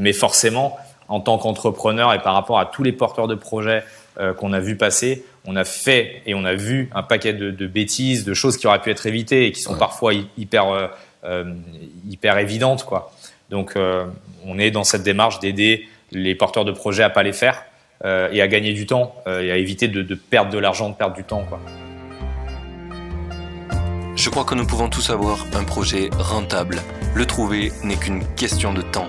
Mais forcément, en tant qu'entrepreneur et par rapport à tous les porteurs de projets qu'on a vu passer, on a fait et on a vu un paquet de, bêtises, de choses qui auraient pu être évitées et qui sont parfois hyper, hyper évidentes. Quoi. Donc, on est dans cette démarche d'aider les porteurs de projets à pas les faire euh, et à gagner du temps euh, et à éviter de, perdre de l'argent, de perdre du temps. Quoi. Je crois que nous pouvons tous avoir un projet rentable. Le trouver n'est qu'une question de temps.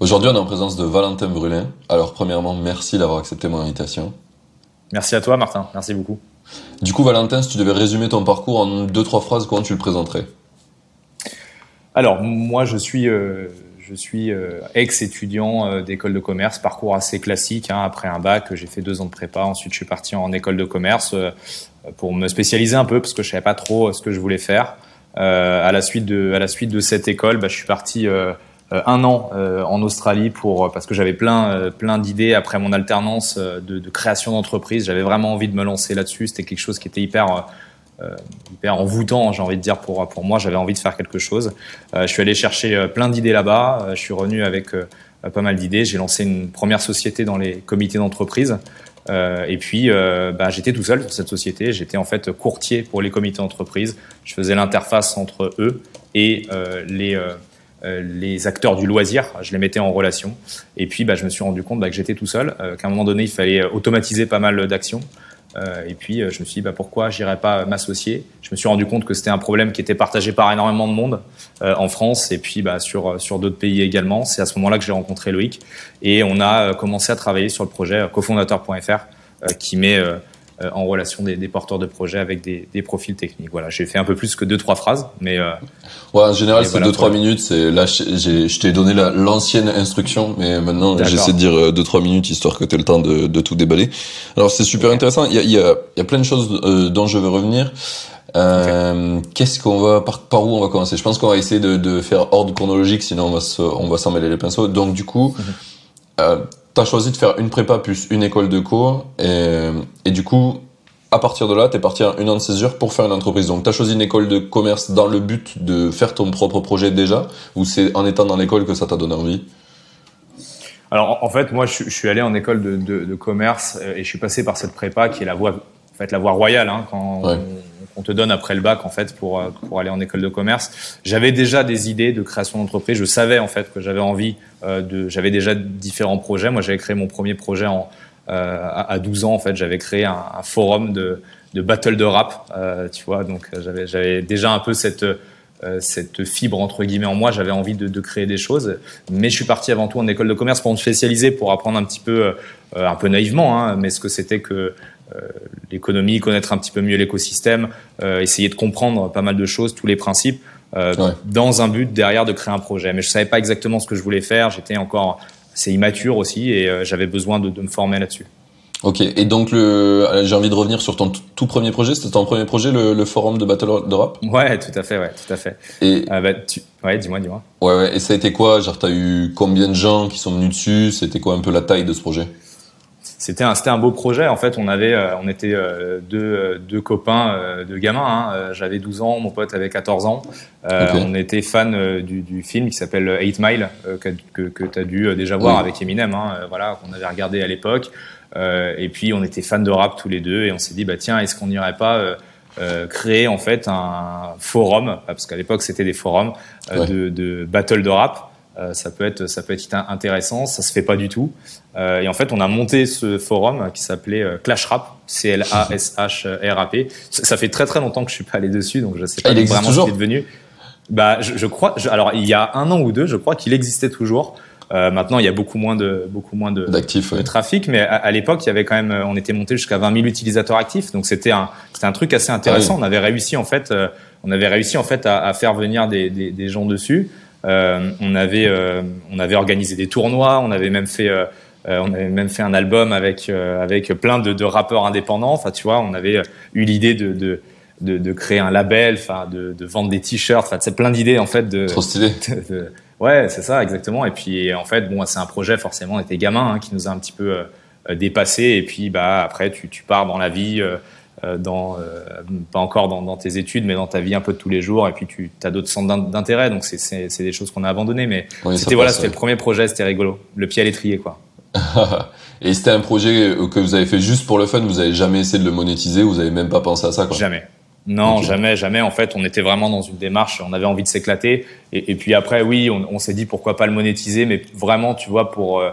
Aujourd'hui, on est en présence de Valentin Brulin. Alors, premièrement, merci d'avoir accepté mon invitation. Merci à toi, Martin. Merci beaucoup. Du coup, Valentin, si tu devais résumer ton parcours en deux, trois phrases, comment tu le présenterais? Alors, moi, je suis, euh, je suis euh, ex-étudiant euh, d'école de commerce, parcours assez classique. Hein, après un bac, j'ai fait deux ans de prépa. Ensuite, je suis parti en école de commerce pour me spécialiser un peu parce que je savais pas trop ce que je voulais faire. à la suite de, à la suite de cette école, bah, je suis parti un an en Australie pour parce que j'avais plein, plein d'idées après mon alternance de, de création d'entreprise. J'avais vraiment envie de me lancer là-dessus. C'était quelque chose qui était hyper euh, hyper envoûtant, j'ai envie de dire pour pour moi. J'avais envie de faire quelque chose. Euh, je suis allé chercher euh, plein d'idées là-bas. je suis revenu avec pas mal d'idées. J'ai lancé une première société dans les comités d'entreprise. et puis, bah, j'étais tout seul sur cette société. J'étais en fait courtier pour les comités d'entreprise. Je faisais l'interface entre eux et les les acteurs du loisir, je les mettais en relation. Et puis, bah, je me suis rendu compte bah, que j'étais tout seul, qu'à un moment donné, il fallait automatiser pas mal d'actions. Euh, et puis, euh, je me suis dit, bah, pourquoi j'irais pas m'associer? Je me suis rendu compte que c'était un problème qui était partagé par énormément de monde euh, en France et puis bah, sur, sur d'autres pays également. C'est à ce moment-là que j'ai rencontré Loïc et on a commencé à travailler sur le projet cofondateur.fr qui met euh, en relation des, porteurs de projets avec des, profils techniques. Voilà, j'ai fait un peu plus que deux trois phrases, mais euh, ouais, en général c'est deux trois minutes. C'est là, je t'ai donné l'ancienne instruction, mais maintenant j'essaie de dire euh, deux trois minutes histoire que tu aies le temps de, de, tout déballer. Alors c'est super intéressant. Il y a, y, a, y a plein de choses dont je veux revenir. Euh, Qu'est-ce qu'on va par, par, où on va commencer? Je pense qu'on va essayer de, de, faire ordre chronologique, sinon on va on va s'en mêler les pinceaux. Donc du coup, mhm. euh, tu as choisi de faire une prépa plus une école de cours et, et du coup, à partir de là, tu es parti en une an de césure pour faire une entreprise. Donc, tu as choisi une école de commerce dans le but de faire ton propre projet déjà ou c'est en étant dans l'école que ça t'a donné envie? Alors, en fait, moi, je, suis allé en école de, de, de, commerce euh, et je suis passé par cette prépa qui est la voie, en fait, la voie royale hein, quand on, te donne après le bac en fait pour, euh, pour aller en école de commerce. J'avais déjà des idées de création d'entreprise. Je savais en fait que j'avais envie euh, de. J'avais déjà différents projets. Moi, j'avais créé mon premier projet euh, à, 12 ans, en fait, j'avais créé un, forum de, de, battle de rap, tu vois. Donc, j'avais, déjà un peu cette cette fibre entre guillemets en moi. J'avais envie de, de, créer des choses, mais je suis parti avant tout en école de commerce pour me spécialiser, pour apprendre un petit peu, un peu naïvement, hein, mais ce que c'était que l'économie, connaître un petit peu mieux l'écosystème, essayer de comprendre pas mal de choses, tous les principes, dans un but derrière de créer un projet. Mais je savais pas exactement ce que je voulais faire. J'étais encore c'est immature aussi et euh, j'avais besoin de, me former là-dessus. Ok, et donc le, j'ai envie de revenir sur ton tout premier projet. C'était ton premier projet, le, forum de Battle d'Europe? Ouais, tout à fait, ouais, tout à fait. Et euh, bah, ouais, dis-moi, dis-moi. Ouais, ouais, et ça a été quoi? Genre, t'as eu combien de gens qui sont venus dessus? C'était quoi un peu la taille de ce projet? C'était un, un beau projet. En fait, on avait, euh, on était euh, deux, euh, deux copains de gamins. Hein. J'avais 12 ans, mon pote avait 14 ans. On était fan du, du, film qui s'appelle 8 Mile, que, que, que tu as dû déjà voir avec Eminem. Hein. Voilà, qu'on avait regardé à l'époque. et puis, on était fans de rap tous les deux, et on s'est dit, bah tiens, est-ce qu'on n'irait pas créer en fait un forum, parce qu'à l'époque c'était des forums de, de battle de rap. Euh, ça peut être ça peut être intéressant. Ça se fait pas du tout. Euh, et en fait, on a monté ce forum qui s'appelait euh, Clash Rap, C L A S H R A P. Ça fait très très longtemps que je suis pas allé dessus, donc je sais pas ah, vraiment ce qui est devenu. Bah, je, je crois. alors, il y a un an ou deux, je crois qu'il existait toujours. Euh, maintenant, il y a beaucoup moins de beaucoup moins de, de trafic, mais à, l'époque, il y avait quand même, on était monté jusqu'à 20 000 utilisateurs actifs, donc c'était un c'était un truc assez intéressant. Ah on avait réussi en fait, on avait réussi en fait à, à faire venir des, des, des gens dessus. On avait on avait organisé des tournois, on avait même fait on avait même fait un album avec avec plein de, de, rappeurs indépendants. Enfin, tu vois, on avait eu l'idée de, de de, de, créer un label, enfin de, de, vendre des t-shirts, enfin c'est plein d'idées en fait de. Trop stylé. ouais, c'est ça exactement. Et puis en fait bon c'est un projet forcément on était gamin hein, qui nous a un petit peu euh, dépassé et puis bah après tu, tu pars dans la vie. Euh, euh dans pas encore dans, dans, tes études mais dans ta vie un peu de tous les jours et puis tu as d'autres centres d'intérêt donc c'est des choses qu'on a abandonnées mais c'était voilà c'était le premier projet c'était rigolo. Le pied à l'étrier quoi. Et c'était un projet que vous avez fait juste pour le fun vous avez jamais essayé de le monétiser vous avez même pas pensé à ça quoi. Jamais. Non, jamais, jamais. En fait, on était vraiment dans une démarche, on avait envie de s'éclater. Et, et, puis après, oui, on, on s'est dit pourquoi pas le monétiser, mais vraiment, tu vois, pour euh,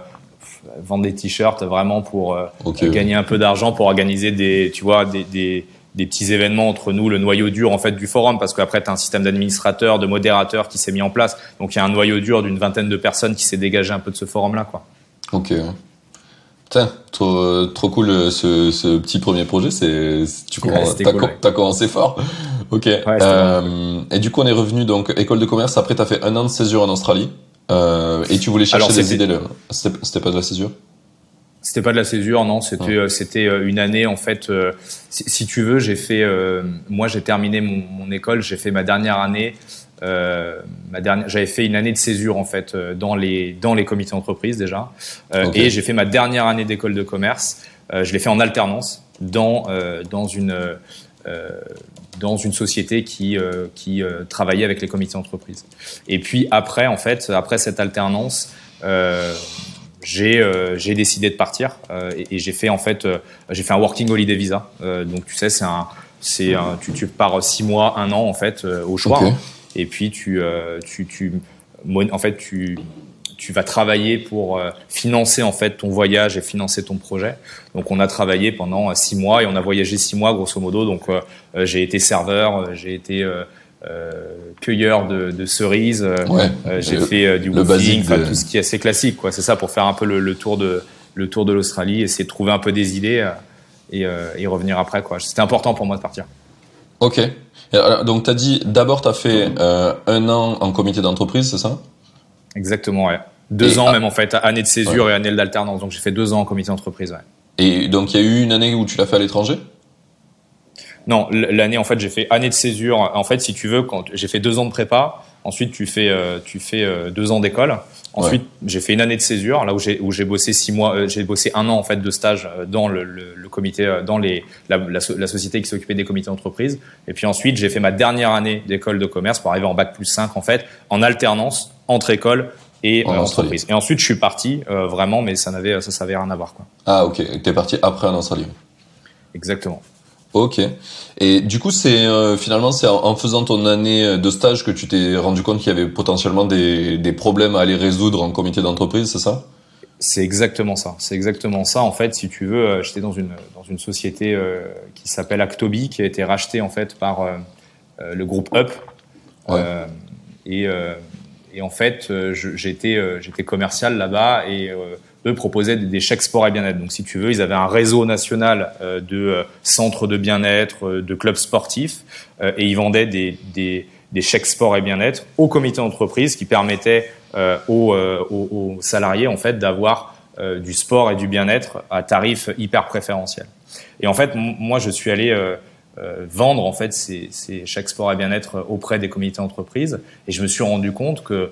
vendre des t-shirts, vraiment pour euh, gagner un peu d'argent, pour organiser des, tu vois, des, des, des, petits événements entre nous, le noyau dur en fait du forum, parce qu'après, tu as un système d'administrateurs, de modérateurs qui s'est mis en place. Donc, il y a un noyau dur d'une vingtaine de personnes qui s'est dégagé un peu de ce forum-là, quoi. Ok. Putain, trop, trop cool euh, ce, ce petit premier projet. C'est, tu commences, t'as, commencé fort. Ok. euh, et du coup, on est revenu donc école de commerce. Après, t'as fait un an de césure en Australie. Euh, et tu voulais chercher des idées. C'était, pas de la césure? C'était pas de la césure, non. C'était euh, c'était euh, une année en fait. Si, si, tu veux, j'ai fait. moi, j'ai terminé mon, mon école. J'ai fait ma dernière année ma dernière, j'avais fait une année de césure en fait dans les dans les comités d'entreprise déjà, et j'ai fait ma dernière année d'école de commerce. Je l'ai fait en alternance dans dans une dans une société qui qui travaillait avec les comités d'entreprise. Et puis après en fait après cette alternance j'ai euh, j'ai décidé de partir euh, et, et j'ai fait en fait euh, j'ai fait un working holiday visa donc tu sais c'est un c'est tu, tu pars six mois un an en fait au choix okay. hein et puis tu, euh, tu, tu, en fait, tu, tu vas travailler pour euh, financer en fait ton voyage et financer ton projet. Donc on a travaillé pendant euh, six mois et on a voyagé six mois grosso modo. Donc j'ai été serveur, j'ai été cueilleur de, de cerises, ouais, j'ai fait du woofing, de... tout ce qui est assez classique. C'est ça pour faire un peu le, le tour de le tour de l'Australie, essayer de trouver un peu des idées et, et revenir après. C'était important pour moi de partir. Ok. Donc, tu as dit, d'abord, tu as fait euh, un an en comité d'entreprise, c'est ça? Exactement, ouais. Deux et ans, même, en fait, année de césure ouais. et année d'alternance. Donc, j'ai fait deux ans en comité d'entreprise, ouais. Et donc, il y a eu une année où tu l'as fait à l'étranger? Non, l'année, en fait, j'ai fait année de césure. En fait, si tu veux, quand j'ai fait deux ans de prépa, ensuite, tu fais, euh, tu fais euh, deux ans d'école. Ensuite, ouais. j'ai fait une année de césure, là où j'ai où j'ai bossé six mois, euh, j'ai bossé un an en fait de stage dans le, le, le comité, dans les la, la, la société qui s'occupait des comités d'entreprise. Et puis ensuite, j'ai fait ma dernière année d'école de commerce pour arriver en bac plus 5 en fait, en alternance entre école et en entreprise. Et ensuite, je suis parti euh, vraiment, mais ça n'avait ça savait rien à voir quoi. Ah ok, t'es parti après en Australie. Exactement. Ok. Et du coup, c'est euh, finalement c'est en, faisant ton année de stage que tu t'es rendu compte qu'il y avait potentiellement des, des problèmes à aller résoudre en comité d'entreprise, c'est ça? C'est exactement ça. C'est exactement ça. En fait, si tu veux, euh, j'étais dans une dans une société euh, qui s'appelle Actobi, qui a été rachetée en fait par le groupe Up. Ouais. et et en fait, j'étais j'étais commercial là-bas et proposaient des chèques sport et bien-être. Donc, si tu veux, ils avaient un réseau national euh, de euh, centres de bien-être, euh, de clubs sportifs, et ils vendaient des, chèques sport et bien-être au comité d'entreprise qui permettaient aux, salariés en fait d'avoir du sport et du bien-être à tarif hyper préférentiel. Et en fait, moi, je suis allé vendre en fait ces chèques sport et bien-être auprès des comités d'entreprise, et je me suis rendu compte que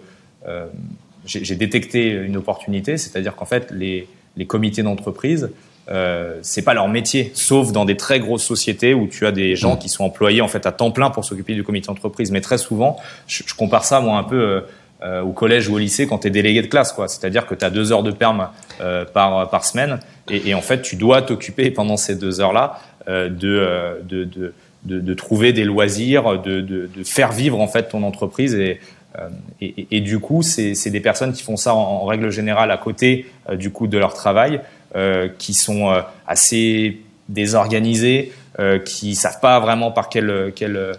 j'ai détecté une opportunité, c'est-à-dire qu'en fait, les, les comités d'entreprise, euh, c'est pas leur métier, sauf dans des très grosses sociétés où tu as des gens mmh. qui sont employés en fait à temps plein pour s'occuper du comité d'entreprise. Mais très souvent, je, je, compare ça moi un peu euh, euh au collège ou au lycée quand tu es délégué de classe, quoi. C'est-à-dire que tu as deux heures de perme euh, par par semaine et, et, en fait tu dois t'occuper pendant ces deux heures-là de, de, de de, de, trouver des loisirs, de, de, de, faire vivre en fait ton entreprise et, et, et, du coup, c'est des personnes qui font ça en, règle générale à côté euh, du coup de leur travail, euh, qui sont euh, assez désorganisées, euh, qui savent pas vraiment par quel, euh,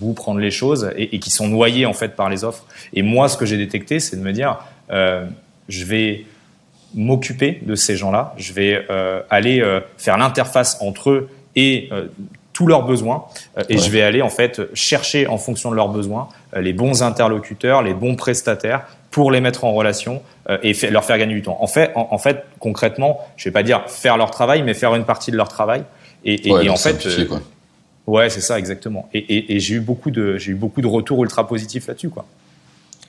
bout prendre les choses et, qui sont noyés en fait par les offres. Et moi, ce que j'ai détecté, c'est de me dire, je vais m'occuper de ces gens-là, je vais aller faire l'interface entre eux et tous leurs besoins et je vais aller en fait chercher en fonction de leurs besoins les bons interlocuteurs, les bons prestataires pour les mettre en relation et leur faire gagner du temps. En fait, en, fait, concrètement, je vais pas dire faire leur travail, mais faire une partie de leur travail. Et, et, en fait, ouais, c'est ça exactement. Et, et j'ai eu beaucoup de, j'ai eu beaucoup de retours ultra positifs là-dessus, quoi.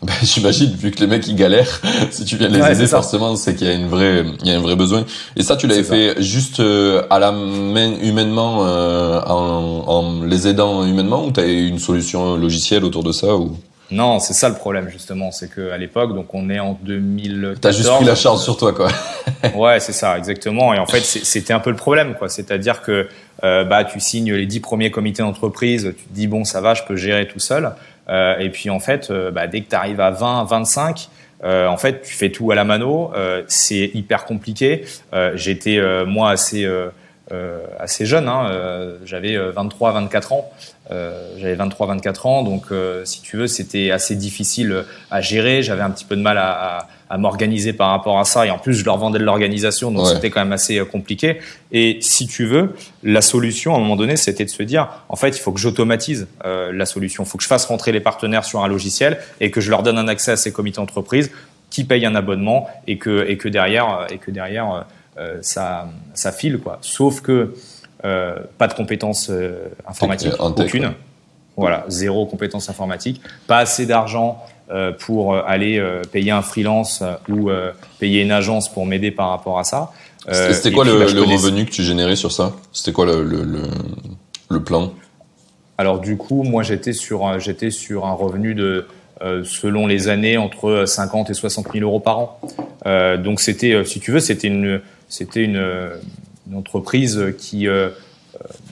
Ben, J'imagine, vu que les mecs ils galèrent, si tu viens les aider, forcément, c'est qu'il y a une vraie, il y a un vrai besoin. Et ça, tu l'avais fait juste euh, à la main humainement, euh, en, en, les aidant humainement, ou t'as une solution logicielle autour de ça ou? Non, c'est ça le problème justement, c'est que à l'époque, donc on est en 2000. T'as juste pris la charge sur toi, quoi. ouais, c'est ça, exactement. Et en fait, c'était un peu le problème, quoi. C'est-à-dire que euh, bah tu signes les dix premiers comités d'entreprise, tu te dis bon, ça va, je peux gérer tout seul. Euh, et puis en fait, euh, bah, dès que tu arrives à 20, 25, euh, en fait, tu fais tout à la mano. c'est hyper compliqué. J'étais moi assez assez jeune. Hein, J'avais 23, 24 ans. J'avais 23, 24 ans. Donc, si tu veux, c'était assez difficile à gérer. J'avais un petit peu de mal à à m'organiser par rapport à ça. Et en plus, je leur vendais de l'organisation, donc c'était quand même assez euh, compliqué. Et si tu veux, la solution, à un moment donné, c'était de se dire, en fait, il faut que j'automatise euh, la solution. Il faut que je fasse rentrer les partenaires sur un logiciel et que je leur donne un accès à ces comités d'entreprise qui payent un abonnement et que, et que derrière, et que derrière euh, ça, ça file. Quoi. Sauf que pas de compétences informatiques, aucune. Voilà, zéro compétence informatique, pas assez d'argent euh, pour euh, aller euh, payer un freelance ou payer une agence pour m'aider par rapport à ça. C'était quoi le, bah, le revenu que tu générais sur ça? C'était quoi le, le, le, plan? Alors du coup, moi j'étais sur j'étais sur un revenu de selon les années entre 50 et 60 000 euros par an. Euh, donc c'était, si tu veux, c'était une c'était une, une, entreprise qui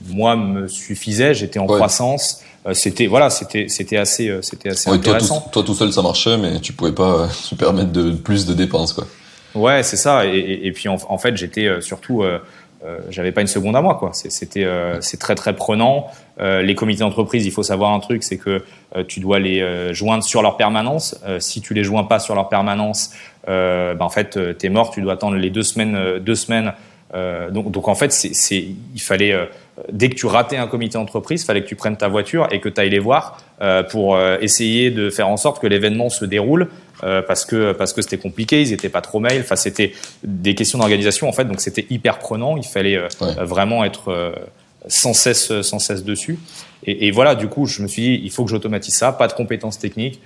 moi me suffisait. J'étais en croissance. Euh, c'était voilà, c'était c'était assez euh, c'était assez intéressant. Toi tout, seul ça marchait, mais tu pouvais pas te permettre de plus de dépenses quoi. Ouais, c'est ça. Et, et, puis en, en fait, j'étais euh, surtout, euh, j'avais pas une seconde à moi quoi. C'était c'est très très prenant. les comités d'entreprise, il faut savoir un truc, c'est que tu dois les joindre sur leur permanence. si tu les joins pas sur leur permanence, ben en fait, t'es mort. Tu dois attendre les deux semaines deux semaines. Donc donc en fait, c'est il fallait dès que tu ratais un comité d'entreprise, fallait que tu prennes ta voiture et que tu ailles les voir euh, pour euh, essayer de faire en sorte que l'événement se déroule euh, parce que parce que c'était compliqué, ils étaient pas trop mails, enfin c'était des questions d'organisation en fait, donc c'était hyper prenant, il fallait vraiment être sans cesse sans cesse dessus. Et, et, voilà, du coup, je me suis dit il faut que j'automatise ça, pas de compétences techniques,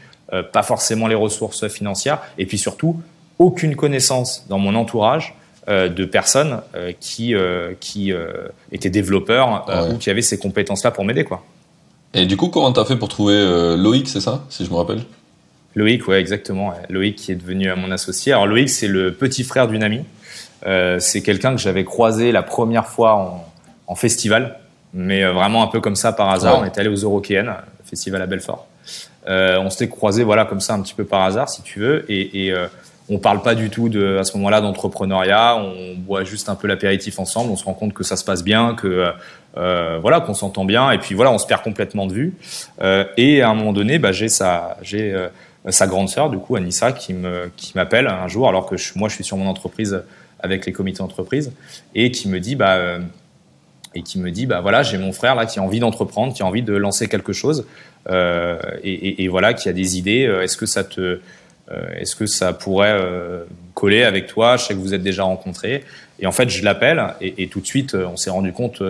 pas forcément les ressources financières. Et puis surtout aucune connaissance dans mon entourage euh, de personnes euh, qui, euh, qui étaient développeurs ou qui avaient ces compétences-là pour m'aider. quoi. Et du coup, comment t'as fait pour trouver Loïc, c'est ça, si je me rappelle? Loïc, ouais, exactement. Loïc qui est devenu mon associé. Alors Loïc, c'est le petit frère d'une amie. c'est quelqu'un que j'avais croisé la première fois en, en festival, mais vraiment un peu comme ça par hasard. On est allé aux Eurokéennes, festival à Belfort. on s'était croisé voilà comme ça un petit peu par hasard, si tu veux, et, et on parle pas du tout à ce moment-là d'entrepreneuriat. On boit juste un peu l'apéritif ensemble. On se rend compte que ça se passe bien, que euh, voilà, qu'on s'entend bien. Et puis voilà, on se perd complètement de vue. Euh, et à un moment donné, bah, j'ai sa, euh, grande sœur, du coup, Anissa, qui m'appelle un jour, alors que moi, je suis sur mon entreprise avec les comités d'entreprise, et qui me dit, bah, euh, et qui me dit, bah voilà, j'ai mon frère là qui a envie d'entreprendre, qui a envie de lancer quelque chose, euh, et, et, voilà, qui a des idées. Est-ce que ça te euh, est-ce que ça pourrait euh, coller avec toi? Je sais que vous êtes déjà rencontrés. Et en fait, je l'appelle et, tout de suite, euh, on s'est rendu compte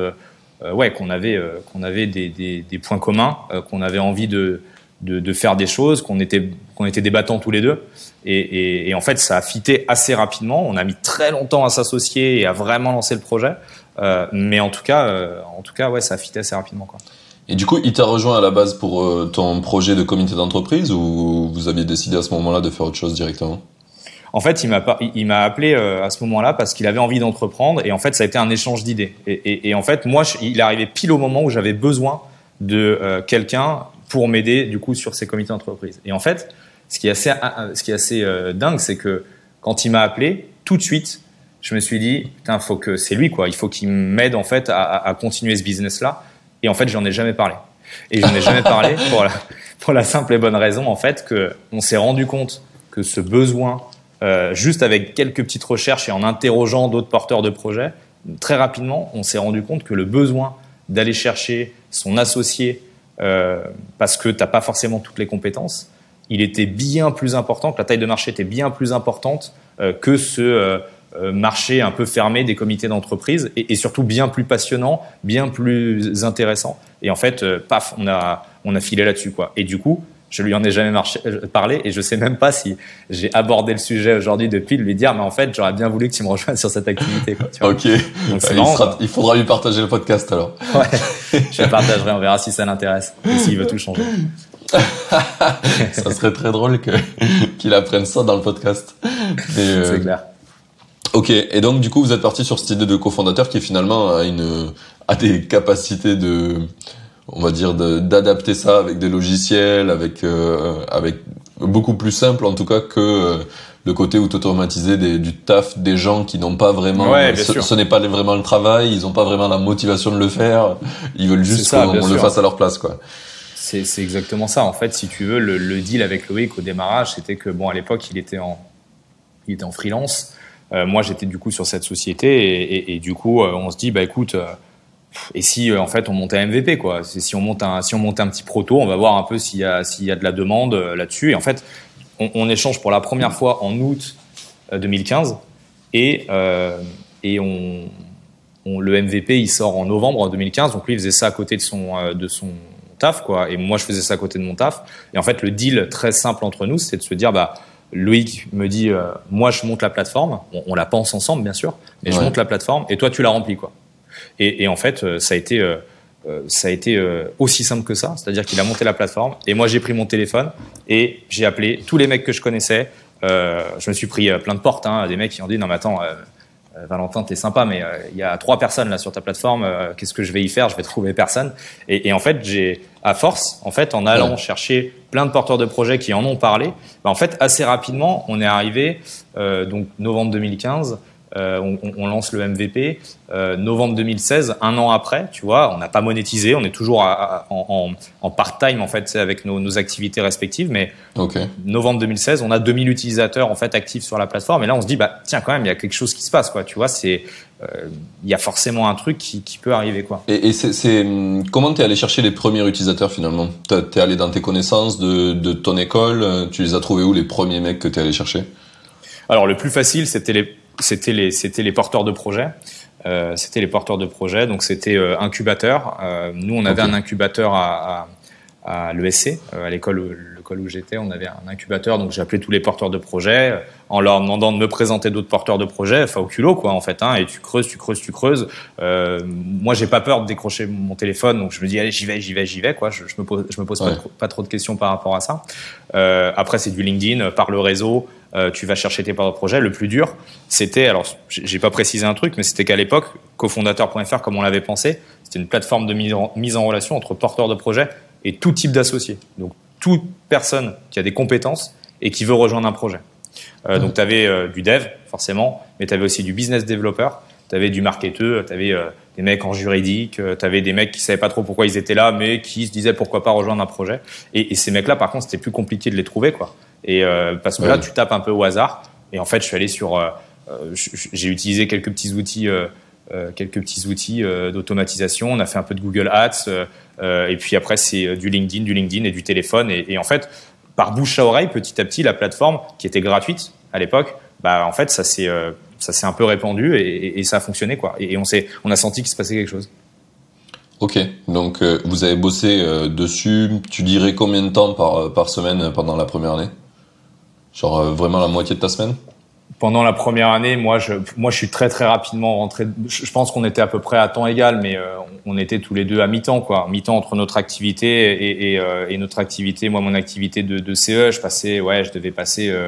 ouais, qu'on avait, qu'on avait des, des, points communs, qu'on avait envie de, de, de, faire des choses, qu'on était, qu'on était débattants tous les deux. Et, et, et, en fait, ça a fité assez rapidement. On a mis très longtemps à s'associer et à vraiment lancer le projet. Euh, mais en tout cas, en tout cas, ouais, ça a fité assez rapidement. Quoi. Et du coup, il t'a rejoint à la base pour euh, ton projet de comité d'entreprise ou vous aviez décidé à ce moment-là de faire autre chose directement? En fait, il m'a il m'a appelé euh, à ce moment-là parce qu'il avait envie d'entreprendre et en fait, ça a été un échange d'idées. Et, en fait, moi, il est arrivé pile au moment où j'avais besoin de euh, quelqu'un pour m'aider du coup sur ces comités d'entreprise. Et en fait, ce qui est assez, ce qui est assez dingue, c'est que quand il m'a appelé, tout de suite, je me suis dit, putain, faut que c'est lui quoi. Il faut qu'il m'aide en fait à continuer ce business-là. Et en fait, j'en ai jamais parlé. Et j'en ai jamais parlé pour la, pour la simple et bonne raison, en fait, que on s'est rendu compte que ce besoin, euh, juste avec quelques petites recherches et en interrogeant d'autres porteurs de projets, très rapidement, on s'est rendu compte que le besoin d'aller chercher son associé euh, parce que t'as pas forcément toutes les compétences, il était bien plus important, que la taille de marché était bien plus importante euh, que ce marché un peu fermé des comités d'entreprise et, et, surtout bien plus passionnant, bien plus intéressant. Et en fait, paf, on a, on a filé là-dessus, quoi. Et du coup, je lui en ai jamais marché, parlé et je sais même pas si j'ai abordé le sujet aujourd'hui depuis de lui dire mais en fait j'aurais bien voulu que tu me rejoignes sur cette activité quoi, tu vois. ok il, il, faudra lui partager le podcast alors ouais je le partagerai on verra si ça l'intéresse et s'il veut tout changer ça serait très drôle que qu'il apprenne ça dans le podcast. Euh, c'est clair. Ok, et donc du coup vous êtes parti sur cette idée de cofondateur qui finalement a une a des capacités de on va dire d'adapter ça avec des logiciels, avec euh, avec beaucoup plus simple en tout cas que euh, le côté où automatiser des, du taf des gens qui n'ont pas vraiment ouais, ce, ce n'est pas vraiment le travail, ils n'ont pas vraiment la motivation de le faire, ils veulent juste qu'on le fasse à leur place quoi. C'est exactement ça. En fait, si tu veux, le, deal avec Loïc au démarrage, c'était que, bon, à l'époque, il était en, il était en freelance. Euh, moi, j'étais du coup sur cette société et, du coup, euh, on se dit, bah écoute, euh, et si en fait on montait un MVP quoi Si on monte un, si on monte un petit proto, on va voir un peu s'il y a, s'il y a de la demande là-dessus. Et en fait, on, échange pour la première fois en août 2015 et et on, le MVP il sort en novembre 2015. Donc lui, il faisait ça à côté de son de son taf, quoi. Et moi, je faisais ça à côté de mon taf. Et en fait, le deal très simple entre nous, c'est de se dire, bah, Loïc me dit, euh, moi, je monte la plateforme. On, la pense ensemble, bien sûr, mais je monte la plateforme et toi, tu la remplis, quoi. Et, en fait, euh, ça a été, euh, ça a été aussi simple que ça. C'est-à-dire qu'il a monté la plateforme et moi, j'ai pris mon téléphone et j'ai appelé tous les mecs que je connaissais. je me suis pris plein de portes, hein, des mecs qui ont dit, non, mais attends, Valentin, t'es sympa, mais il y a trois personnes là sur ta plateforme. Qu'est-ce que je vais y faire? Je vais trouver personne. Et, et en fait, j'ai, à force, en fait, en allant chercher plein de porteurs de projets qui en ont parlé, bah, en fait, assez rapidement, on est arrivé, donc novembre 2015, euh, on, on, lance le MVP. Euh, novembre 2016, un an après, tu vois, on n'a pas monétisé, on est toujours en, en, en part-time en fait avec nos, nos, activités respectives, mais okay. novembre 2016, on a 2000 utilisateurs en fait actifs sur la plateforme, et là on se dit bah tiens quand même il y a quelque chose qui se passe quoi, tu vois, c'est euh, il y a forcément un truc qui, qui peut arriver quoi. Et, et c'est comment t'es allé chercher les premiers utilisateurs finalement? T'es allé dans tes connaissances de, de ton école, tu les as trouvés où les premiers mecs que t'es allé chercher? Alors le plus facile c'était les c'était les, c'était les porteurs de projets. Euh, c'était les porteurs de projets, donc c'était euh, incubateur. Euh, nous, on avait un incubateur à, à, à l'ESC, euh, à l'école, l'école où j'étais, on avait un incubateur, donc j'ai appelé tous les porteurs de projets euh, en leur demandant de me présenter d'autres porteurs de projets, enfin au culot quoi en fait, hein, et tu creuses, tu creuses, tu creuses. Euh, moi, j'ai pas peur de décrocher mon téléphone, donc je me dis allez, j'y vais, j'y vais, j'y vais quoi. Je, je me pose, je me pose pas, trop, pas, trop, de questions par rapport à ça. après, c'est du LinkedIn, par le réseau. Euh, tu vas chercher tes porteurs de projet. Le plus dur, c'était, alors j'ai pas précisé un truc, mais c'était qu'à l'époque, cofondateur.fr, comme on l'avait pensé, c'était une plateforme de mise en, relation entre porteurs de projet et tout type d'associés. Donc toute personne qui a des compétences et qui veut rejoindre un projet. Euh, Donc tu avais euh, du dev, forcément, mais tu avais aussi du business developer, tu avais du marketeur, tu avais euh, des mecs en juridique, euh, tu avais des mecs qui savaient pas trop pourquoi ils étaient là, mais qui se disaient pourquoi pas rejoindre un projet. Et, et ces mecs-là, par contre, c'était plus compliqué de les trouver, quoi. Et euh, parce que là, tu tapes un peu au hasard. Et en fait, je suis allé sur, euh, j'ai utilisé quelques petits outils, quelques petits outils d'automatisation. On a fait un peu de Google Ads. Et puis après, c'est du LinkedIn, du LinkedIn et du téléphone. Et, en fait, par bouche à oreille, petit à petit, la plateforme qui était gratuite à l'époque, bah en fait, ça s'est ça s'est un peu répandu et, ça a fonctionné quoi. Et, on s'est, on a senti qu'il se passait quelque chose. Ok, donc vous avez bossé dessus. Tu dirais combien de temps par par semaine pendant la première année? Genre euh, vraiment la moitié de ta semaine? Pendant la première année, moi, je, moi, je suis très très rapidement rentré. Je pense qu'on était à peu près à temps égal, mais euh, on était tous les deux à mi-temps, quoi. Mi-temps entre notre activité et, et, euh, et, notre activité. Moi, mon activité de, de CE, je passais, ouais, je devais passer, euh,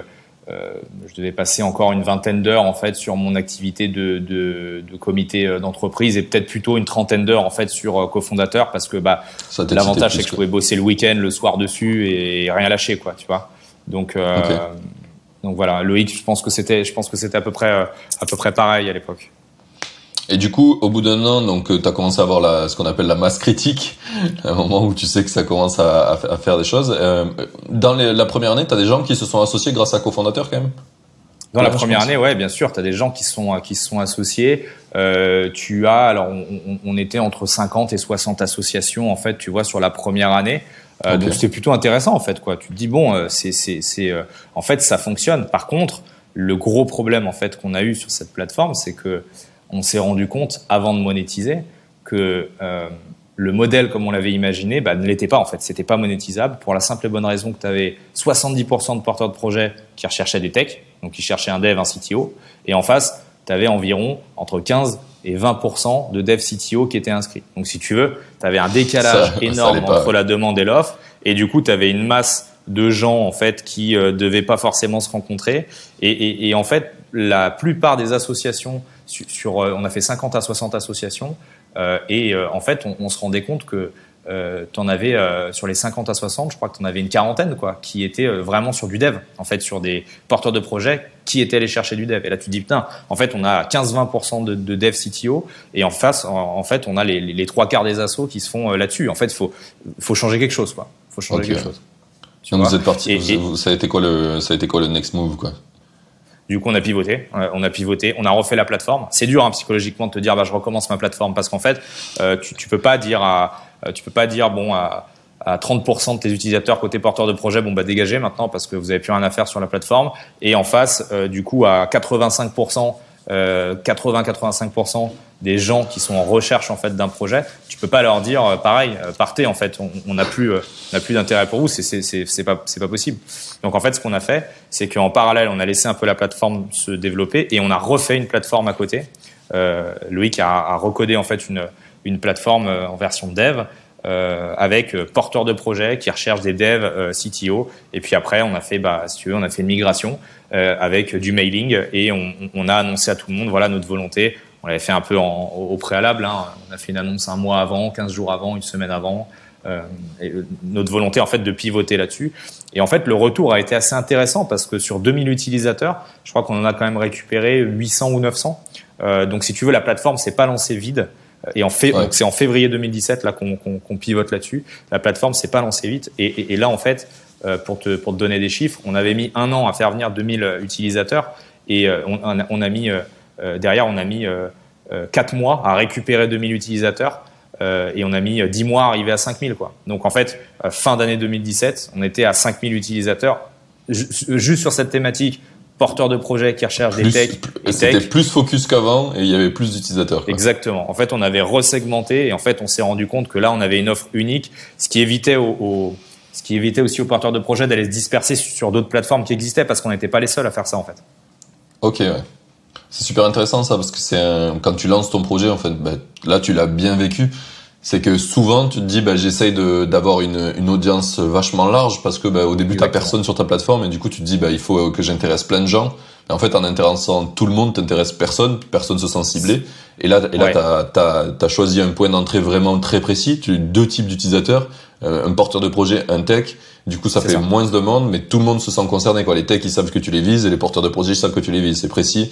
je devais passer encore une vingtaine d'heures en fait sur mon activité de, de, de comité d'entreprise et peut-être plutôt une trentaine d'heures en fait sur cofondateur parce que bah l'avantage c'est que je pouvais bosser le week-end, le soir dessus et rien lâcher, quoi, tu vois. Donc, donc voilà, Loïc, je pense que c'était, je pense que c'était à peu près, euh, à peu près pareil à l'époque. Et du coup, au bout d'un an, donc, tu as commencé à avoir la, ce qu'on appelle la masse critique, un moment où tu sais que ça commence à, à faire des choses. Euh, dans les, la première année, tu as des gens qui se sont associés grâce à cofondateur quand même? Dans la première année, ouais, bien sûr, tu as des gens qui sont qui sont associés. Euh, tu as alors on, on, était entre 50 et 60 associations en fait, tu vois, sur la première année. Euh, Donc c'était plutôt intéressant en fait quoi. Tu te dis bon, euh, c'est c'est c'est euh, en fait ça fonctionne. Par contre, le gros problème en fait qu'on a eu sur cette plateforme, c'est que on s'est rendu compte avant de monétiser que euh, le modèle comme on l'avait imaginé bah, ne l'était pas en fait. C'était pas monétisable pour la simple et bonne raison que tu avais 70% de porteurs de projets qui recherchaient des techs, donc qui cherchaient un dev, un CTO, et en face, tu avais environ entre 15 et 20% de dev CTO qui étaient inscrits. Donc si tu veux, tu avais un décalage énorme entre la demande et l'offre, et du coup, tu avais une masse de gens en fait qui euh, devaient pas forcément se rencontrer, et, et, et, en fait, la plupart des associations sur, sur euh, on a fait 50 à 60 associations, euh, et euh, en fait, on, on, se rendait compte que euh, tu en avais euh, sur les 50 à 60, je crois que tu en avais une quarantaine quoi, qui étaient euh, vraiment sur du dev, en fait, sur des porteurs de projets qui étaient allés chercher du dev. Et là, tu te dis, putain, en fait, on a 15-20% de, de, dev CTO et en face, en, en fait, on a les, les, trois quarts des assos qui se font là-dessus. En fait, il faut, faut changer quelque chose. quoi. faut changer okay. quelque chose. Tu Donc vous êtes parti, et, et, ça, a été quoi le, ça a été quoi le next move quoi? Du coup, on a pivoté, on a pivoté, on a refait la plateforme. C'est dur hein, psychologiquement de te dire, bah, je recommence ma plateforme parce qu'en fait, euh, tu, tu peux pas dire à, tu peux pas dire bon à, à 30% de tes utilisateurs côté porteur de projet, bon bah dégagez maintenant parce que vous avez plus rien à faire sur la plateforme. Et en face, euh, du coup, à 85%, euh, 80-85% des gens qui sont en recherche en fait d'un projet, tu peux pas leur dire euh, pareil, euh, partez en fait, on n'a plus, euh, on plus d'intérêt pour vous, c'est c'est pas c'est pas possible. Donc en fait, ce qu'on a fait, c'est qu'en parallèle, on a laissé un peu la plateforme se développer et on a refait une plateforme à côté. Loïc a, a recodé en fait une une plateforme en version dev euh, avec porteurs de projets qui recherchent des devs euh, CTO. Et puis après, on a fait, bah, si tu veux, on a fait une migration euh, avec du mailing et on, a annoncé à tout le monde, voilà notre volonté. On l'avait fait un peu au préalable. Hein. On a fait une annonce un mois avant, 15 jours avant, une semaine avant. Euh, notre volonté en fait de pivoter là-dessus. Et en fait, le retour a été assez intéressant parce que sur 2000 utilisateurs, je crois qu'on en a quand même récupéré 800 ou 900. Euh, donc, si tu veux, la plateforme s'est pas lancée vide. Et en fait, ouais. c'est en février 2017 là qu'on qu qu pivote là-dessus. La plateforme s'est pas lancée vite. Et, et, et, là, en fait, euh, pour te pour te donner des chiffres, on avait mis un an à faire venir 2000 utilisateurs et euh, on, on, a mis euh, derrière, on a mis quatre mois à récupérer 2000 utilisateurs. et on a mis 10 mois à arriver à 5000 quoi. Donc en fait, fin d'année 2017, on était à 5000 utilisateurs juste sur cette thématique porteurs de projets qui recherchent plus, des techs. C'était plus focus qu'avant et il y avait plus d'utilisateurs. Exactement. En fait, on avait resegmenté et en fait, on s'est rendu compte que là, on avait une offre unique, ce qui évitait aux, aux ce qui évitait aussi aux porteurs de projets d'aller se disperser sur d'autres plateformes qui existaient parce qu'on n'était pas les seuls à faire ça en fait. Ok, ouais. C'est super intéressant ça parce que c'est quand tu lances ton projet en fait, bah, là tu l'as bien vécu c'est que souvent tu te dis bah j'essaye de d'avoir une, une audience vachement large parce que bah, au début t'as personne sur ta plateforme et du coup tu te dis bah il faut que j'intéresse plein de gens. Et en fait en intéressant tout le monde t'intéresses personne personne se sent ciblé et là et là ouais. t'as t'as t'as choisi un point d'entrée vraiment très précis. Tu deux types d'utilisateurs euh, un porteur de projet un tech. Du coup ça fait ça. moins de demandes mais tout le monde se sent concerné quoi. Les techs ils savent que tu les vises et les porteurs de projet ils savent que tu les vises. C'est précis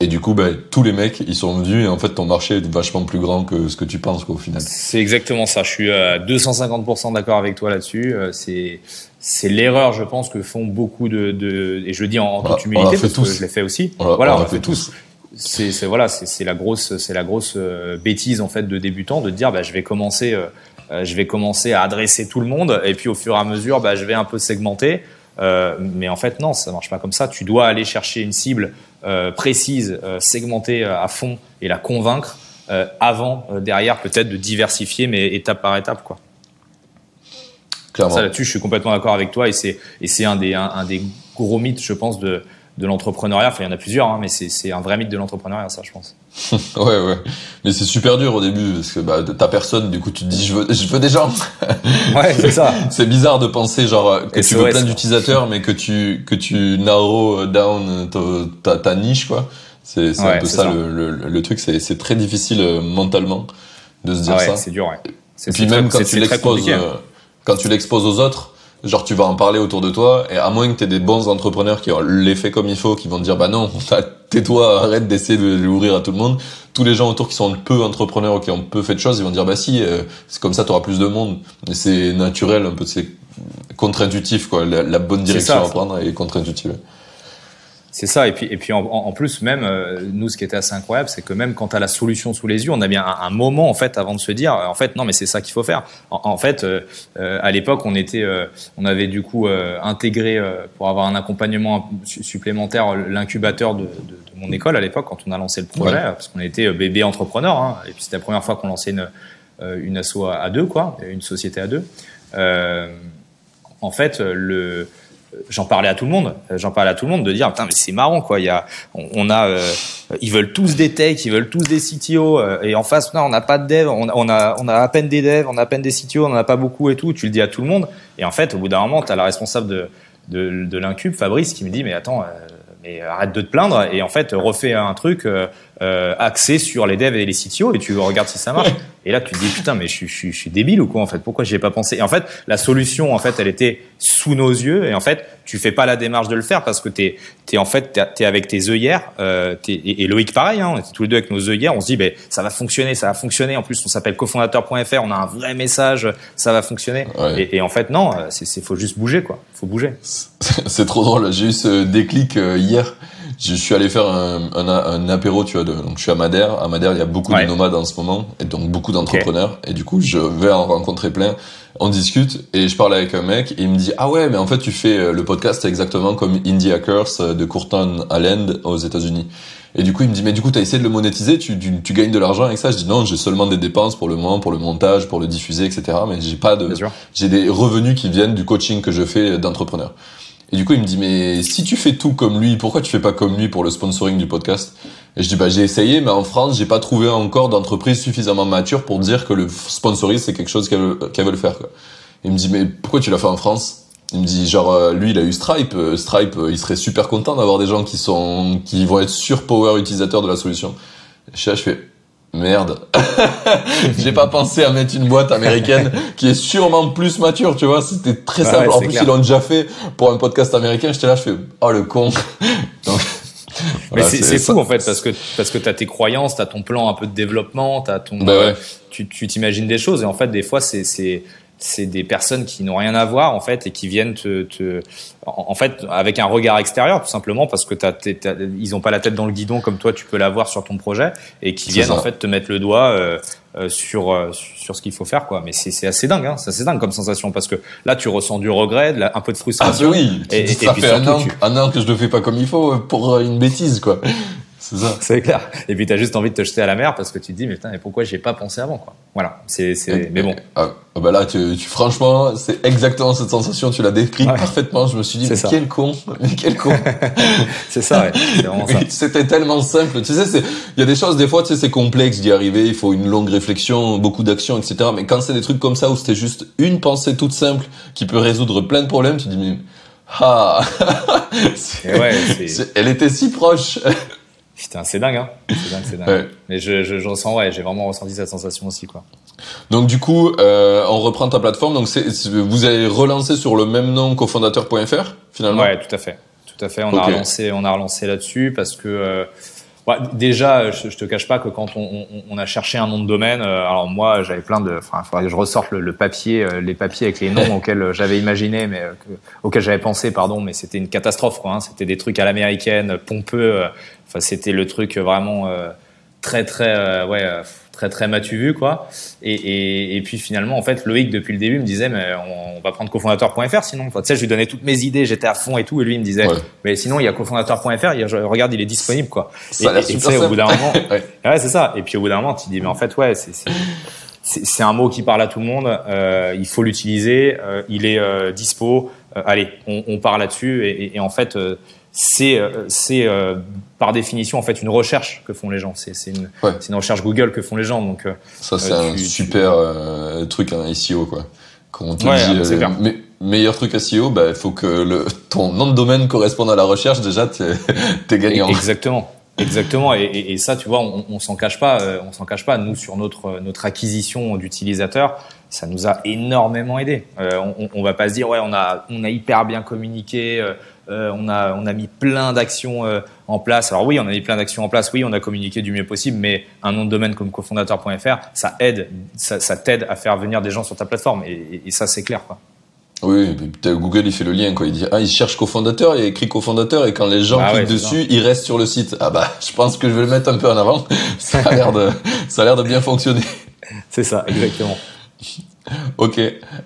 et du coup, bah, tous les mecs, ils sont venus et en fait, ton marché est vachement plus grand que ce que tu penses, quoi, au final. C'est exactement ça. Je suis à 250% d'accord avec toi là-dessus. Euh, c'est, c'est l'erreur, je pense, que font beaucoup de, de et je le dis en, toute humilité parce tous. que je l'ai fait aussi. On voilà, on, on fait tous. C'est, c'est voilà, c'est, c'est la grosse, c'est la grosse euh, bêtise en fait de débutant de dire, bah, je vais commencer, euh, je vais commencer à adresser tout le monde et puis au fur et à mesure, bah, je vais un peu segmenter. Euh, mais en fait, non, ça marche pas comme ça. Tu dois aller chercher une cible précise, euh, segmentée à fond et la convaincre avant, derrière, peut-être de diversifier, mais étape par étape, quoi. Clairement. Ça là-dessus, je suis complètement d'accord avec toi et c'est et c'est un des un, un, des gros mythes, je pense, de de l'entrepreneuriat. Enfin, il y en a plusieurs, hein, mais c'est un vrai mythe de l'entrepreneuriat, ça, je pense. ouais, ouais. Mais c'est super dur au début parce que bah, t'as personne, du coup, tu te dis, je veux, je veux des gens. ouais, c'est ça. c'est bizarre de penser genre que Et tu veux plein d'utilisateurs, mais que tu que tu narrow down ta, ta niche, quoi. C'est ouais, un peu ça, ça. Le, le, le, truc. C'est très difficile euh, mentalement de se dire ah ouais, ça. C'est dur, ouais. Et puis même quand tu l'exposes, euh, quand tu l'exposes aux autres genre tu vas en parler autour de toi et à moins que tu aies des bons entrepreneurs qui ont l'effet comme il faut qui vont te dire bah non tais-toi arrête d'essayer de l'ouvrir à tout le monde. Tous les gens autour qui sont peu entrepreneurs ou qui ont peu fait de choses ils vont dire bah si euh, c'est comme ça tu auras plus de monde. C'est naturel un peu c'est contre-intuitif quoi. La, la bonne direction à prendre est contre-intuitive C'est ça. Et puis, et puis en, plus, même, euh, nous, ce qui était assez incroyable, c'est que même quand tu as la solution sous les yeux, on a bien un, moment, en fait, avant de se dire, en fait, non, mais c'est ça qu'il faut faire. En, fait, euh, euh, à l'époque, on était, on avait du coup intégré, pour avoir un accompagnement supplémentaire, l'incubateur de, de, mon école à l'époque, quand on a lancé le projet, parce qu'on était bébé entrepreneur, hein, et puis c'était la première fois qu'on lançait une, une asso à, deux, quoi, une société à deux. en fait, le j'en parlais à tout le monde. J'en parlais à tout le monde de dire putain mais c'est marrant quoi. Il y a, on, a, euh, ils veulent tous des techs, ils veulent tous des CTO euh, et en face non on n'a pas de dev, on, on, a on a à peine des devs, on a à peine des CTO, on n'en a pas beaucoup et tout. Tu le dis à tout le monde et en fait au bout d'un moment tu as la responsable de de, de l'incube Fabrice qui me dit mais attends euh, mais arrête de te plaindre et en fait refais un truc euh, axé sur les devs et les CTO et tu regardes si ça marche. Et là, tu te dis putain, mais je, je, je suis débile ou quoi en fait? Pourquoi j'y ai pas pensé? Et en fait, la solution, en fait, elle était sous nos yeux. Et en fait, tu fais pas la démarche de le faire parce que t'es, es en fait, t'es avec tes œillères. Euh, et, Loïc, pareil, hein, on était tous les deux avec nos œillères. On se dit, ben, ça va fonctionner, ça va fonctionner. En plus, on s'appelle cofondateur.fr. On a un vrai message, ça va fonctionner. Et, et, en fait, non, c'est, c'est faut juste bouger, quoi. Faut bouger. C'est trop drôle. J'ai eu ce déclic euh, hier je suis allé faire un, un, un apéro, tu vois, de, donc je suis à Madère. À Madère, il y a beaucoup de nomades en ce moment, et donc beaucoup d'entrepreneurs. Et du coup, je vais en rencontrer plein. On discute, et je parle avec un mec, et il me dit, ah ouais, mais en fait, tu fais euh, le podcast exactement comme Indie Hackers euh, de Courtney Allen aux États-Unis. Et du coup, il me dit, mais du coup, t'as essayé de le monétiser, tu, tu, tu, gagnes de l'argent avec ça? Je dis, non, j'ai seulement des dépenses pour le moment, pour le montage, pour le diffuser, etc. Mais j'ai pas de, j'ai des revenus qui viennent du coaching que je fais d'entrepreneur. Et du coup, il me dit, mais si tu fais tout comme lui, pourquoi tu fais pas comme lui pour le sponsoring du podcast? Et je dis, bah j'ai essayé, mais en France, j'ai pas trouvé encore d'entreprise suffisamment mature pour dire que le sponsoring, c'est quelque chose qu'elle veut, faire. Quoi. Il me dit, mais pourquoi tu l'as fait en France? Il me dit genre euh, lui il a eu Stripe, euh, Stripe euh, il serait super content d'avoir des gens qui sont qui vont être sur power utilisateurs de la solution. je fais Merde. J'ai pas pensé à mettre une boîte américaine qui est sûrement plus mature, tu vois. C'était très simple. en plus, ils l'ont déjà fait pour un podcast américain. J'étais là, je fais, oh le con. Mais c'est fou en fait parce que parce que t'as tes croyances, t'as ton plan un peu de développement, t'as ton, bah tu tu t'imagines des choses et en fait des fois c'est c'est des personnes qui n'ont rien à voir en fait et qui viennent te, te en fait avec un regard extérieur tout simplement parce que t'as, ils ont pas la tête dans le guidon comme toi tu peux l'avoir sur ton projet et qui viennent en fait te mettre le doigt euh, euh, sur euh, sur ce qu'il faut faire quoi. Mais c'est, c'est assez dingue hein. C'est assez dingue comme sensation parce que là tu ressens du regret de un peu de frustration ah oui et, ça fait un an, un an que je le fais pas comme il faut pour une bêtise quoi c'est ça. C'est clair. Et puis, tu as juste envie de te jeter à la mer parce que tu te dis, mais putain, mais pourquoi j'ai pas pensé avant, quoi? Voilà. C'est, c'est, mais bon. Ah, ah, bah là, tu, tu franchement, c'est exactement cette sensation, tu l'as décrit parfaitement. Je me suis dit, mais quel con, mais quel con. c'est ça, ouais. C'est vraiment ça. C'était tellement simple. Tu sais, c'est, il y a des choses, des fois, tu sais, c'est complexe d'y arriver. Il faut une longue réflexion, beaucoup d'action, etc. Mais quand c'est des trucs comme ça où c'était juste une pensée toute simple qui peut résoudre plein de problèmes, tu te dis, mais, ah, ouais, elle était si proche. Putain, c'est dingue, hein. C'est dingue, c'est dingue. Mais je, je, je, ressens, ouais, j'ai vraiment ressenti cette sensation aussi, quoi. Donc du coup, euh, on reprend ta plateforme. Donc c'est, vous avez relancé sur le même nom cofondateur.fr finalement? Ouais, tout à fait, tout à fait. On a relancé, on a relancé là-dessus parce que euh, déjà, je, je, te cache pas que quand on, on, on, a cherché un nom de domaine, euh, alors moi j'avais plein de, enfin, il faudrait que je ressorte le, papier, euh, les papiers avec les noms auxquels j'avais imaginé, mais auxquels j'avais pensé, pardon, mais c'était une catastrophe, quoi. Hein. C'était des trucs à l'américaine, pompeux. Enfin, c'était le truc vraiment euh, très très euh, ouais euh, très très matu vu quoi. Et, et, et, puis finalement en fait Loïc depuis le début me disait mais on, va prendre cofondateur.fr sinon. Enfin, tu sais je lui donnais toutes mes idées, j'étais à fond et tout et lui il me disait mais sinon il y a cofondateur.fr, regarde il est disponible quoi. Ça et, et au bout d'un moment ouais, c'est ça. Et puis au bout d'un moment tu dis mais en fait ouais c'est c'est un mot qui parle à tout le monde. Euh, il faut l'utiliser. Euh, il est euh, dispo. allez, on, on part là-dessus. Et, et, en fait, c'est euh, c'est euh, par définition en fait une recherche que font les gens. C'est c'est une, une recherche Google que font les gens. Donc euh, ça c'est un super truc un SEO quoi. Quand on te dit mais, meilleur truc SEO, bah il faut que le ton nom de domaine corresponde à la recherche. Déjà t'es es gagnant. Exactement. Exactement, et, et, ça, tu vois, on, on s'en cache pas, on s'en cache pas. Nous, sur notre notre acquisition d'utilisateurs, ça nous a énormément aidé. on, on, va pas se dire, ouais, on a on a hyper bien communiqué, euh, on, a, on a mis plein d'actions euh, en place. Alors oui, on a mis plein d'actions en place. Oui, on a communiqué du mieux possible, mais un nom de domaine comme cofondateur.fr, ça aide, ça, t'aide à faire venir des gens sur ta plateforme. Et, ça, c'est clair. Quoi. Oui, Google il fait le lien quoi. Il dit ah il cherche cofondateur, il écrit cofondateur et quand les gens ah cliquent dessus, ils restent sur le site. Ah bah je pense que je vais le mettre un peu en avant. Ça a l'air de ça a l'air de bien fonctionner. C'est ça, exactement. ok.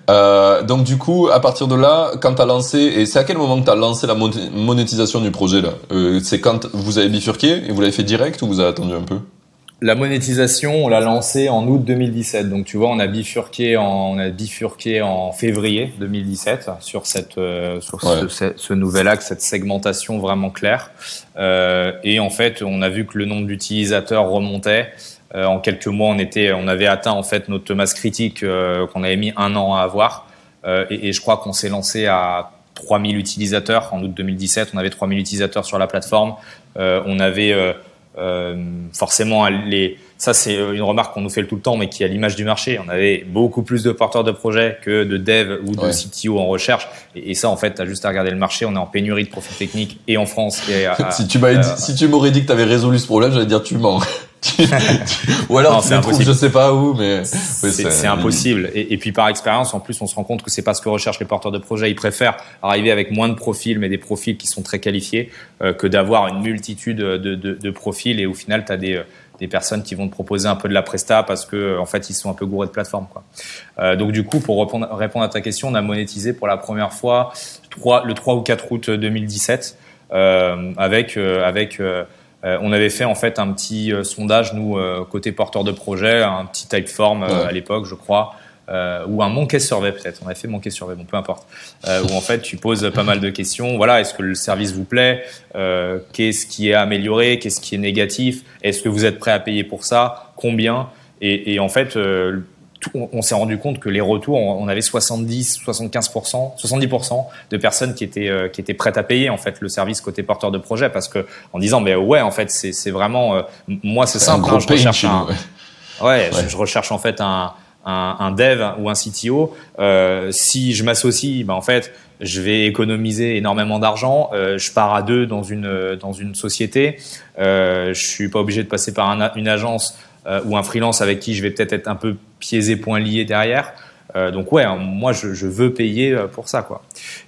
Euh, donc du coup, à partir de là, quand tu as lancé, et c'est à quel moment que tu as lancé la monétisation du projet là? Euh, C'est quand vous avez bifurqué et vous l'avez fait direct ou vous avez attendu un peu? La monétisation, on l'a lancée en août 2017. Donc tu vois, on a bifurqué en, on a bifurqué en février 2017 sur cette euh, sur ce, ce, nouvel axe, cette segmentation vraiment claire. Et en fait, on a vu que le nombre d'utilisateurs remontait. Euh, en quelques mois, on était, on avait atteint en fait notre masse critique euh, qu'on avait mis un an à avoir. Euh, et, et, je crois qu'on s'est lancé à 3000 utilisateurs en août 2017. On avait 3000 utilisateurs sur la plateforme. on avait euh, forcément, les, ça c'est une remarque qu'on nous fait tout le temps, mais qui est à l'image du marché. On avait beaucoup plus de porteurs de projets que de devs ou de CTO en recherche. Et, ça, en fait, tu as juste à regarder le marché. On est en pénurie de profils techniques et en France. Et si tu m'aurais dit, si dit que tu avais résolu ce problème, j'allais dire tu mens. Ou alors c'est impossible. je sais pas où, mais c'est impossible. Et, et, puis par expérience, en plus, on se rend compte que c'est pas ce que recherchent les porteurs de projets. Ils préfèrent arriver avec moins de profils, mais des profils qui sont très qualifiés, euh, que d'avoir une multitude de, de, de, profils. Et au final, tu as des, des personnes qui vont te proposer un peu de la presta parce que en fait, ils sont un peu gourés de plateforme. Quoi. Euh, donc du coup, pour répondre, répondre à ta question, on a monétisé pour la première fois 3, le 3 ou 4 août 2017 euh, avec avec euh, on avait fait en fait un petit euh, sondage nous euh, côté porteur de projet, un petit typeform à l'époque, je crois. ou un monkey survey peut-être. On a fait monkey survey, bon peu importe. où en fait tu poses pas mal de questions. Voilà, est-ce que le service vous plaît? Qu'est-ce qui est amélioré? Qu'est-ce qui est négatif? Est-ce que vous êtes prêt à payer pour ça? Combien? Et, et, en fait, on, s'est rendu compte que les retours, on, avait 70, 75%, 70% de personnes qui étaient euh, qui étaient prêtes à payer en fait le service côté porteur de projet parce que en disant mais ouais en fait c'est c'est vraiment euh, moi c'est simple, hein, je recherche un, ouais, Je, recherche en fait un un, un dev ou un CTO. Euh, si je m'associe, ben en fait, je vais économiser énormément d'argent. Euh, je pars à deux dans une dans une société. Euh, je suis pas obligé de passer par une agence euh, ou un freelance avec qui je vais peut-être être un peu pieds et poings liés derrière. Euh, donc ouais, hein, moi je, je, veux payer euh, pour ça quoi.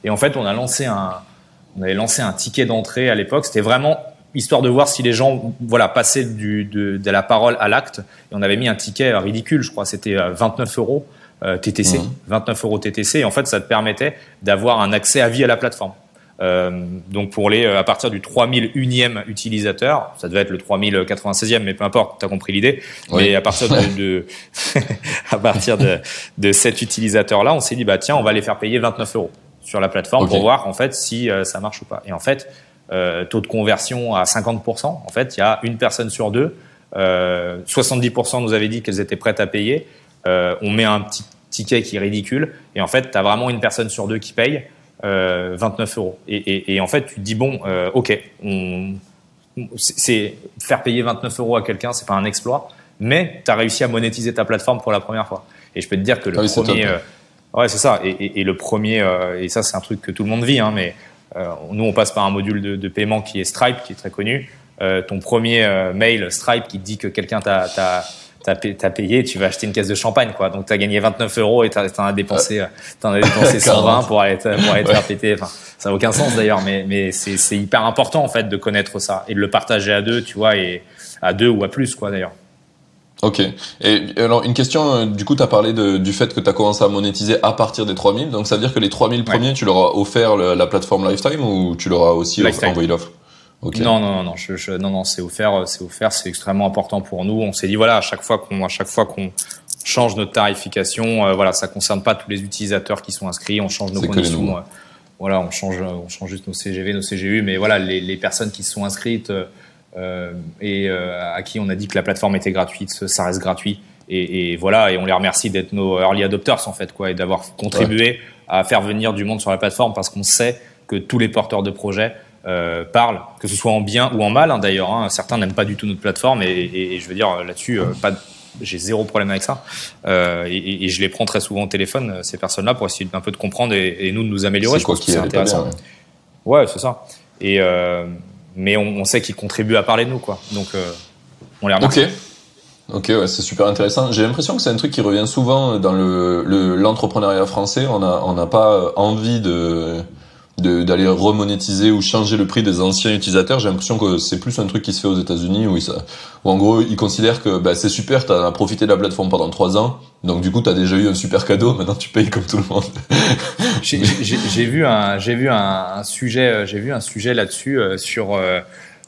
Et en fait, on a lancé un, on avait lancé un ticket d'entrée à l'époque. C'était vraiment histoire de voir si les gens voilà passaient du, de, de la parole à l'acte. Et on avait mis un ticket ridicule, je crois, c'était 29 euros TTC, 29 euros TTC. Et en fait, ça te permettait d'avoir un accès à vie à la plateforme. Euh, donc pour les euh, à partir du 3001e utilisateur, ça devait être le 3096e, mais peu importe, tu as compris l'idée. Mais à partir de, de à partir de, de cet utilisateur-là, on s'est dit bah tiens, on va les faire payer 29 euros sur la plateforme pour voir en fait si euh, ça marche ou pas. Et en fait, euh, taux de conversion à 50%. En fait, il y a une personne sur deux. 70% nous avaient dit qu'elles étaient prêtes à payer. on met un petit ticket qui est ridicule et en fait, tu as vraiment une personne sur deux qui paye. 29 euh, euros. Et, en fait, tu te dis bon, euh, ok, c'est faire payer 29 euros à quelqu'un, c'est pas un exploit, mais tu as réussi à monétiser ta plateforme pour la première fois. Et je peux te dire que le ah premier, euh, ouais, c'est ça. Et, le premier, et ça c'est un truc que tout le monde vit, hein, mais nous on passe par un module de, paiement qui est Stripe, qui est très connu. ton premier mail Stripe qui te dit que quelqu'un t'a t'as payé, tu vas acheter une caisse de champagne, quoi. Donc t'as gagné 29 euros et t'en as dépensé, t'en as dépensé 120 pour aller pour aller te faire péter. Enfin, ça n'a aucun sens d'ailleurs, mais mais c'est hyper important en fait de connaître ça et de le partager à deux, tu vois, et à deux ou à plus, quoi d'ailleurs. Ok. Et alors une question, euh, du coup, tu as parlé de, du fait que tu as commencé à monétiser à partir des 3000. Donc ça veut dire que les 3000 premiers, tu leur as offert la plateforme Lifetime ou tu leur as aussi envoyé l'offre? Non, non, non, je, non, non, c'est offert, c'est offert, c'est extrêmement important pour nous. On s'est dit voilà, à chaque fois qu'on, à chaque fois qu'on change notre tarification, euh, voilà, ça concerne pas tous les utilisateurs qui sont inscrits, on change nos conditions. Euh, voilà, on change, on change juste nos CGV, nos CGU, mais voilà, les, les personnes qui sont inscrites euh, et à qui on a dit que la plateforme était gratuite, ça reste gratuit. Et, et voilà, et on les remercie d'être nos early adopters en fait, quoi, et d'avoir contribué à faire venir du monde sur la plateforme parce qu'on sait que tous les porteurs de projets euh, parlent, que ce soit en bien ou en mal hein, d'ailleurs. Hein. Certains n'aiment pas du tout notre plateforme et, je veux dire là-dessus, euh, pas j'ai zéro problème avec ça. Euh, et, je les prends très souvent au téléphone, euh, ces personnes-là, pour essayer un peu de comprendre et, nous de nous améliorer. Je pense que c'est intéressant. ouais, c'est ça. Et mais on, sait qu'ils contribuent à parler de nous, quoi. Donc on les remercie. Ok. Ok, ouais, c'est super intéressant. J'ai l'impression que c'est un truc qui revient souvent dans le l'entrepreneuriat français. On a on n'a pas envie de d'aller remonétiser ou changer le prix des anciens utilisateurs. J'ai l'impression que c'est plus un truc qui se fait aux États-Unis où, ça, où en gros ils considèrent que bah, c'est super, t'as profité de la plateforme pendant trois ans, donc du coup t'as déjà eu un super cadeau. Maintenant tu payes comme tout le monde. j'ai vu un j'ai vu un, sujet euh, j'ai vu un sujet là-dessus euh, sur euh,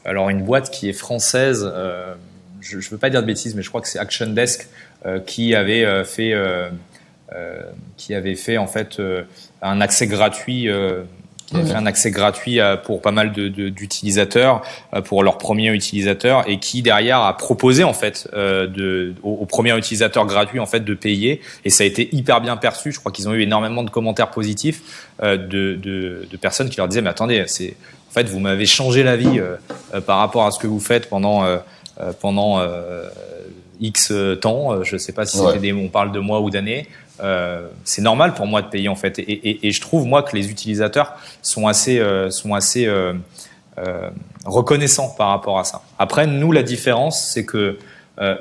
alors une boîte qui est française. je, je veux pas dire de bêtises, mais je crois que c'est Action Desk qui avait fait qui avait fait en fait un accès gratuit qui a fait un accès gratuit euh, pour pas mal d'utilisateurs, de, euh, pour leurs premiers utilisateurs, et qui derrière a proposé en fait euh, de, aux, premiers utilisateurs gratuits en fait de payer, et ça a été hyper bien perçu. Je crois qu'ils ont eu énormément de commentaires positifs de, de, de, personnes qui leur disaient mais attendez, c'est en fait vous m'avez changé la vie par rapport à ce que vous faites pendant pendant X temps. Je sais pas si c'était des, on parle de mois ou d'années. Euh, c'est normal pour moi de payer en fait. Et, et, et, je trouve moi que les utilisateurs sont assez, euh, sont assez euh, reconnaissants par rapport à ça. Après, nous, la différence, c'est que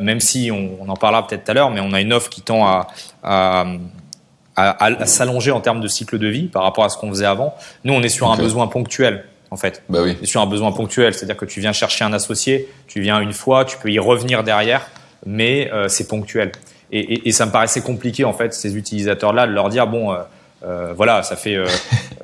même si on, on en parlera peut-être tout à l'heure, mais on a une offre qui tend à, à, à, à s'allonger en termes de cycle de vie par rapport à ce qu'on faisait avant. Nous, on est sur un besoin ponctuel. En fait, bah oui. sur un besoin ponctuel, c'est-à-dire que tu viens chercher un associé, tu viens une fois, tu peux y revenir derrière, mais c'est ponctuel. Et, et, et, ça me paraissait compliqué en fait ces utilisateurs-là de leur dire bon. Euh, euh voilà, ça fait, euh,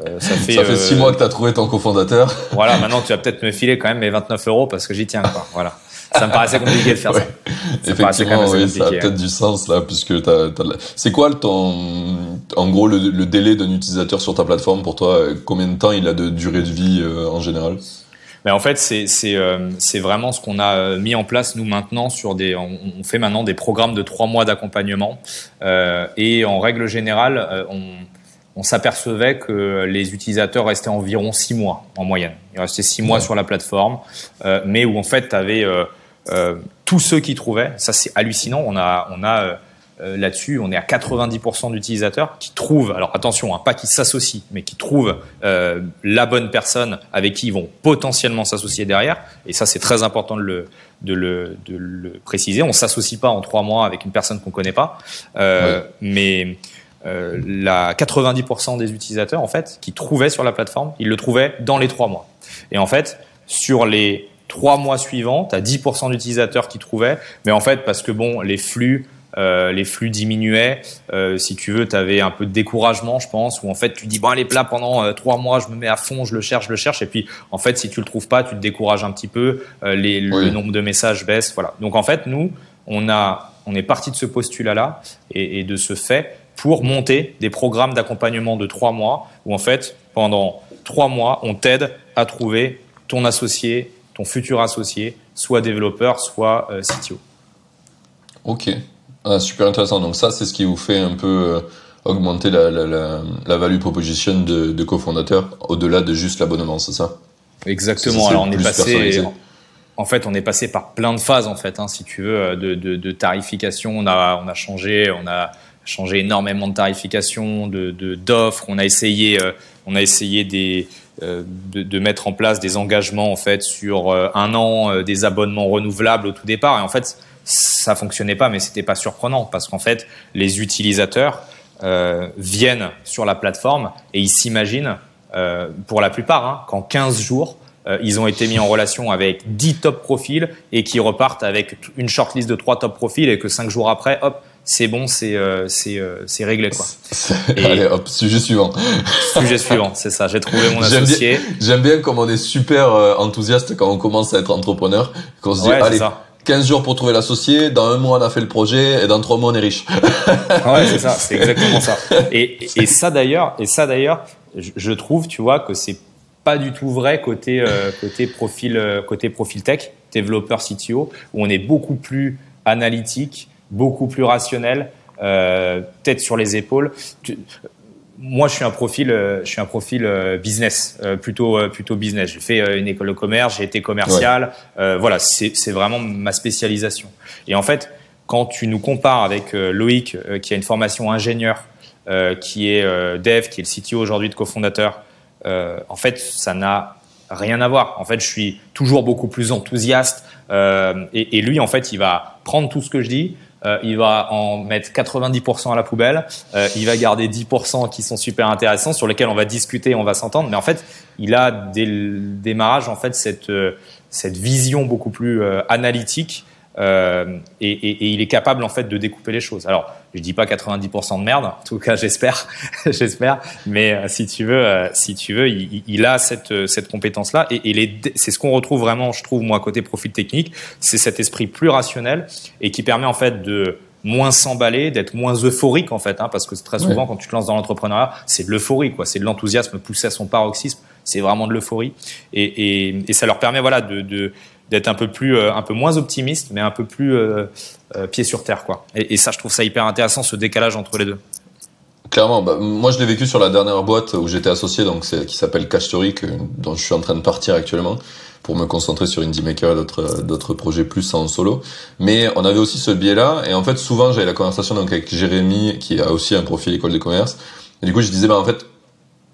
euh ça fait, ça fait six mois que tu as trouvé ton cofondateur. Voilà, maintenant tu vas peut-être me filer quand même mes 29 euros parce que j'y tiens. Quoi. Voilà, ça me paraissait compliqué de faire ça. ça. Effectivement, oui, ça a peut-être du sens là, puisque t'as, t'as... c'est quoi ton, en gros, le, le délai d'un utilisateur sur ta plateforme pour toi? Combien de temps il a de durée de vie en général? Mais en fait, c'est c'est euh, c'est vraiment ce qu'on a euh, mis en place nous maintenant sur des. On, on fait maintenant des programmes de trois mois d'accompagnement euh, et en règle générale, euh, on on s'apercevait que les utilisateurs restaient environ six mois en moyenne. Ils restaient six mois sur la plateforme, euh, mais où en fait, tu avais tous ceux qui trouvaient. Ça, c'est hallucinant. On a on a euh, là-dessus, on est à 90% d'utilisateurs qui trouvent, alors attention, hein, pas qui s'associent, mais qui trouvent euh, la bonne personne avec qui ils vont potentiellement s'associer derrière. Et ça, c'est très important de le, de le, de le préciser. On s'associe pas en trois mois avec une personne qu'on connaît pas, euh, mais euh, la 90% des utilisateurs, en fait, qui trouvaient sur la plateforme, ils le trouvaient dans les trois mois. Et en fait, sur les trois mois suivants, tu as 10% d'utilisateurs qui trouvaient, mais en fait, parce que bon, les flux euh, les flux diminuaient. Euh, si tu veux, tu avais un peu de découragement, je pense, où en fait tu dis bon allez là pendant euh, trois mois, je me mets à fond, je le cherche, je le cherche, et puis en fait si tu le trouves pas, tu te décourages un petit peu, les, le nombre de messages baisse, voilà. Donc en fait nous, on a, on est parti de ce postulat là et, et de ce fait pour monter des programmes d'accompagnement de trois mois où en fait pendant trois mois on t'aide à trouver ton associé, ton futur associé, soit développeur, soit CTO. Ok, ah, super intéressant. Donc ça, c'est ce qui vous fait un peu euh, augmenter la, la, la, la, value proposition de, de cofondateur au-delà de juste l'abonnement, c'est ça? Exactement. Alors on est passé. En fait, on est passé par plein de phases en fait, hein, si tu veux, euh, de, de, de, tarification. On a, on a changé, on a changé énormément de tarification, de d'offres. On a essayé, euh, on a essayé des de, de, mettre en place des engagements en fait sur un an, des abonnements renouvelables au tout départ. Et en fait, ça fonctionnait pas, mais c'était pas surprenant parce qu'en fait, les utilisateurs euh, viennent sur la plateforme et ils s'imaginent, euh, pour la plupart, hein, qu'en 15 jours, euh, ils ont été mis en relation avec 10 top profils et qui repartent avec une shortlist de 3 top profils et que 5 jours après, hop, c'est bon, c'est euh, c'est euh, c'est réglé quoi. Et Allez, hop, sujet suivant. Sujet suivant, c'est ça. J'ai trouvé mon associé. J'aime bien, comme on est super euh, enthousiaste quand on commence à être entrepreneur, qu'on se dit allez, ça. 15 jours pour trouver l'associé, dans un mois on a fait le projet et dans trois mois on est riche. ouais, c'est ça, c'est exactement ça. Et, et ça d'ailleurs, et ça d'ailleurs, je trouve, tu vois, que c'est pas du tout vrai côté euh, côté profil euh, côté profil tech, développeur CTO, où on est beaucoup plus analytique, beaucoup plus rationnel, euh, tête sur les épaules. Tu, moi, je suis un profil, euh, je suis un profil euh, business, euh, plutôt plutôt business. J'ai fait une école de commerce, j'ai été commercial. voilà, c'est vraiment ma spécialisation. Et en fait, quand tu nous compares avec Loïc, qui a une formation ingénieur, qui est dev, qui est le CTO aujourd'hui de cofondateur, en fait, ça n'a rien à voir. En fait, je suis toujours beaucoup plus enthousiaste. Et, et, lui, en fait, il va prendre tout ce que je dis, euh, il va en mettre 90% à la poubelle, euh, il va garder 10% qui sont super intéressants, sur lesquels on va discuter, on va s'entendre. Mais en fait, il a dès le démarrage, en fait, cette, euh, cette vision beaucoup plus euh, analytique euh, et, et, et, il est capable en fait de découper les choses. Alors, je dis pas 90% de merde, en tout cas j'espère, j'espère. Mais euh, si tu veux, euh, si tu veux, il, il a cette cette compétence là et, et c'est ce qu'on retrouve vraiment, je trouve moi côté profil technique, c'est cet esprit plus rationnel et qui permet en fait de moins s'emballer, d'être moins euphorique en fait, hein, parce que très souvent quand tu te lances dans l'entrepreneuriat, c'est de l'euphorie quoi, c'est de l'enthousiasme poussé à son paroxysme, c'est vraiment de l'euphorie. Et, et, et, ça leur permet voilà de, de d'être un peu plus, euh, un peu moins optimiste, mais un peu plus euh, euh, pied sur terre, quoi. Et, ça, je trouve ça hyper intéressant, ce décalage entre les deux. Clairement, bah, moi je l'ai vécu sur la dernière boîte où j'étais associé, donc qui s'appelle Cash dont je suis en train de partir actuellement pour me concentrer sur Indie Maker et d'autres d'autres projets plus en solo. Mais on avait aussi ce biais-là, et en fait souvent j'avais la conversation donc avec Jérémy qui a aussi un profil école de commerce. Et du coup je disais bah en fait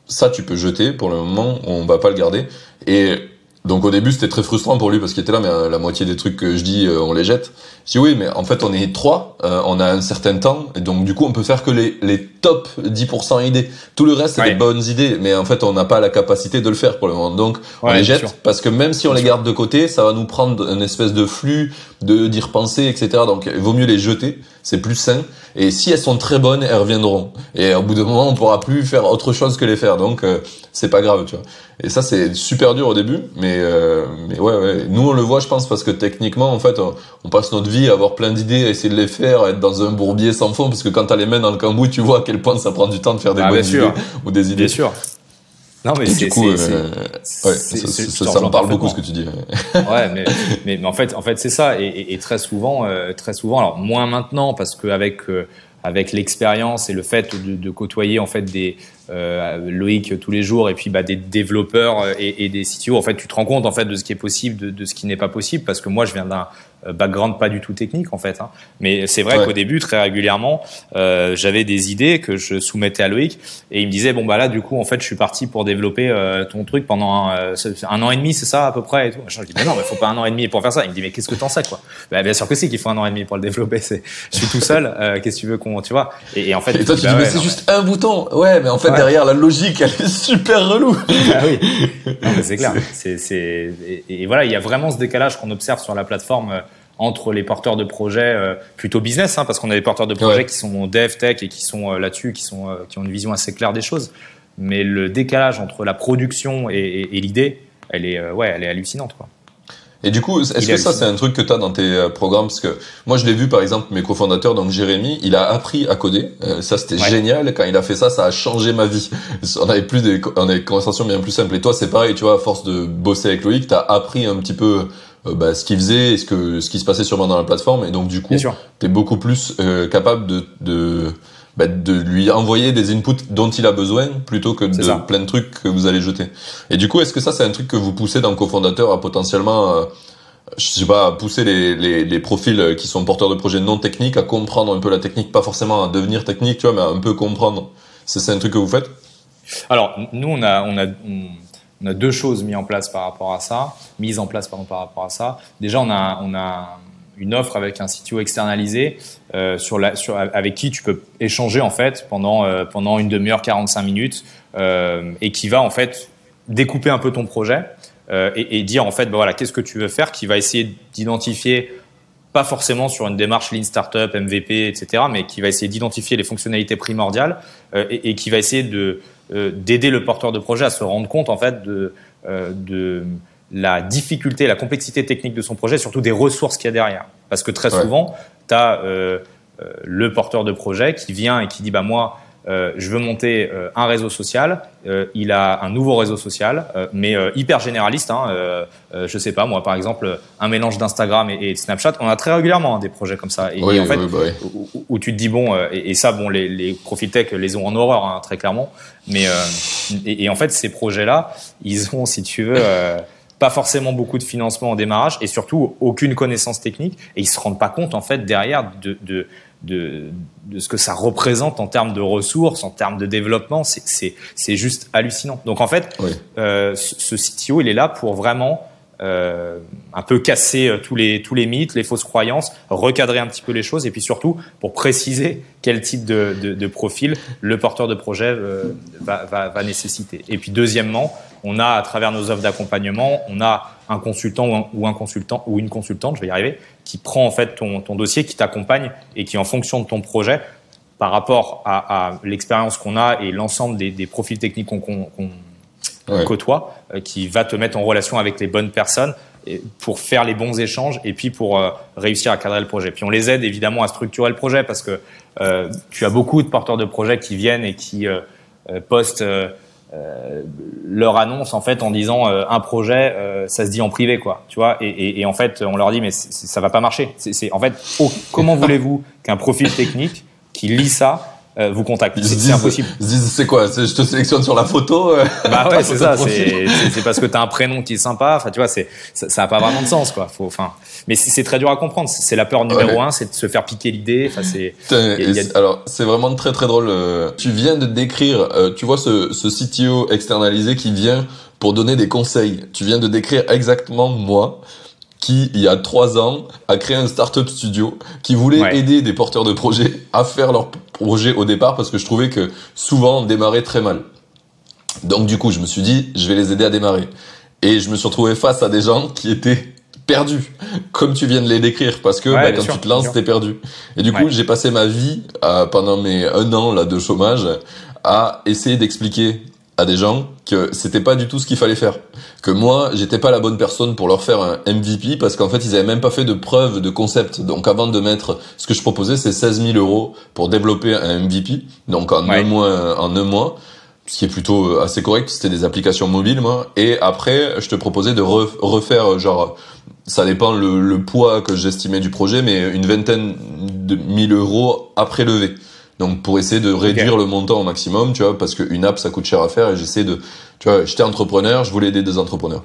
ça tu peux jeter pour le moment, on va pas le garder. Et donc au début c'était très frustrant pour lui parce qu'il était là mais euh, la moitié des trucs que je dis euh, on les jette. Je dis oui mais en fait on est trois, euh, on a un certain temps et donc du coup on peut faire que les, les top 10% idées. Tout le reste c'est des bonnes idées mais en fait on n'a pas la capacité de le faire pour le moment. Donc on les jette parce que même si on les garde de côté ça va nous prendre une espèce de flux de d'y repenser etc. Donc il vaut mieux les jeter, c'est plus sain. Et si elles sont très bonnes elles reviendront. Et au bout d'un moment on pourra plus faire autre chose que les faire donc c'est pas grave tu vois. Et ça c'est super dur au début mais euh, mais ouais, ouais, nous on le voit, je pense, parce que techniquement, en fait, on, passe notre vie à avoir plein d'idées, à essayer de les faire, à être dans un bourbier sans fond, parce que quand t'as les mains dans le cambouis, tu vois à quel point ça prend du temps de faire des ah, bonnes idées ou des idées. Bien sûr. Non, mais du coup, euh, ouais, ça, me parle beaucoup ce que tu dis. ouais, mais, mais, en fait, en fait, c'est ça, et, et, très souvent, euh, très souvent, alors moins maintenant, parce qu'avec avec l'expérience et le fait de, de, côtoyer en fait des euh, Loïc tous les jours et puis bah, des développeurs et, et, des CTO, en fait, tu te rends compte en fait de ce qui est possible, de, de ce qui n'est pas possible, parce que moi, je viens d'un euh, background pas du tout technique en fait. Hein. Mais c'est vrai qu'au début, très régulièrement, euh, j'avais des idées que je soumettais à Loïc et il me disait bon bah là du coup en fait je suis parti pour développer euh, ton truc pendant un, euh, un an et demi, c'est ça à peu près et tout. Je dis mais non mais faut pas un an et demi pour faire ça. Il me dit mais qu'est-ce que t'en sais quoi? Bah, Bien sûr que c'est qu'il faut un an et demi pour le développer. C'est je suis tout seul. Euh, qu'est-ce que tu veux qu'on tu vois? Et, et, en fait et toi tu dis, bah mais c'est juste un bouton. Ouais mais en fait derrière la logique elle est super relou. ah oui. c'est clair. C'est c'est et, et, voilà il y a vraiment ce décalage qu'on observe sur la plateforme entre les porteurs de projets euh, plutôt business, hein, parce qu'on a des porteurs de projets qui sont dev tech et qui sont euh, là-dessus, qui sont euh, qui ont une vision assez claire des choses. Mais le décalage entre la production et, et, et l'idée, elle est ouais, elle est hallucinante quoi. Et du coup, est-ce que ça c'est un truc que tu as dans tes programmes? Parce que moi je l'ai vu par exemple, mes cofondateurs, donc Jérémy, il a appris à coder. ça c'était génial. Quand il a fait ça, ça a changé ma vie. On avait plus des, on avait des conversations bien plus simples. Et toi c'est pareil, tu vois, à force de bosser avec Loïc, tu as appris un petit peu bah, ce qu'il faisait et ce que ce qui se passait sûrement dans la plateforme et donc du coup tu es beaucoup plus euh, capable de de, bah, de lui envoyer des inputs dont il a besoin plutôt que de plein de trucs que vous allez jeter. Et du coup, est-ce que ça c'est un truc que vous poussez dans le cofondateur à potentiellement euh, je sais pas, pousser les, les, les, profils qui sont porteurs de projets non techniques à comprendre un peu la technique, pas forcément à devenir technique, tu vois, mais à un peu comprendre? C'est un truc que vous faites? Alors, nous, on a, on a, on a deux choses mises en place par rapport à ça, mises en place pardon, par rapport à ça. Déjà, on a, on a une offre avec un CTO externalisé euh, sur la, sur, avec qui tu peux échanger en fait pendant, euh, pendant une demi-heure, 45 minutes, euh, et qui va en fait découper un peu ton projet et, dire en fait, bah, voilà, qu'est-ce que tu veux faire, qui va essayer d'identifier pas forcément sur une démarche Lean Startup, MVP, etc., mais qui va essayer d'identifier les fonctionnalités primordiales et, qui va essayer de d'aider le porteur de projet à se rendre compte en fait de, euh, de la difficulté, la complexité technique de son projet, surtout des ressources qu'il y a derrière. Parce que très souvent, tu as euh, le porteur de projet qui vient et qui dit bah moi euh, je veux monter euh, un réseau social. Euh, il a un nouveau réseau social, mais hyper généraliste. Hein, je sais pas, moi, par exemple, un mélange d'Instagram et, de Snapchat. On a très régulièrement hein, des projets comme ça. Et, en fait, bah où, tu te dis bon, et, ça, bon, les, les profil tech les ont en horreur, hein, très clairement. Mais et, en fait, ces projets-là, ils ont, si tu veux pas forcément beaucoup de financement en démarrage et surtout aucune connaissance technique et ils se rendent pas compte en fait derrière de, de de, de ce que ça représente en termes de ressources, en termes de développement, c'est juste hallucinant. Donc en fait, euh, ce CTO, il est là pour vraiment euh, un peu casser euh, tous les tous les mythes, les fausses croyances, recadrer un petit peu les choses et puis surtout pour préciser quel type de, de, de profil le porteur de projet euh, va, va, va, nécessiter. Et puis deuxièmement, on a à travers nos offres d'accompagnement, on a un consultant ou un, consultant ou une consultante, je vais y arriver, qui prend en fait ton, ton dossier, qui t'accompagne et qui en fonction de ton projet, par rapport à, à l'expérience qu'on a et l'ensemble des, des profils techniques qu'on qu ouais. côtoie, euh, qui va te mettre en relation avec les bonnes personnes pour faire les bons échanges et puis pour euh, réussir à cadrer le projet. Puis on les aide évidemment à structurer le projet parce que euh, tu as beaucoup de porteurs de projets qui viennent et qui euh, euh postent euh, leur annonce en fait en disant un projet ça se dit en privé quoi tu vois? Et, et, et en fait on leur dit mais ça va pas marcher c'est en fait oh, comment voulez-vous qu'un profil technique qui lit ça euh, vous contactent. C'est impossible. C'est quoi Je te sélectionne sur la photo euh, Bah ouais, c'est ça. C'est parce que tu as un prénom qui est sympa. Enfin, tu vois, c'est ça, ça a pas vraiment de sens, quoi. Faut, enfin, mais c'est très dur à comprendre. C'est la peur numéro un, c'est de se faire piquer l'idée. Enfin, c'est. Alors, c'est vraiment très très drôle. Euh, tu viens de décrire, tu vois, ce, ce CTO externalisé qui vient pour donner des conseils. Tu viens de décrire exactement moi qui, il y a trois ans, a créé un startup studio qui voulait aider des porteurs de projets à faire leur projet au départ parce que je trouvais que souvent on démarrait très mal. Donc du coup, je me suis dit, je vais les aider à démarrer. Et je me suis retrouvé face à des gens qui étaient perdus, comme tu viens de les décrire, parce que bah, quand tu te lances, t'es perdu. Et du coup, j'ai passé ma vie euh, pendant mes un an là de chômage à essayer d'expliquer à des gens que c'était pas du tout ce qu'il fallait faire. Que moi, j'étais pas la bonne personne pour leur faire un MVP parce qu'en fait, ils avaient même pas fait de preuve de concept. Donc, avant de mettre, ce que je proposais, c'est 16 000 euros pour développer un MVP. Donc, en un mois, en un mois. Ce qui est plutôt assez correct. C'était des applications mobiles, moi. Et après, je te proposais de refaire, genre, ça dépend le, le poids que j'estimais du projet, mais une vingtaine de mille euros après levé. Donc pour essayer de réduire le montant au maximum, tu vois, parce qu'une app ça coûte cher à faire et j'essaie de, tu vois, j'étais entrepreneur, je voulais aider des entrepreneurs.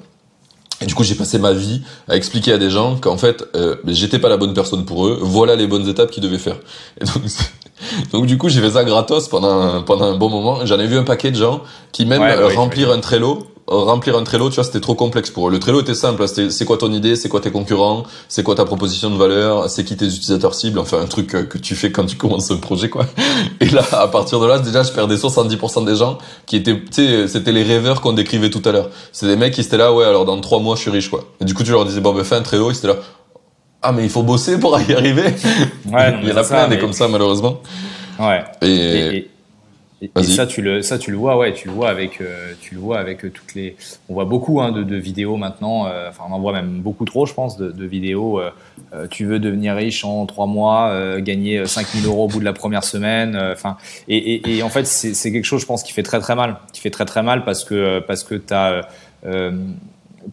Et du coup, j'ai passé ma vie à expliquer à des gens qu'en fait, euh, j'étais pas la bonne personne pour eux. Voilà les bonnes étapes qu'ils devaient faire. Et donc, donc du coup, j'ai fait ça gratos pendant pendant un bon moment. J'en ai vu un paquet de gens qui même ouais, remplir un Trello remplir un Trello, tu vois, c'était trop complexe pour eux. Le Trello était simple, c'était c'est quoi ton idée, c'est quoi tes concurrents, c'est quoi ta proposition de valeur, c'est qui tes utilisateurs cibles, enfin un truc que tu fais quand tu commences un projet, quoi. Et là, à partir de là, déjà, je perdais 70% des gens qui étaient, tu sais, c'était les rêveurs qu'on décrivait tout à l'heure. C'est des mecs qui étaient là, ouais, alors dans trois mois, je suis riche, quoi. Et du coup, tu leur disais, bon, ben, fais un Trello, ils étaient là, ah, mais il faut bosser pour y arriver. Ouais, il y en a plein des comme ça, malheureusement. Ouais. et et, ça, tu le, ça, tu le vois, ouais, tu le vois avec, euh, tu le vois avec euh, toutes les. On voit beaucoup hein, de, de, vidéos maintenant. Euh, enfin, on en voit même beaucoup trop, je pense, de, de vidéos. tu veux devenir riche en trois mois, gagner 5000 euros au bout de la première semaine. Enfin, et, et, et, en fait, c'est quelque chose, je pense, qui fait très très mal, qui fait très très mal parce que parce que t'as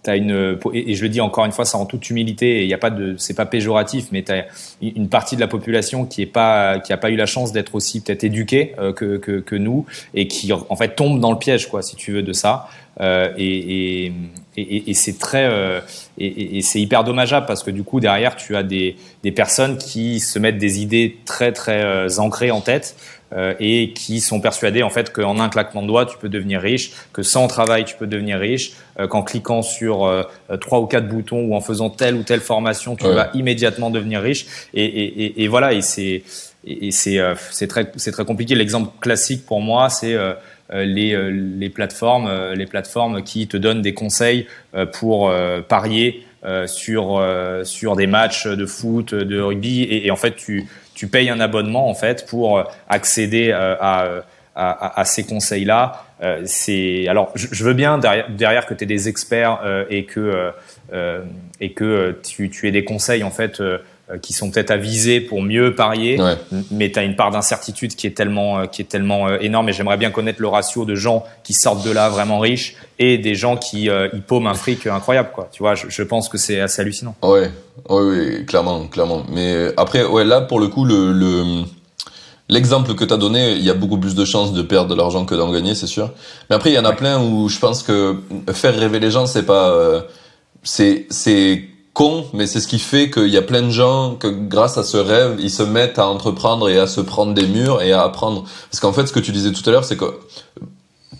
T'as une et je le dis encore une fois, ça en toute humilité. Il n'y a pas de, c'est pas péjoratif, mais tu as une partie de la population qui est pas, qui a pas eu la chance d'être aussi peut-être éduquée euh, que, que, que nous et qui en fait tombe dans le piège, quoi, si tu veux, de ça. Euh, et, et, et, c'est très euh, et, c'est hyper dommageable parce que du coup derrière tu as des, des personnes qui se mettent des idées très très ancrées en tête euh, et qui sont persuadés en fait qu'en un claquement de doigts tu peux devenir riche, que sans travail tu peux devenir riche, euh, qu'en cliquant sur euh, trois ou quatre boutons ou en faisant telle ou telle formation tu ouais. vas immédiatement devenir riche et, et, et voilà et c'est et c'est c'est très c'est très compliqué. L'exemple classique pour moi c'est les, les plateformes les plateformes qui te donnent des conseils pour parier sur sur des matchs de foot, de rugby et, et en fait tu tu payes un abonnement en fait pour euh, accéder euh, à, à, à ces conseils-là. Euh, c'est alors je, veux bien derrière, derrière que tu aies des experts euh, et que euh, et que tu, tu aies des conseils en fait qui sont peut-être avisés pour mieux parier, ouais. mais tu as une part d'incertitude qui est tellement qui est tellement énorme et j'aimerais bien connaître le ratio de gens qui sortent de là vraiment riches et des gens qui euh, y paument un fric incroyable quoi. Tu vois, je, je pense que c'est assez hallucinant. Ouais. Oui, oui, clairement, clairement. Mais après ouais, là pour le coup le, le l'exemple que tu as donné, il y a beaucoup plus de chances de perdre de l'argent que d'en gagner, c'est sûr. Mais après, il y en a plein où je pense que faire rêver les gens, c'est pas, euh, c'est, c'est con, mais c'est ce qui fait qu'il y a plein de gens que grâce à ce rêve, ils se mettent à entreprendre et à se prendre des murs et à apprendre. Parce qu'en fait, ce que tu disais tout à l'heure, c'est que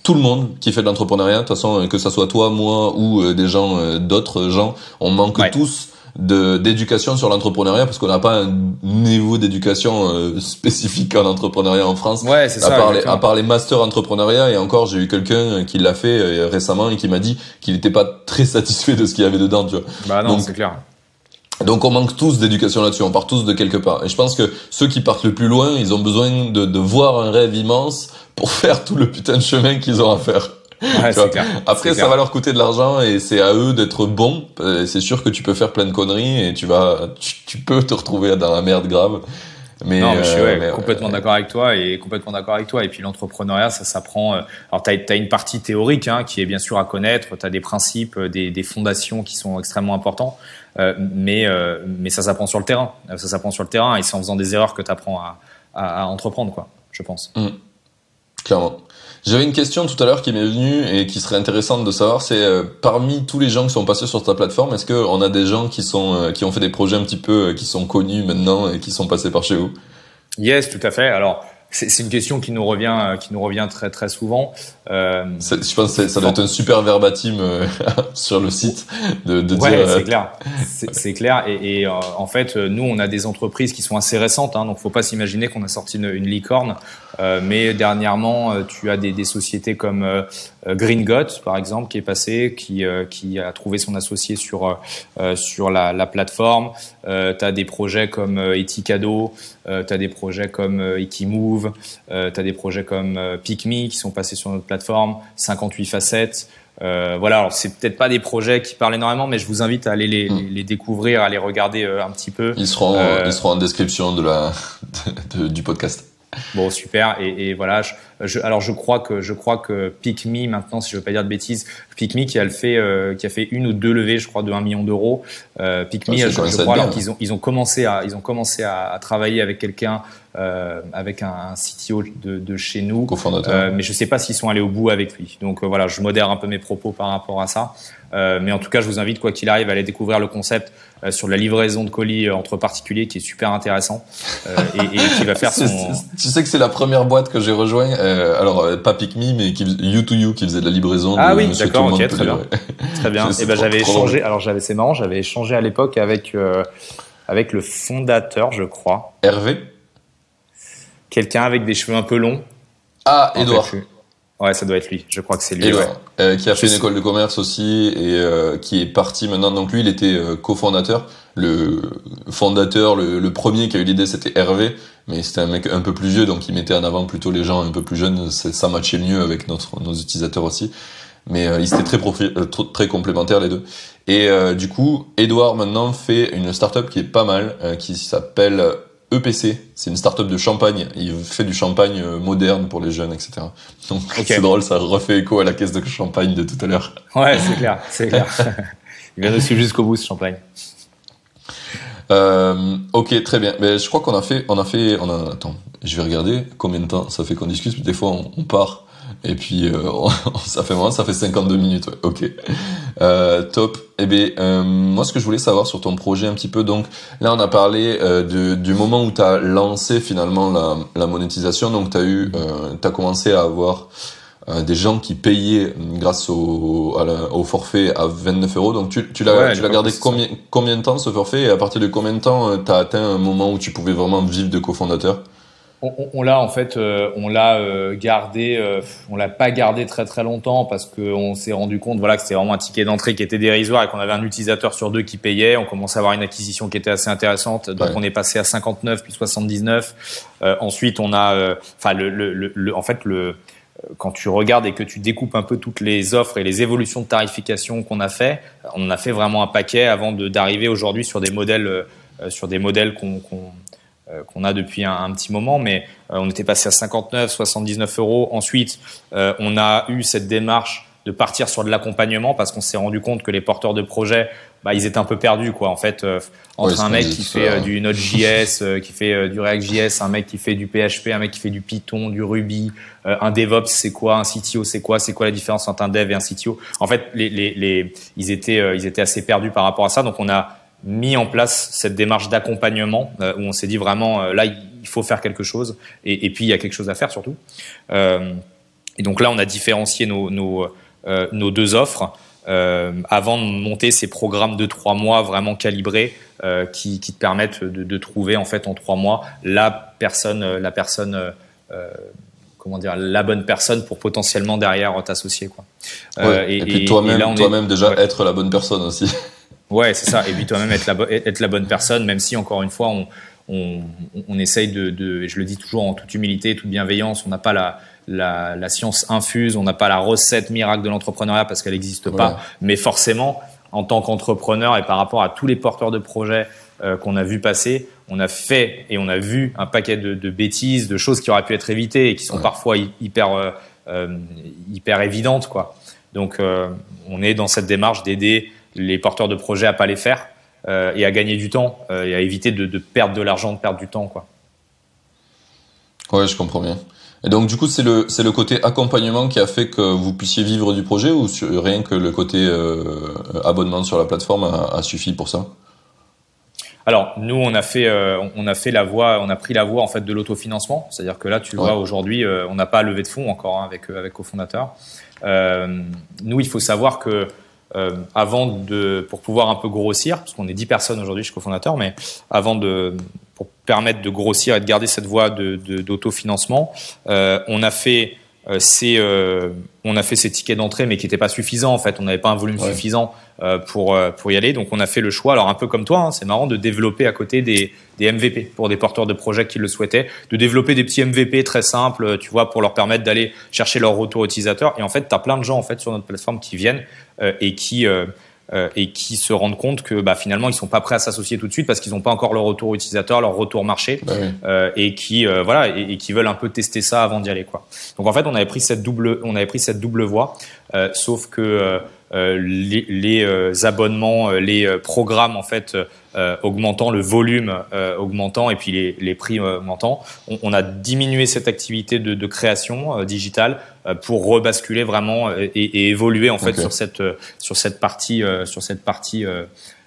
tout le monde qui fait de l'entrepreneuriat, de toute façon, que ça soit toi, moi ou euh, des gens, euh, d'autres gens, on manque tous de d'éducation sur l'entrepreneuriat parce qu'on n'a pas un niveau d'éducation euh, spécifique en entrepreneuriat en France. Ouais, c'est à Part les, à part les masters entrepreneuriat et encore j'ai eu quelqu'un qui l'a fait récemment et qui m'a dit qu'il n'était pas très satisfait de ce qu'il y avait dedans, tu vois. Bah non, c'est clair. Donc on manque tous d'éducation là-dessus, on part tous de quelque part. Et je pense que ceux qui partent le plus loin, ils ont besoin de, de voir un rêve immense pour faire tout le putain de chemin qu'ils ont à faire. Clair. Après, ça va leur coûter de l'argent et c'est à eux d'être bons. C'est sûr que tu peux faire plein de conneries et tu vas, tu, peux te retrouver dans la merde grave. Mais, non, je suis euh, complètement d'accord avec toi et complètement d'accord avec toi. Et puis l'entrepreneuriat, ça s'apprend. Euh, alors, tu as, une partie théorique hein, qui est bien sûr à connaître. Tu as des principes, euh, des, des, fondations qui sont extrêmement importants. Euh, mais, mais ça s'apprend sur le terrain. Ça s'apprend sur le terrain et c'est en faisant des erreurs que tu apprends à, à, à, entreprendre, quoi, je pense. Mmh. Clairement. J'avais une question tout à l'heure qui m'est venue et qui serait intéressante de savoir, c'est euh, parmi tous les gens qui sont passés sur ta plateforme, est-ce qu'on a des gens qui sont euh, qui ont fait des projets un petit peu euh, qui sont connus maintenant et qui sont passés par chez vous? Yes, tout à fait. Alors c'est une question qui nous revient, qui nous revient très très souvent. Euh, je pense que ça doit être un super verbatim sur le site de, de ouais, dire. c'est clair, c'est clair. Et, et en fait, nous, on a des entreprises qui sont assez récentes, hein, donc faut pas s'imaginer qu'on a sorti une, une licorne. Euh, mais dernièrement, euh, tu as des, des sociétés comme euh, Green Got, par exemple, qui est passé, qui, qui a trouvé son associé sur, sur la, la plateforme. Euh, tu as des projets comme Etikado, euh, tu as des projets comme Ekimove, euh, tu as des projets comme PicMe qui sont passés sur notre plateforme, 58 facettes. Euh, voilà, alors c'est peut-être pas des projets qui parlent énormément, mais je vous invite à aller les, hmm. les, découvrir, à les regarder un petit peu. Ils seront, ils seront en description de la, de, du podcast. Bon, super. Et, et voilà. Je, je, alors, je crois que je crois que PicMe maintenant, si je veux pas dire de bêtises, PicMe qui a le fait, euh, qui a fait une ou deux levées, je crois, de 1 million d'euros. Euh, ah, je, crois alors qu'ils ont ils ont commencé à ils ont commencé à, à travailler avec quelqu'un, euh, avec un, un, CTO de, de chez nous. Euh, mais je sais pas s'ils sont allés au bout avec lui. Donc euh, voilà, je modère un peu mes propos par rapport à ça. Mais en tout cas, je vous invite, quoi qu'il arrive, à aller découvrir le concept euh, sur la livraison de colis euh, entre particuliers qui est super intéressant et, et, qui va faire son. tu sais que c'est la première boîte que j'ai rejoint. alors pas PicMe, mais qui, You2You qui faisait de la livraison. Ah oui, d'accord, ok, très bien, très bien. Et ben j'avais échangé. Alors j'avais, c'est marrant, j'avais échangé à l'époque avec avec le fondateur, je crois. Hervé? Quelqu'un avec des cheveux un peu longs. Ah, Edouard. Ouais, ça doit être lui. Je crois que c'est lui. Ouais. Euh, qui a fait une école de commerce aussi et euh, qui est parti maintenant. Donc lui, il était euh, cofondateur. Le fondateur, le, le premier qui a eu l'idée, c'était Hervé, mais c'était un mec un peu plus vieux, donc il mettait en avant plutôt les gens un peu plus jeunes. Ça matchait mieux avec notre, nos utilisateurs aussi. Mais euh, ils étaient très, euh, très complémentaires les deux. Et du coup, Edouard maintenant fait une startup qui est pas mal, qui s'appelle EPC, c'est une start-up de champagne. Il fait du champagne euh, moderne pour les jeunes, etc. Donc c'est drôle, ça refait écho à la caisse de champagne de tout à l'heure. Ouais, c'est clair, c'est clair. Il vient de suivre jusqu'au bout ce champagne. Euh, ok, très bien. Mais je crois qu'on a fait, on a fait, on a. Attends, je vais regarder combien de temps ça fait qu'on discute. Des fois, on part et puis euh, ça fait moins, ça fait 52 minutes. Ouais. Ok, euh, top. Eh bien, euh, moi ce que je voulais savoir sur ton projet un petit peu, donc là on a parlé euh, de, du moment où tu as lancé finalement la, la monétisation, donc tu as eu, euh, as commencé à avoir des gens qui payaient grâce au, au forfait à 29 euros. Donc tu, tu l'as tu l'as gardé combien, combien de temps ce forfait? Et à partir de combien de temps tu as atteint un moment où tu pouvais vraiment vivre de cofondateur? On, on l'a en fait, euh, on l'a euh, gardé, euh, on l'a pas gardé très très longtemps parce qu'on s'est rendu compte, voilà, que c'était vraiment un ticket d'entrée qui était dérisoire et qu'on avait un utilisateur sur deux qui payait. On commençait à avoir une acquisition qui était assez intéressante, donc on est passé à 59 puis 79. ensuite, on a, enfin le, le, le, en fait le quand tu regardes et que tu découpes un peu toutes les offres et les évolutions de tarification qu'on a fait, on en a fait vraiment un paquet avant d'arriver aujourd'hui sur des modèles, sur des modèles qu'on euh, qu'on a depuis un, petit moment, mais euh, on était passé à 59, 79 euros. Ensuite, euh, on a eu cette démarche de partir sur de l'accompagnement parce qu'on s'est rendu compte que les porteurs de projets, bah, ils étaient un peu perdus, quoi. En fait, entre un mec qui fait du Node.js, qui fait du React.js, un mec qui fait du PHP, un mec qui fait du Python, du Ruby, un DevOps, c'est quoi, un CTO, c'est quoi, c'est quoi la différence entre un Dev et un CTO En fait, les, les, les, ils étaient, ils étaient assez perdus par rapport à ça. Donc, on a mis en place cette démarche d'accompagnement où on s'est dit vraiment là il faut faire quelque chose et, puis il y a quelque chose à faire surtout. et donc là on a différencié nos, nos, nos deux offres. Euh, avant de monter ces programmes de trois mois vraiment calibrés euh, qui, qui, te permettent de, de, trouver en fait en trois mois la personne, la personne, euh, comment dire, la bonne personne pour potentiellement derrière t'associer quoi. Ouais, et, et, puis toi-même, toi-même déjà être la bonne personne aussi. Ouais, c'est ça. Et puis toi-même être la, être la bonne personne, même si encore une fois on, on, on essaye de, de, je le dis toujours en toute humilité, toute bienveillance, on n'a pas la la, la science infuse, on n'a pas la recette miracle de l'entrepreneuriat parce qu'elle n'existe pas. Mais forcément, en tant qu'entrepreneur et par rapport à tous les porteurs de projets euh, qu'on a vu passer, on a fait et on a vu un paquet de, de bêtises, de choses qui auraient pu être évitées et qui sont parfois hyper euh, euh, hyper évidentes quoi. Donc on est dans cette démarche d'aider les porteurs de projets à pas les faire et à gagner du temps et à éviter de, de perdre de l'argent, de perdre du temps quoi. Ouais, je comprends bien. Et donc du coup, c'est le c'est le côté accompagnement qui a fait que vous puissiez vivre du projet ou rien que le côté euh, abonnement sur la plateforme a, suffi pour ça? Alors nous on a fait euh, on a fait la voie on a pris la voie en fait de l'autofinancement c'est-à-dire que là tu vois aujourd'hui euh, on n'a pas levé de fonds encore hein, avec avec cofondateur nous il faut savoir que avant de pour pouvoir un peu grossir parce qu'on est 10 personnes aujourd'hui chez cofondateur mais avant de pour permettre de grossir et de garder cette voie d'autofinancement. De, euh, on a fait euh, ces, euh, on a fait ces tickets d'entrée, mais qui n'étaient pas suffisants en fait. On n'avait pas un volume suffisant euh, pour pour y aller, donc on a fait le choix. Alors un peu comme toi, hein, c'est marrant de développer à côté des, des MVP pour des porteurs de projets qui le souhaitaient, de développer des petits MVP très simples, tu vois, pour leur permettre d'aller chercher leur retour utilisateur. Et en fait, tu as plein de gens en fait sur notre plateforme qui viennent et qui euh, et qui se rendent compte que bah, finalement ils sont pas prêts à s'associer tout de suite parce qu'ils n'ont pas encore leur retour utilisateur, leur retour marché, bah euh, et qui euh, voilà et, qui veulent un peu tester ça avant d'y aller quoi. Donc en fait on avait pris cette double on avait pris cette double voie, sauf que euh, les, les euh, abonnements, euh, les programmes en fait augmentant, le volume augmentant et puis les, les prix augmentant, on, on, a diminué cette activité de, de création digitale pour rebasculer vraiment et, et évoluer en fait sur cette sur cette partie sur cette partie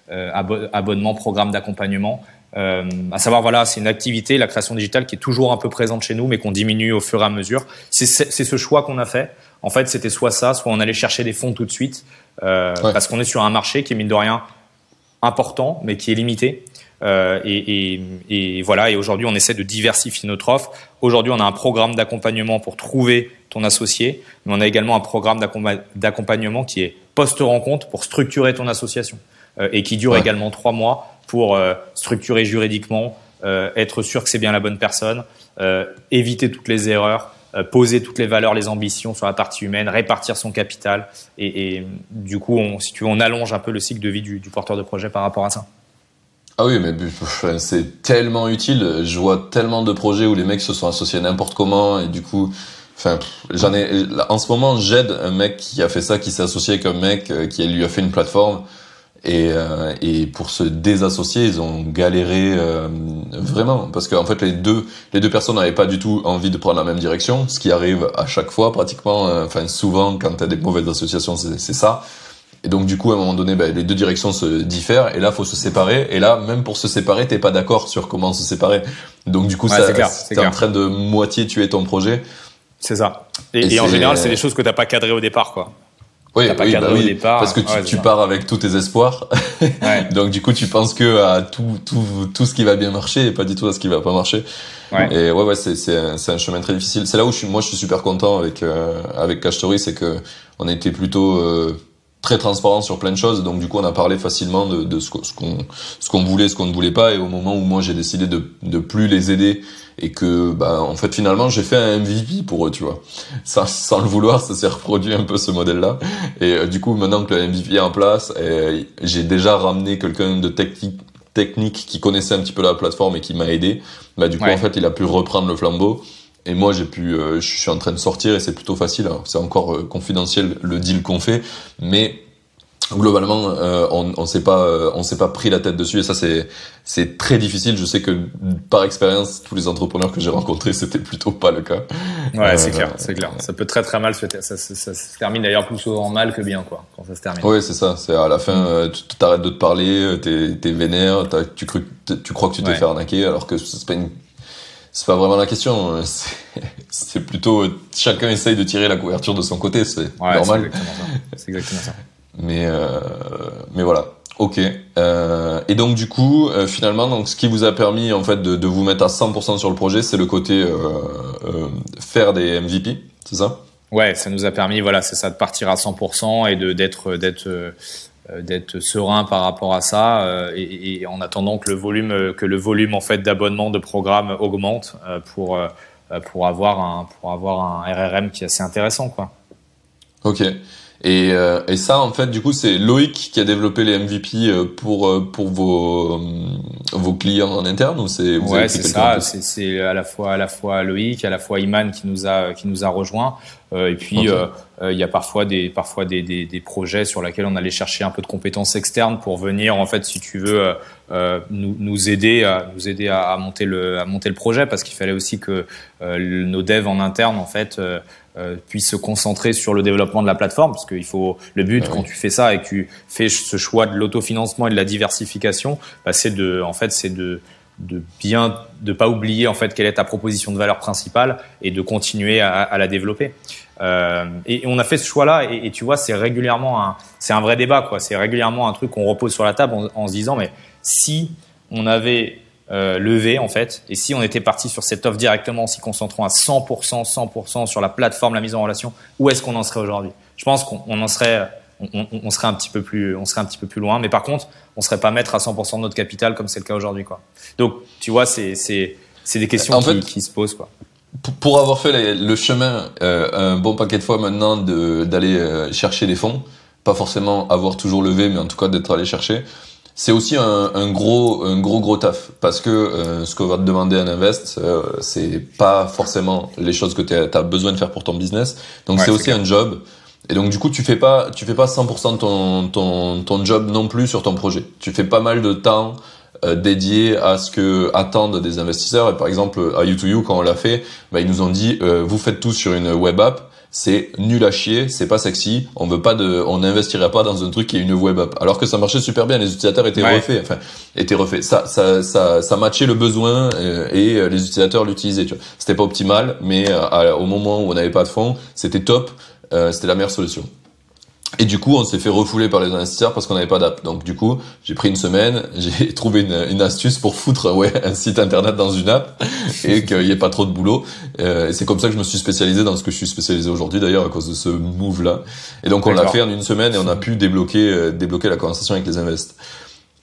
abonnement programme d'accompagnement. Euh, à savoir, voilà, c'est une activité, la création digitale, qui est toujours un peu présente chez nous, mais qu'on diminue au fur et à mesure. C'est ce choix qu'on a fait. En fait, c'était soit ça, soit on allait chercher des fonds tout de suite, euh, parce qu'on est sur un marché qui est mine de rien important, mais qui est limité. Euh, et, et, et, voilà. Et aujourd'hui, on essaie de diversifier notre offre. Aujourd'hui, on a un programme d'accompagnement pour trouver ton associé, mais on a également un programme d'accompagnement qui est post-rencontre pour structurer ton association euh, et qui dure également trois mois pour euh, structurer juridiquement, être sûr que c'est bien la bonne personne, éviter toutes les erreurs, poser toutes les valeurs, les ambitions sur la partie humaine, répartir son capital. Et, et du coup, on, si tu veux, on allonge un peu le cycle de vie du, du porteur de projet par rapport à ça. Ah oui, mais c'est tellement utile. Je vois tellement de projets où les mecs se sont associés n'importe comment et du coup, enfin, j'en ai. En ce moment, j'aide un mec qui a fait ça, qui s'est associé avec un mec euh, qui lui a fait une plateforme. Et, euh, et pour se désassocier, ils ont galéré euh, vraiment parce qu'en fait les deux les deux personnes n'avaient pas du tout envie de prendre la même direction, ce qui arrive à chaque fois pratiquement. Euh, enfin souvent quand t'as des mauvaises associations, c'est ça. Et donc du coup à un moment donné, ben, les deux directions se diffèrent et là faut se séparer. Et là même pour se séparer, t'es pas d'accord sur comment se séparer. Donc du coup ça t'es en train de moitié tuer ton projet. C'est ça. Et, et en général, c'est des choses que t'as pas cadré au départ, quoi. Oui, pas bah oui, départ. Parce que tu, tu pars avec tous tes espoirs. Donc du coup, tu penses que à tout, tout, tout ce qui va bien marcher et pas du tout à ce qui va pas marcher. Et ouais, ouais, c'est, c'est, un, c'est un chemin très difficile. C'est là où je suis, moi, je suis super content avec euh, avec Cash Story, c'est que on a été plutôt euh, très transparent sur plein de choses. Donc du coup, on a parlé facilement de, de ce, qu'on ce qu'on voulait, ce qu'on ne voulait pas. Et au moment où moi j'ai décidé de de plus les aider et que bah en fait finalement j'ai fait un MVP pour eux, tu vois. Sans, sans le vouloir, ça s'est reproduit un peu ce modèle-là. Et euh, du coup, maintenant que le MVP est en place, j'ai déjà ramené quelqu'un de technique technique qui connaissait un petit peu la plateforme et qui m'a aidé. Bah du coup en fait, il a pu reprendre le flambeau. Et moi, j'ai pu, euh, je suis en train de sortir et c'est plutôt facile. Hein. C'est encore euh, confidentiel le deal qu'on fait, mais globalement, euh, on, on s'est pas, euh, on s'est pas pris la tête dessus et ça c'est, c'est très difficile. Je sais que par expérience, tous les entrepreneurs que j'ai rencontrés, c'était plutôt pas le cas. Ouais, c'est clair, c'est clair. Ça peut très très mal se, ça, ça, ça, se termine d'ailleurs plus souvent mal que bien quoi quand ça se termine. Oui, c'est ça. C'est à la fin, tu t'arrêtes de te parler, t'es, t'es vénère, tu, tu crois que tu t'es fait arnaquer alors que c'est pas une c'est pas vraiment la question. C'est plutôt chacun essaye de tirer la couverture de son côté, c'est normal. C'est exactement ça. Mais euh, mais voilà. Ok. Euh, et donc du coup, euh, finalement, donc ce qui vous a permis en fait de, de vous mettre à 100% sur le projet, c'est le côté faire des MVP, c'est ça? Ouais, ça nous a permis, voilà, c'est ça, de partir à 100% et de d'être d'être d'être serein par rapport à ça euh, et, et, en attendant que le volume que le volume en fait d'abonnements de programmes augmente euh, pour pour avoir un pour avoir un RRM qui est assez intéressant quoi. Ok. Et, euh, et, ça, en fait, du coup, c'est Loïc qui a développé les MVP pour pour vos vos clients en interne ou c'est Ouais, c'est ça. C'est à la fois à la fois Loïc, à la fois Iman qui nous a qui nous a rejoint. Euh, et puis okay. euh, il y a parfois des parfois des, des, des, projets sur lesquels on allait chercher un peu de compétences externes pour venir en fait, si tu veux, nous, nous aider à nous aider à, à, monter le à monter le projet parce qu'il fallait aussi que nos devs en interne en fait euh, puisse se concentrer sur le développement de la plateforme, parce qu'il faut le but ah quand tu fais ça et que tu fais ce choix de l'autofinancement et de la diversification, bah, c'est de, en fait, c'est de de bien de pas oublier en fait quelle est ta proposition de valeur principale et de continuer à, à la développer. Euh, et, on a fait ce choix-là et, et, tu vois c'est régulièrement un c'est un vrai débat quoi. C'est régulièrement un truc qu'on repose sur la table en, en se disant mais si on avait euh, levé en fait. Et si on était parti sur cette offre directement en s'y concentrant à 100%, 100% sur la plateforme, la mise en relation, où est-ce qu'on en serait aujourd'hui? Je pense qu'on en serait, on, on, serait un petit peu plus, on serait un petit peu plus loin. Mais par contre, on serait pas maître à 100% de notre capital comme c'est le cas aujourd'hui, quoi. Donc, tu vois, c'est c'est c'est des questions qui, qui, se posent, quoi. Pour avoir fait le chemin euh, un bon paquet de fois maintenant d'aller euh, chercher des fonds, pas forcément avoir toujours levé, mais en tout cas d'être allé chercher c'est aussi un, un, gros, un gros gros taf parce que euh, ce qu'on va te demander un invest, euh, c'est pas forcément les choses que tu as besoin de faire pour ton business. Donc ouais, c'est aussi clair. un job. Et donc du coup, tu fais pas, tu fais pas 100% de ton, ton, ton job non plus sur ton projet. Tu fais pas mal de temps euh, dédié à ce que attendent des investisseurs. Et par exemple, à U2U, quand on l'a fait, bah, ils nous ont dit, euh, vous faites tout sur une web app c'est nul à chier, c'est pas sexy, on veut pas de, on n'investirait pas dans un truc qui est une web app. Alors que ça marchait super bien, les utilisateurs étaient ouais. refaits, enfin, étaient refaits. Ça, ça, ça, ça matchait le besoin euh, et euh, les utilisateurs l'utilisaient. C'était pas optimal, mais euh, au moment où on n'avait pas de fonds, c'était top, c'était la meilleure solution. Et du coup, on s'est fait refouler par les investisseurs parce qu'on n'avait pas d'app. Donc du coup, j'ai pris une semaine, j'ai trouvé une, une, astuce pour foutre ouais un site internet dans une app et qu'il n'y ait pas trop de boulot. Euh, et c'est comme ça que je me suis spécialisé dans ce que je suis spécialisé aujourd'hui d'ailleurs à cause de ce move là. Et donc on l'a fait en une semaine et on a pu débloquer euh, débloquer la conversation avec les invests.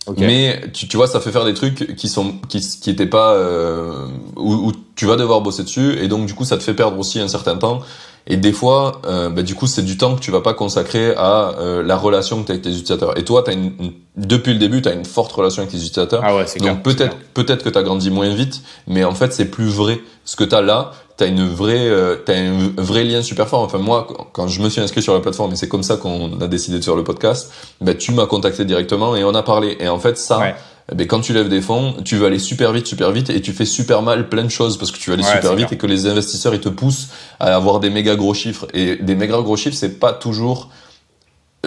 Okay. Mais tu, tu vois, ça fait faire des trucs qui sont qui qui étaient pas euh, où, où tu vas devoir bosser dessus et donc du coup ça te fait perdre aussi un certain temps et des fois, euh, bah, du coup, c'est du temps que tu vas pas consacrer à euh, la relation que tu as avec tes utilisateurs. Et toi, as une, une, depuis le début, tu as une forte relation avec tes utilisateurs. Ah ouais, Donc peut-être peut-être que tu as grandi moins vite, mais en fait, c'est plus vrai. Ce que tu as là, tu as une vraie euh, as un vrai lien super fort. Enfin moi, quand je me suis inscrit sur la plateforme, et c'est comme ça qu'on a décidé de faire le podcast, bah, tu m'as contacté directement et on a parlé. Et en fait, ça... Ouais ben, quand tu lèves des fonds, tu vas aller super vite, super vite, et tu fais super mal plein de choses parce que tu vas aller ouais, super vite clair. et que les investisseurs ils te poussent à avoir des méga gros chiffres. Et des méga gros chiffres, c'est pas toujours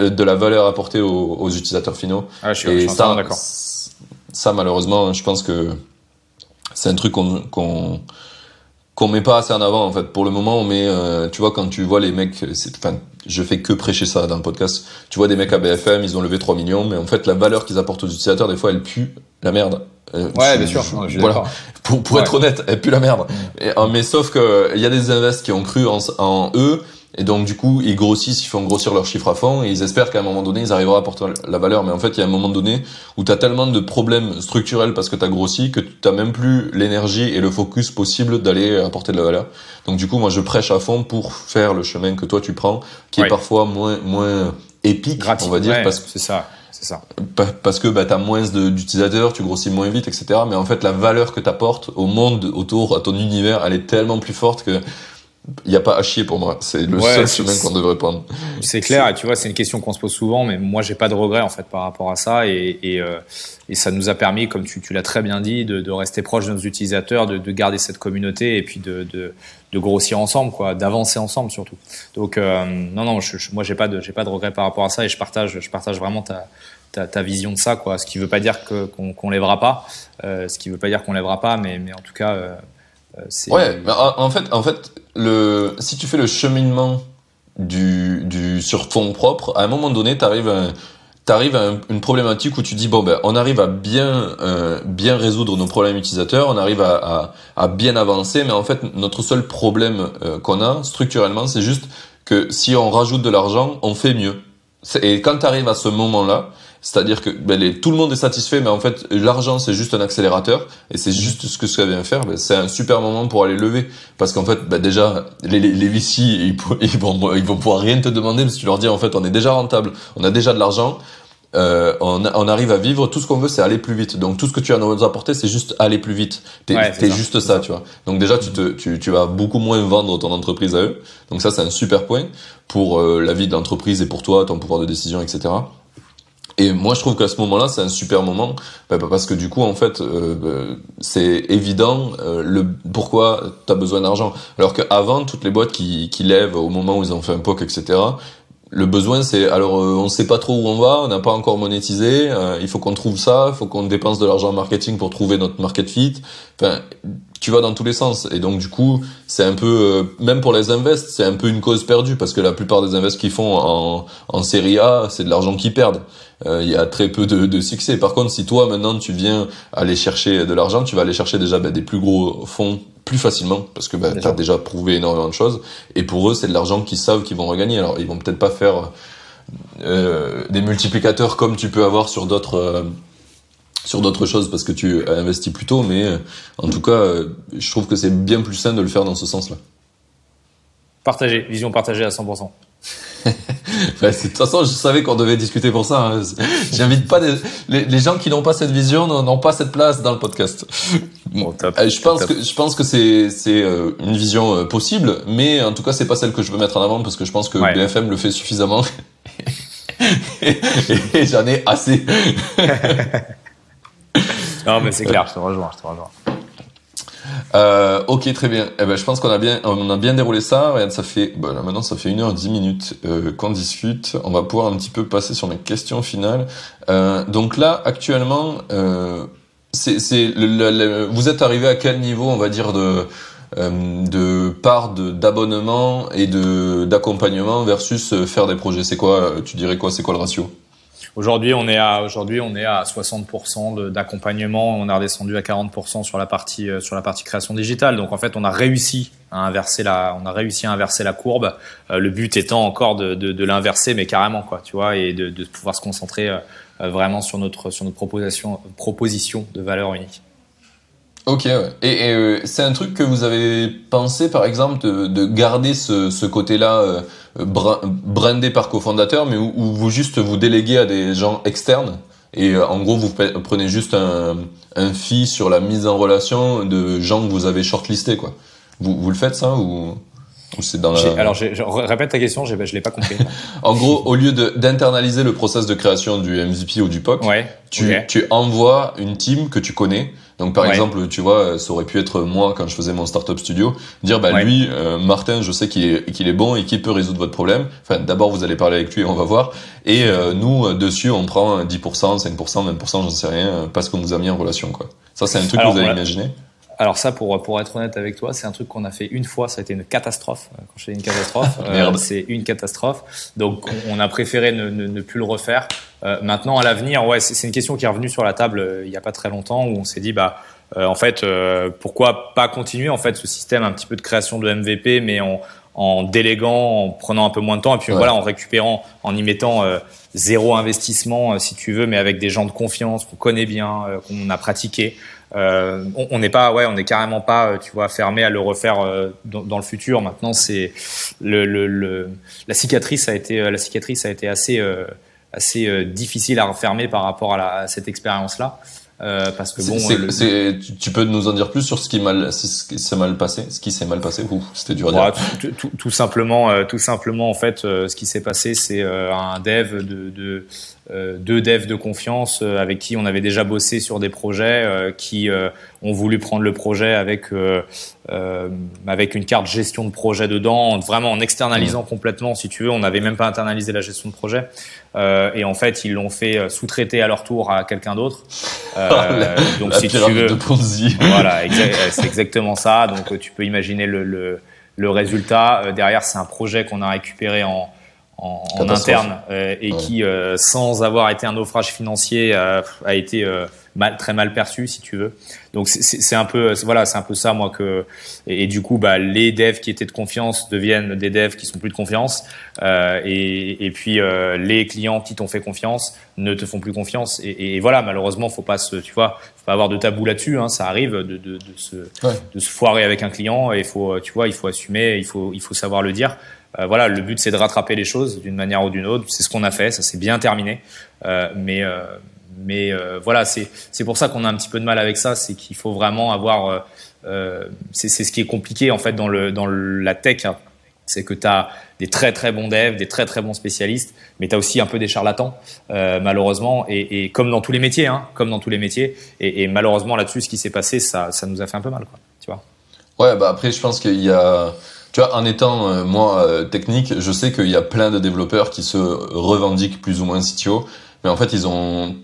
euh, de la valeur apportée aux, aux utilisateurs finaux. Ah, je suis, et je suis ça, ça malheureusement, je pense que c'est un truc qu'on qu'on qu'on met pas assez en avant en fait. Pour le moment, on met, euh, tu vois, quand tu vois les mecs, enfin, je fais que prêcher ça dans le podcast. Tu vois des mecs à BFM, ils ont levé 3 millions, mais en fait, la valeur qu'ils apportent aux utilisateurs, des fois, elle pue la merde. Euh, ouais, je, bien sûr. Je, je, voilà. Pour, pour ouais. être honnête, elle pue la merde. Mm. Et, mais sauf que il y a des invests qui ont cru en, en eux et donc, du coup, ils grossissent, ils font grossir leur chiffre à fond et ils espèrent qu'à un moment donné, ils arriveront à apporter la valeur. Mais en fait, il y a un moment donné où tu as tellement de problèmes structurels parce que tu as grossi que tu n'as même plus l'énergie et le focus possible d'aller apporter de la valeur. Donc, du coup, moi, je prêche à fond pour faire le chemin que toi, tu prends, qui ouais. est parfois moins, moins épique, Gratis. on va dire. Ouais, parce que c'est ça. C'est ça. Parce que bah, tu as moins d'utilisateurs, tu grossis moins vite, etc. Mais en fait, la valeur que tu apportes au monde autour, à ton univers, elle est tellement plus forte que il n'y a pas à chier pour moi. C'est le seul chemin qu'on devrait prendre. C'est clair, et tu vois, c'est une question qu'on se pose souvent, mais moi, j'ai pas de regrets en fait par rapport à ça, et, et, euh, et ça nous a permis, comme tu, tu l'as très bien dit, de, de, rester proche de nos utilisateurs, de, de, garder cette communauté, et puis de, de, de grossir ensemble, quoi, d'avancer ensemble surtout. Donc, euh, non, non, je, moi, j'ai pas de, j'ai pas de regrets par rapport à ça, et je partage, je partage vraiment ta, ta, ta vision de ça, quoi. Ce qui veut pas dire que qu'on qu'on lèvera pas, euh, ce qui veut pas dire qu'on lèvera pas, mais, mais en tout cas. Euh, ouais, mais en fait, en fait, le, si tu fais le cheminement du, sur fond propre, à un moment donné, t'arrives à, t'arrives à une problématique où tu dis bon ben on arrive à bien euh, bien résoudre nos problèmes utilisateurs, on arrive à, bien avancer, mais en fait notre seul problème euh, qu'on a structurellement, c'est juste que si on rajoute de l'argent, on fait mieux. Et quand tu arrives à ce moment-là, c'est-à-dire que ben, tout le monde est satisfait, mais en fait, l'argent, c'est juste un accélérateur, et c'est juste ce que ça vient faire. Ben, c'est un super moment pour aller lever. Parce qu'en fait, ben, déjà, les, les, les VC, ils, ils, vont, ils vont pouvoir rien te demander, parce que tu leur dis, en fait, on est déjà rentable, on a déjà de l'argent, euh, on, on, arrive à vivre, tout ce qu'on veut, c'est aller plus vite. Donc tout ce que tu as à nous apporter, c'est juste aller plus vite. T'es ouais, juste ça, tu vois. Donc déjà, tu, te, tu, tu, vas beaucoup moins vendre ton entreprise à eux. Donc ça, c'est un super point pour euh, la vie de l'entreprise et pour toi, ton pouvoir de décision, etc. Et moi, je trouve qu'à ce moment-là, c'est un super moment, bah, bah, parce que du coup, en fait, euh, bah, c'est évident euh, le pourquoi tu as besoin d'argent. Alors qu'avant, toutes les boîtes qui, qui lèvent au moment où ils ont fait un POC, etc., le besoin, c'est alors euh, on sait pas trop où on va, on n'a pas encore monétisé, euh, il faut qu'on trouve ça, il faut qu'on dépense de l'argent en marketing pour trouver notre market fit. Enfin, tu vas dans tous les sens. Et donc du coup, c'est un peu, euh, même pour les invests, c'est un peu une cause perdue parce que la plupart des invests qu'ils font en, en série A, c'est de l'argent qu'ils perdent. Euh, il y a très peu de, de, succès. Par contre, si toi maintenant tu viens aller chercher de l'argent, tu vas aller chercher déjà ben, des plus gros fonds plus facilement parce que ben, tu as déjà prouvé énormément de choses. Et pour eux, c'est de l'argent qu'ils savent qu'ils vont regagner. Alors ils vont peut-être pas faire euh, des multiplicateurs comme tu peux avoir sur d'autres euh, sur d'autres choses parce que tu as investi plus tôt, mais euh, en tout cas, euh, je trouve que c'est bien plus sain de le faire dans ce sens-là. Partagé, vision partagée à 100%. de toute façon, je savais qu'on devait discuter pour ça. Hein. J'invite pas les, les, gens qui n'ont pas cette vision n'ont pas cette place dans le podcast. Bon, top, euh, je pense top. que je pense que c'est c'est une vision possible, mais en tout cas, c'est pas celle que je veux mettre en avant parce que je pense que ouais. BFM le fait suffisamment. et, et j'en ai assez. non, mais c'est clair, je te rejoins, je te rejoins. Euh, ok, très bien. Eh ben, je pense qu'on a bien, on a bien déroulé ça. Bah, maintenant, ça fait une heure dix minutes euh, qu'on discute. On va pouvoir un petit peu passer sur mes questions finales. Euh, donc là, actuellement, vous êtes arrivé à quel niveau, on va dire, de de part d'abonnement et de d'accompagnement versus faire des projets? C'est quoi Tu dirais quoi? C'est quoi le ratio? Aujourd'hui, on est à aujourd'hui on est à 60% d'accompagnement. On a redescendu à 40% sur la partie euh, sur la partie création digitale. Donc en fait, on a réussi à inverser la on a réussi à inverser la courbe. Euh, le but étant encore de, de, de l'inverser, mais carrément quoi, tu vois, et de, de pouvoir se concentrer euh, vraiment sur notre sur notre proposition proposition de valeur unique. Ok, ouais. et, et euh, c'est un truc que vous avez pensé, par exemple, de, de garder ce, ce côté-là euh, brandé par cofondateur, mais où, où, vous juste vous déléguez à des gens externes et euh, en gros vous prenez juste un, un fee sur la mise en relation de gens que vous avez shortlistés, quoi. Vous, vous le faites ça ou c'est dans la... Alors, je répète ta question, je l'ai pas compris. en gros, au lieu d'internaliser le process de création du MVP ou du POC, ouais, tu, okay. tu envoies une team que tu connais. Donc, par ouais. exemple, tu vois, ça aurait pu être moi quand je faisais mon startup studio, dire, bah, ouais. lui, euh, Martin, je sais qu'il est, qu'il est bon et qu'il peut résoudre votre problème. Enfin, d'abord, vous allez parler avec lui, on va voir. Et euh, nous, dessus, on prend 10%, 5%, 20%, j'en sais rien, parce qu'on nous a mis en relation, quoi. Ça, c'est un truc Alors, que vous avez imaginé alors ça, pour, pour être honnête avec toi, c'est un truc qu'on a fait une fois, ça a été une catastrophe. Quand je fais une catastrophe, euh, c'est une catastrophe. Donc on a préféré ne, ne, ne plus le refaire. Euh, maintenant, à l'avenir, ouais, c'est une question qui est revenue sur la table euh, il n'y a pas très longtemps où on s'est dit, bah, euh, en fait, euh, pourquoi pas continuer en fait ce système un petit peu de création de MVP, mais en, en déléguant, en prenant un peu moins de temps, et puis ouais. voilà, en récupérant, en y mettant zéro investissement, si tu veux, mais avec des gens de confiance qu'on connaît bien, qu'on a pratiqué. On n'est pas, ouais, on n'est carrément pas, tu vois, fermé à le refaire dans, dans, le futur. Maintenant, c'est le, le, le, la cicatrice a été, la cicatrice a été assez, assez difficile à refermer par rapport à, la, à cette expérience-là. parce que bon, c'est, tu peux nous en dire plus sur ce qui mal, s'est mal passé, ce qui s'est mal passé. C'était dur à dire? Tout, tout, tout, simplement, tout simplement en fait, ce qui s'est passé, c'est un dev de, de euh, deux devs de confiance euh, avec qui on avait déjà bossé sur des projets euh, qui ont voulu prendre le projet avec avec une carte gestion de projet dedans, vraiment en externalisant mmh. complètement, si tu veux. On n'avait même pas internalisé la gestion de projet. Et en fait, ils l'ont fait sous-traiter à leur tour à quelqu'un d'autre. donc, si tu veux, de voilà, c'est exactement ça. Donc, tu peux imaginer le, le, le résultat. derrière, c'est un projet qu'on a récupéré en en, en interne euh, et qui, euh, sans avoir été un naufrage financier, euh, a été mal, très mal perçu, si tu veux. Donc c'est un peu, voilà, c'est un peu ça moi que. Et, du coup, bah, les devs qui étaient de confiance deviennent des devs qui sont plus de confiance, et, et, puis les clients qui t'ont fait confiance ne te font plus confiance. Et, et, voilà, malheureusement, faut pas se, tu vois, faut pas avoir de tabou là-dessus. Hein, ça arrive de, de, de, se, de se foirer avec un client, et faut, tu vois, il faut assumer, il faut, il faut savoir le dire. Euh, voilà, le but c'est de rattraper les choses d'une manière ou d'une autre. C'est ce qu'on a fait, ça s'est bien terminé. Euh, mais euh, mais voilà, c'est pour ça qu'on a un petit peu de mal avec ça, c'est qu'il faut vraiment avoir. c'est c'est ce qui est compliqué en fait dans le dans la tech. Hein. C'est que tu as des très très bons devs, des très très bons spécialistes, mais tu as aussi un peu des charlatans, malheureusement, et, comme dans tous les métiers, hein, comme dans tous les métiers. Et, malheureusement là-dessus, ce qui s'est passé, ça, ça nous a fait un peu mal. Tu vois. Ouais, bah après, je pense qu'il y a tu vois, en étant euh, moi euh, technique, je sais qu'il y a plein de développeurs qui se revendiquent plus ou moins CTO, mais en fait ils ont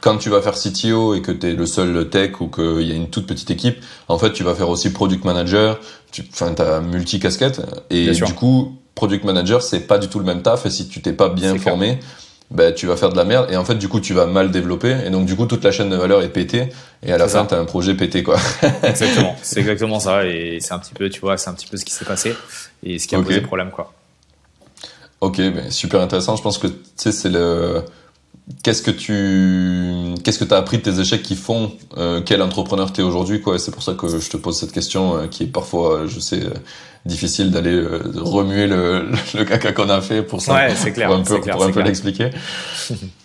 quand tu vas faire CTO et que tu es le seul tech ou qu'il y a une toute petite équipe, en fait tu vas faire aussi product manager, tu enfin as multi casquette et du coup product manager c'est pas du tout le même taf. Et si tu t'es pas bien formé, ben, tu vas faire de la merde. Et en fait du coup tu vas mal développer. Et donc du coup toute la chaîne de valeur est pétée. Et à la fin tu as un projet pété quoi. exactement, c'est exactement ça. Et c'est un petit peu tu vois, c'est un petit peu ce qui s'est passé et ce qui a posé problème quoi. OK, ben, super intéressant, je pense que tu sais c'est le qu'est-ce que tu qu'est-ce que tu as appris de tes échecs qui font euh, quel entrepreneur tu es aujourd'hui quoi? C'est pour ça que je te pose cette question euh, qui est parfois je sais euh, difficile d'aller euh, remuer le, le caca qu'on a fait pour ça. Ouais, c'est clair, pour un peu, pour un peu l'expliquer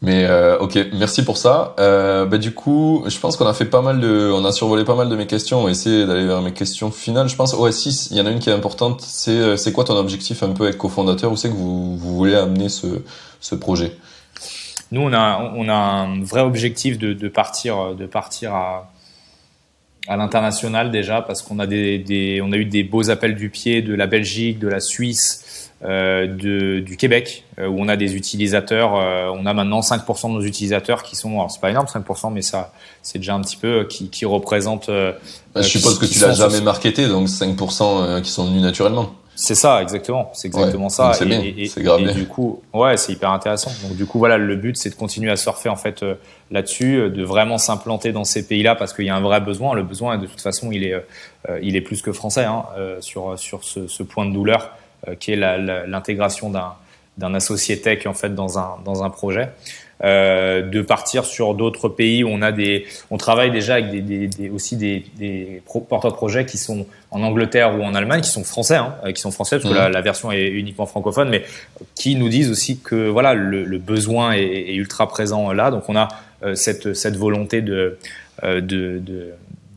mais ok merci pour ça. Bah, du coup je pense qu'on a fait pas mal de on a survolé pas mal de mes questions on va essayer d'aller vers mes questions finales. Je pense ouais si il y en a une qui est importante c'est c'est quoi ton objectif un peu avec cofondateur? Où c'est que vous, vous voulez amener ce ce projet? Nous, on a, on a un vrai objectif de, de partir, de partir à, à l'international déjà parce qu'on a des, des, on a eu des beaux appels du pied de la Belgique, de la Suisse, euh, de, du Québec euh, où on a des utilisateurs. Euh, on a maintenant 5% de nos utilisateurs qui sont, alors c'est pas énorme 5%, mais ça c'est déjà un petit peu qui, qui représente. Euh, bah, je suppose que tu l'as jamais marketé, donc 5% qui sont venus naturellement. C'est ça, exactement. C'est exactement ça. C'est bien. Et, et, du coup, ouais, c'est hyper intéressant. Donc du coup, voilà, le but, c'est de continuer à surfer en fait euh, là-dessus, euh, de vraiment s'implanter dans ces pays-là parce qu'il y a un vrai besoin. Le besoin, de toute façon, il est, euh, il est plus que français hein, sur sur ce, ce, point de douleur qui est l'intégration d'un d'un associé tech en fait dans un dans un projet. Euh, de partir sur d'autres pays où on a des, on travaille déjà avec des, des, des aussi des, des porteurs de projets qui sont en Angleterre ou en Allemagne, qui sont français, hein, euh, qui sont français parce que la, mmh. la, version est uniquement francophone, mais qui nous disent aussi que voilà le, le besoin est, est, ultra présent là. Donc on a euh, cette cette volonté de, de, de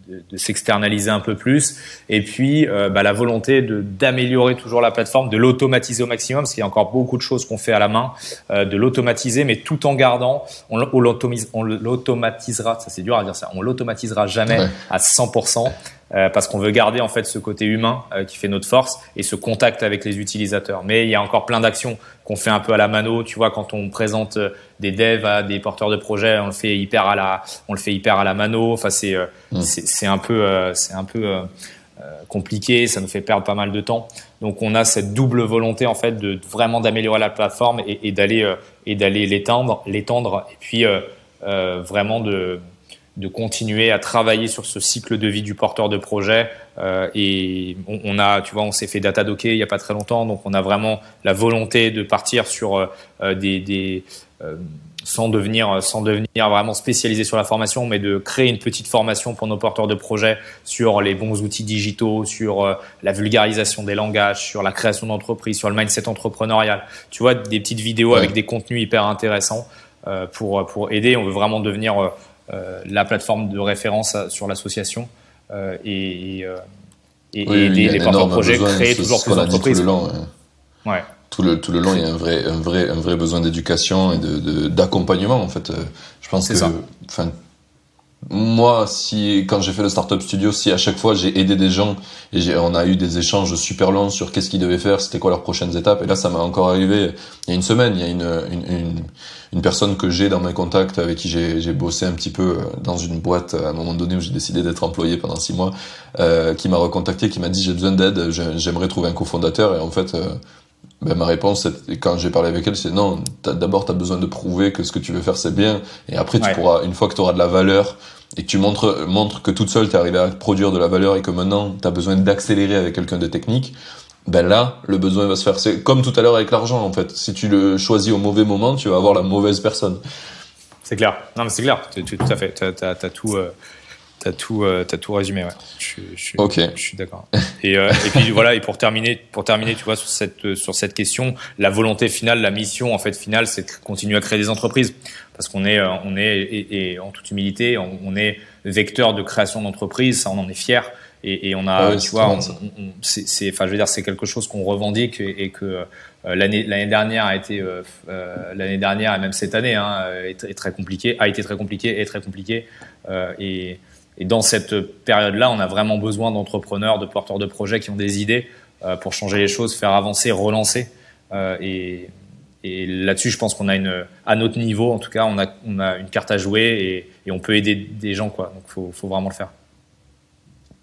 de, s'externaliser un peu plus. Et puis, euh, bah, la volonté d'améliorer toujours la plateforme, de l'automatiser au maximum, parce qu'il y a encore beaucoup de choses qu'on fait à la main, euh, de l'automatiser, mais tout en gardant, on l'automatisera, ça c'est dur à dire ça, on l'automatisera jamais à 100%. Euh, parce qu'on veut garder en fait ce côté humain euh, qui fait notre force et ce contact avec les utilisateurs. Mais il y a encore plein d'actions qu'on fait un peu à la mano. Tu vois, quand on présente euh, des devs à des porteurs de projets, on le fait hyper à la, on le fait hyper à la mano. Enfin, c'est mm. c'est un peu c'est un peu compliqué, ça nous fait perdre pas mal de temps. Donc on a cette double volonté en fait de vraiment d'améliorer la plateforme et, et d'aller et d'aller l'étendre, l'étendre et puis vraiment de de continuer à travailler sur ce cycle de vie du porteur de projet. Euh, et on, a, tu vois, on s'est fait data docker il y a pas très longtemps, donc on a vraiment la volonté de partir sur euh, euh, des, des euh, sans devenir sans devenir vraiment spécialisé sur la formation, mais de créer une petite formation pour nos porteurs de projet sur les bons outils digitaux, sur la vulgarisation des langages, sur la création d'entreprise, sur le mindset entrepreneurial. Tu vois, des petites vidéos avec des contenus hyper intéressants pour pour aider. On veut vraiment devenir la plateforme de référence sur l'association et, et, aider les porteurs de projets, créer toujours plus d'entreprises. Tout le ouais. Tout le, tout le long, il y a un vrai, un vrai, un vrai besoin d'éducation et de, d'accompagnement, en fait. Je pense que, moi, si quand j'ai fait le startup studio, si à chaque fois j'ai aidé des gens et on a eu des échanges super longs sur qu'est-ce qu'ils devaient faire, c'était quoi leurs prochaines étapes. Et là, ça m'est encore arrivé il y a une semaine. Il y a une une, une, personne que j'ai dans mes contacts avec qui j'ai bossé un petit peu euh, dans une boîte à un moment donné où j'ai décidé d'être employé pendant six mois, euh, qui m'a recontacté, qui m'a dit j'ai besoin d'aide, j'aimerais trouver un cofondateur. Et en fait, euh, ben, ma réponse, quand j'ai parlé avec elle, c'est non. D'abord, tu as besoin de prouver que ce que tu veux faire, c'est bien. Et après, tu pourras, une fois que tu auras de la valeur et que tu montres, montres que toute seule, tu es arrivé à produire de la valeur et que maintenant, tu as besoin d'accélérer avec quelqu'un de technique, ben là, le besoin va se faire. C'est comme tout à l'heure avec l'argent, en fait. Si tu le choisis au mauvais moment, tu vas avoir la mauvaise personne. C'est clair. Non, mais c'est clair. Tu, tout à fait. Tu as, tout. Euh, T'as tout, euh, as tout résumé, ouais. Je, je, je suis d'accord. Et, euh, et puis voilà, et pour terminer, pour terminer, tu vois, sur cette sur cette question, la volonté finale, la mission en fait finale, c'est de continuer à créer des entreprises, parce qu'on est, euh, on est, et, en toute humilité, on, est vecteur de création d'entreprises, ça, on en est fier. Et, et on a, tu vois, c'est, enfin, je veux dire, c'est quelque chose qu'on revendique et, que euh, l'année l'année dernière a été euh, l'année dernière et même cette année hein, est, est, très compliqué, a été très compliqué, est très compliqué et et dans cette période-là, on a vraiment besoin d'entrepreneurs, de porteurs de projets qui ont des idées euh, pour changer les choses, faire avancer, relancer. Euh, et, là-dessus, je pense qu'on a une, à notre niveau, en tout cas, on a, on a une carte à jouer et, on peut aider des gens, quoi. Donc, faut, faut vraiment le faire.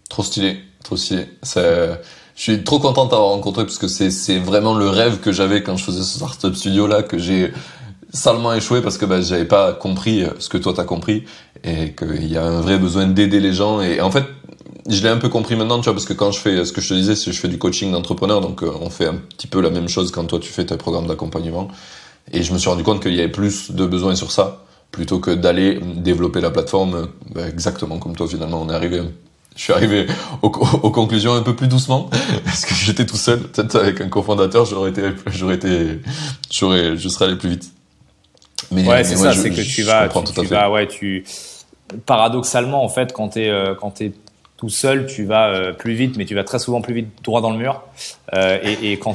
Trop stylé, trop stylé. je suis trop content de t'avoir rencontré parce que c'est vraiment le rêve que j'avais quand je faisais ce startup studio là que j'ai salement échoué parce que bah, j'avais pas compris ce que toi t'as compris et qu'il y a un vrai besoin d'aider les gens. Et en fait je l'ai un peu compris maintenant tu vois parce que quand je fais ce que je te disais c'est je fais du coaching d'entrepreneur donc euh, on fait un petit peu la même chose quand toi tu fais tes programmes d'accompagnement. Et je me suis rendu compte qu'il y avait plus de besoins sur ça plutôt que d'aller développer la plateforme bah, exactement comme toi finalement on est arrivé je suis arrivé aux, conclusions un peu plus doucement parce que j'étais tout seul. Peut-être avec un cofondateur j'aurais été j'aurais été j'aurais je serais allé plus vite. Ouais, c'est ça, c'est que tu vas, tu, vas, ouais, tu paradoxalement en fait, quand tu es euh, quand es tout seul, tu vas euh, plus vite, mais tu vas très souvent plus vite droit dans le mur. Euh, et, et, quand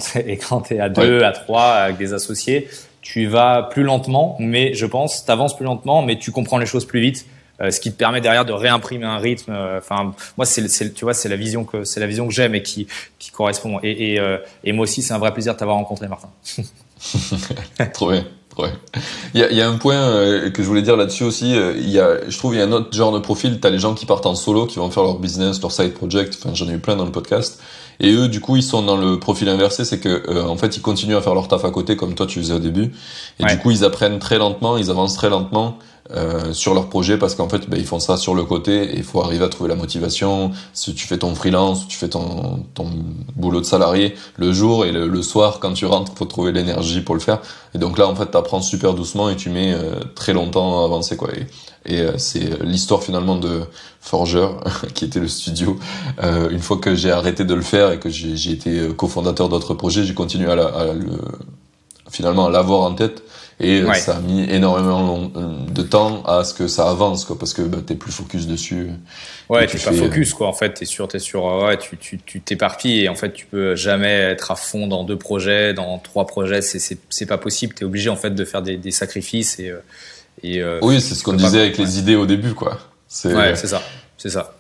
quand t'es à deux, à trois avec des associés, tu vas plus lentement, mais je pense, t'avances plus lentement, mais tu comprends les choses plus vite. Euh, ce qui te permet derrière de réimprimer un rythme. Enfin, moi, c'est, tu vois, c'est la vision que c'est la vision que j'aime et qui, qui correspond. Et, et, et moi aussi, c'est un vrai plaisir de t'avoir rencontré, Martin. Trop bien. Ouais. Il y a, y a, un point euh, que je voulais dire là-dessus aussi. Euh, il y a, je trouve, il y a un autre genre de profil. T'as les gens qui partent en solo, qui vont faire leur business, leur side project. Enfin, j'en ai eu plein dans le podcast. Et eux, du coup, ils sont dans le profil inversé, c'est que euh, en fait, ils continuent à faire leur taf à côté, comme toi tu faisais au début. Et du coup, ils apprennent très lentement, ils avancent très lentement. Euh, sur leur projet parce qu'en fait ben, ils font ça sur le côté et il faut arriver à trouver la motivation. Si tu fais ton freelance tu fais ton, ton boulot de salarié le jour et le, soir quand tu rentres faut trouver l'énergie pour le faire. Et donc là en fait tu apprends super doucement et tu mets euh, très longtemps à avancer quoi. Et, euh, c'est l'histoire finalement de Forger qui était le studio. Une fois que j'ai arrêté de le faire et que j'ai été cofondateur d'autres projets j'ai continué à, à le, finalement à l'avoir en tête et euh, ça a mis énormément de temps à ce que ça avance, quoi, parce que bah, t'es plus focus dessus. Ouais, t'es pas focus, quoi. En fait, t'es sûr, t'es sûr. Ouais, tu tu tu t'éparpilles et en fait, tu peux jamais être à fond dans deux projets, dans trois projets. C'est c'est c'est pas possible. T'es obligé en fait de faire des, des sacrifices et euh, et. Euh, oui, c'est ce qu'on disait avec les idées au début, quoi. Ouais, c'est ça, c'est ça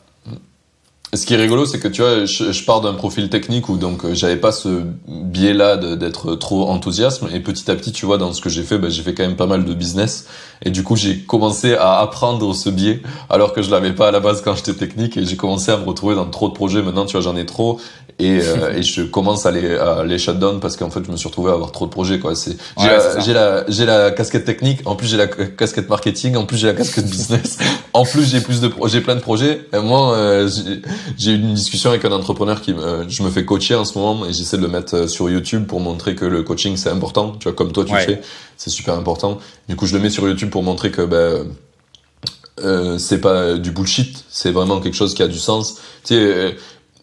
ce qui est rigolo, c'est que tu vois, je, pars d'un profil technique où donc euh, j'avais pas ce biais-là d'être trop enthousiasme et petit à petit, tu vois, dans ce que j'ai fait, bah, j'ai fait quand même pas mal de business et du coup j'ai commencé à apprendre ce biais alors que je l'avais pas à la base quand j'étais technique et j'ai commencé à me retrouver dans trop de projets. Maintenant, tu vois, j'en ai trop et, euh, et je commence à les à les shutdown parce qu'en fait, je me suis retrouvé à avoir trop de projets quoi. C'est j'ai la j'ai la, casquette technique, en plus j'ai la casquette marketing, en plus j'ai la casquette business, en plus j'ai plus de j'ai plein de projets. Et moi, euh, j'ai eu une discussion avec un entrepreneur qui me, je me fais coacher en ce moment et j'essaie de le mettre euh, sur YouTube pour montrer que le coaching c'est important, tu vois, comme toi tu fais, c'est super important. Du coup, je le mets sur YouTube pour montrer que ben euh, c'est pas du bullshit, c'est vraiment quelque chose qui a du sens. Tu sais, euh,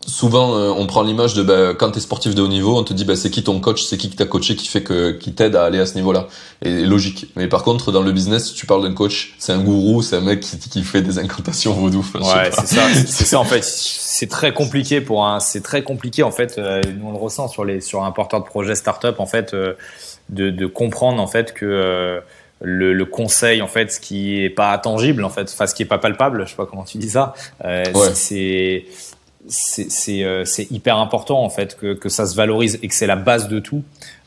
souvent euh, on prend l'image de bah, quand t'es sportif de haut niveau, on te dit bah, c'est qui ton coach, c'est qui que t'as coaché qui fait que qui t'aide à aller à ce niveau-là. Et logique. Mais par contre dans le business, tu parles d'un coach, c'est un gourou, c'est un mec qui, qui fait des incantations vaudou. ouais, c'est ça. C'est ça en fait. C'est très compliqué pour un. C'est très compliqué en fait. Euh, nous on le ressent sur les sur un porteur de projet startup en fait euh, de, de comprendre en fait que le, le, conseil en fait ce qui est pas tangible en fait enfin ce qui est pas palpable je sais pas comment tu dis ça euh, c'est c'est euh, hyper important en fait que, que ça se valorise et que c'est la base de tout.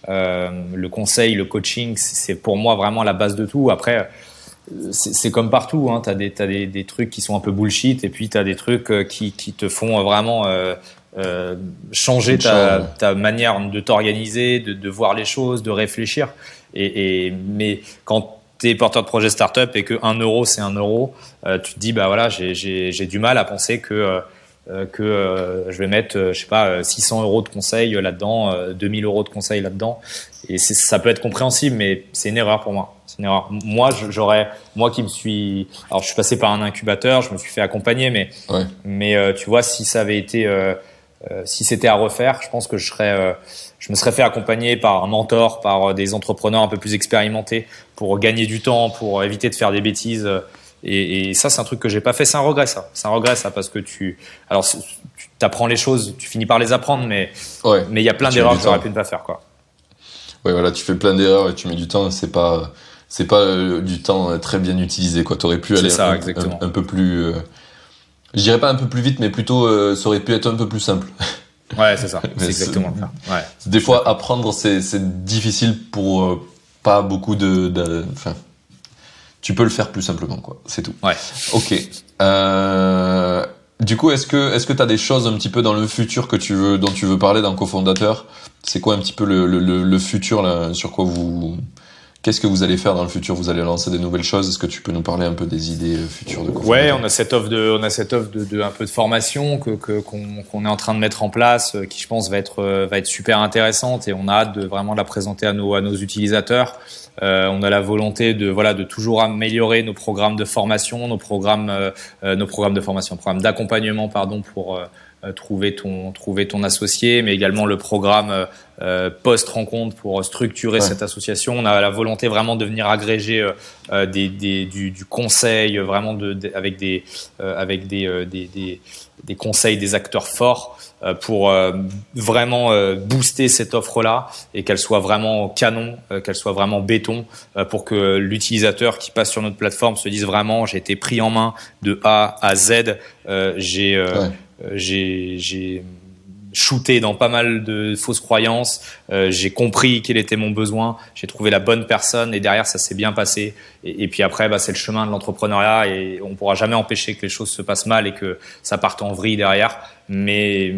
Euh, le conseil le coaching c'est pour moi vraiment la base de tout. Après c'est comme partout hein. tu as, des, as des, des, trucs qui sont un peu bullshit et puis tu as des trucs euh, qui, qui te font vraiment euh, changer ta, ta, manière de t'organiser, de, de, voir les choses, de réfléchir. Et, et mais quand tu es porteur de projet startup et que 1 euro c'est un euro, euh, tu te dis bah voilà j'ai du mal à penser que euh, euh que euh, je vais mettre je sais pas 600 euros de conseils là-dedans, 2000 euros de conseils là-dedans. Et ça peut être compréhensible, mais c'est une erreur pour moi. C'est une erreur. Moi, j'aurais, moi qui me suis, alors je suis passé par un incubateur, je me suis fait accompagner, mais, ouais. mais tu vois, si ça avait été euh, si c'était à refaire, je pense que je serais, euh, je me serais fait accompagner par un mentor, par euh, des entrepreneurs un peu plus expérimentés pour gagner du temps, pour éviter de faire des bêtises. Et, et ça, c'est un truc que j'ai pas fait. C'est un regret, ça. C'est un regret, ça, parce que tu, alors, tu apprends les choses, tu finis par les apprendre, mais, ouais, mais il y a plein d'erreurs que j'aurais pu ne pas faire, quoi. Ouais, voilà, tu fais plein d'erreurs et tu mets du temps. C'est pas, c'est pas du temps très bien utilisé, quoi. T'aurais pu aller ça, un, un, un, peu plus. Je dirais pas un peu plus vite, mais plutôt euh, ça aurait pu être un peu plus simple. Ouais, c'est ça. c'est exactement ça. Ouais. Des fois, apprendre, c'est difficile pour euh, pas beaucoup de. Enfin, tu peux le faire plus simplement, quoi. C'est tout. Ouais. Ok. Euh, du coup, est-ce que est-ce que t'as des choses un petit peu dans le futur que tu veux dont tu veux parler d'un cofondateur? C'est quoi un petit peu le, le, le futur là, sur quoi vous Qu'est-ce que vous allez faire dans le futur? Vous allez lancer des nouvelles choses? Est-ce que tu peux nous parler un peu des idées euh, futures de Ouais, on a cette offre de, on a cette offre de, un peu de formation que qu'on est en train de mettre en place, euh, qui je pense va être euh, va être super intéressante et on a hâte de vraiment la présenter à nos à nos utilisateurs. On a la volonté de voilà de toujours améliorer nos programmes de formation, nos programmes nos programmes de formation, programmes d'accompagnement pardon pour trouver ton trouver ton associé, mais également le programme euh, post rencontre pour structurer ouais. cette association. On a la volonté vraiment de venir agréger euh, des, des, du, du, conseil, vraiment de, de avec des avec des, des, des, conseils des acteurs forts pour vraiment booster cette offre-là et qu'elle soit vraiment canon, qu'elle soit vraiment béton, pour que l'utilisateur qui passe sur notre plateforme se dise vraiment j'ai été pris en main de A à Z, j'ai ouais. Euh, j'ai shooté dans pas mal de fausses croyances. Euh, j'ai compris quel était mon besoin. J'ai trouvé la bonne personne et derrière ça s'est bien passé. Et, et, puis après, bah, c'est le chemin de l'entrepreneuriat et on pourra jamais empêcher que les choses se passent mal et que ça parte en vrille derrière. Mais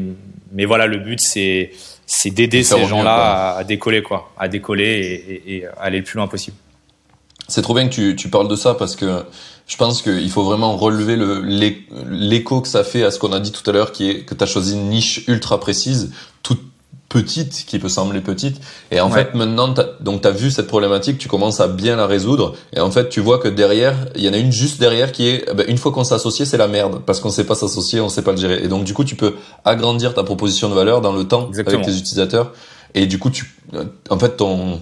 mais voilà, le but c'est c'est d'aider ces gens-là à, à, décoller quoi, à décoller et, et, et aller le plus loin possible. C'est trop bien que tu, tu parles de ça parce que je pense qu'il faut vraiment relever l'écho que ça fait à ce qu'on a dit tout à l'heure, qui est que tu as choisi une niche ultra précise, toute petite, qui peut sembler petite. Et en ouais. fait, maintenant, donc tu as vu cette problématique, tu commences à bien la résoudre. Et en fait, tu vois que derrière, il y en a une juste derrière qui est, ben, une fois qu'on s'est associé, c'est la merde. Parce qu'on sait pas s'associer, on sait pas le gérer. Et donc, du coup, tu peux agrandir ta proposition de valeur dans le temps Exactement. avec tes utilisateurs. Et du coup, tu, en fait, ton,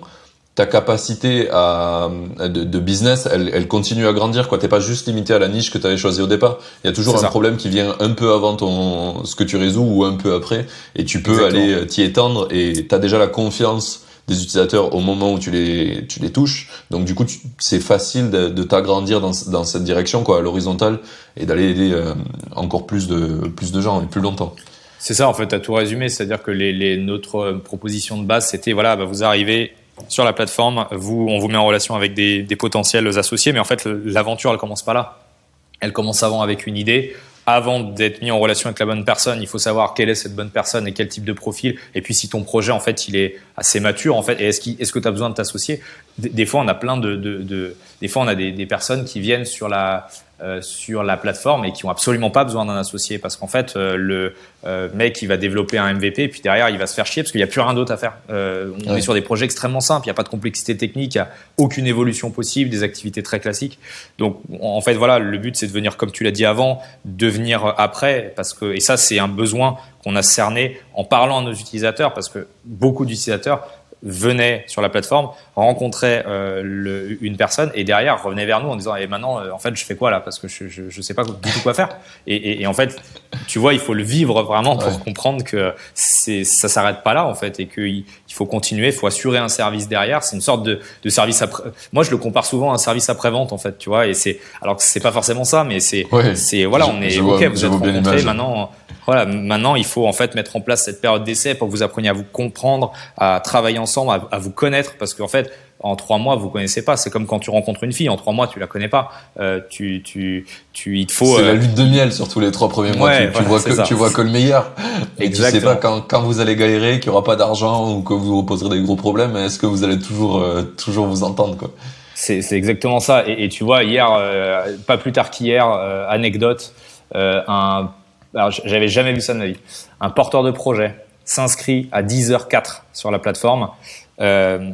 ta capacité à, de, de business, elle, elle, continue à grandir. quoi. T'es pas juste limité à la niche que tu avais choisi au départ. Il y a toujours un ça. problème qui vient un peu avant ton ce que tu résous ou un peu après, et tu peux Exactement. aller t'y étendre. Et tu as déjà la confiance des utilisateurs au moment où tu les tu les touches. Donc du coup, c'est facile de, de t'agrandir dans, dans cette direction, quoi, à l'horizontale, et d'aller aider euh, encore plus de plus de gens et plus longtemps. C'est ça, en fait, à tout résumé, c'est-à-dire que les, les, notre proposition de base, c'était voilà, bah, vous arrivez sur la plateforme, vous, on vous met en relation avec des, potentiels associés, mais en fait, l'aventure, elle commence pas là. Elle commence avant avec une idée. Avant d'être mis en relation avec la bonne personne, il faut savoir quelle est cette bonne personne et quel type de profil. Et puis, si ton projet, en fait, il est assez mature, en fait, est-ce que tu as besoin de t'associer des, fois, on a plein de, de, de des fois, on a des, des, personnes qui viennent sur la euh, sur la plateforme et qui ont absolument pas besoin d'un associé parce qu'en fait, euh, le euh, mec, il va développer un MVP et puis derrière, il va se faire chier parce qu'il n'y a plus rien d'autre à faire. on est sur des projets extrêmement simples, il n'y a pas de complexité technique, il n'y a aucune évolution possible, des activités très classiques. Donc, en fait, voilà, le but, c'est de venir, comme tu l'as dit avant, devenir après parce que et ça, c'est un besoin qu'on a cerné en parlant à nos utilisateurs parce que beaucoup d'utilisateurs venait sur la plateforme, rencontrait euh, le, une personne et derrière revenait vers nous en disant et maintenant euh, en fait je fais quoi là? Parce que je, je, je sais pas du tout quoi faire. Et, et, et, en fait tu vois il faut le vivre vraiment pour comprendre que c'est ça s'arrête pas là en fait et qu'il il faut continuer il faut assurer un service derrière. C'est une sorte de, de service après moi je le compare souvent à un service après vente en fait tu vois et c'est alors que c'est pas forcément ça mais c'est c'est voilà on est ok vous êtes rencontrés maintenant voilà, maintenant, il faut en fait mettre en place cette période d'essai pour que vous appreniez à vous comprendre, à travailler ensemble, à, vous connaître, parce qu'en fait, en trois mois, vous connaissez pas. C'est comme quand tu rencontres une fille, en trois mois, tu la connais pas. Euh, tu, tu, tu, il te faut. C'est la euh, lutte de miel surtout les trois premiers mois. tu, tu vois que tu vois que le meilleur. Et tu sais pas quand, quand vous allez galérer, qu'il y aura pas d'argent ou que vous vous poserez des gros problèmes. Est-ce que vous allez toujours, euh, toujours vous entendre quoi? C'est exactement ça. Et, et, tu vois, hier, pas plus tard qu'hier, anecdote, un alors j'avais jamais vu ça de ma vie. Un porteur de projet s'inscrit à 10h04 sur la plateforme. Euh,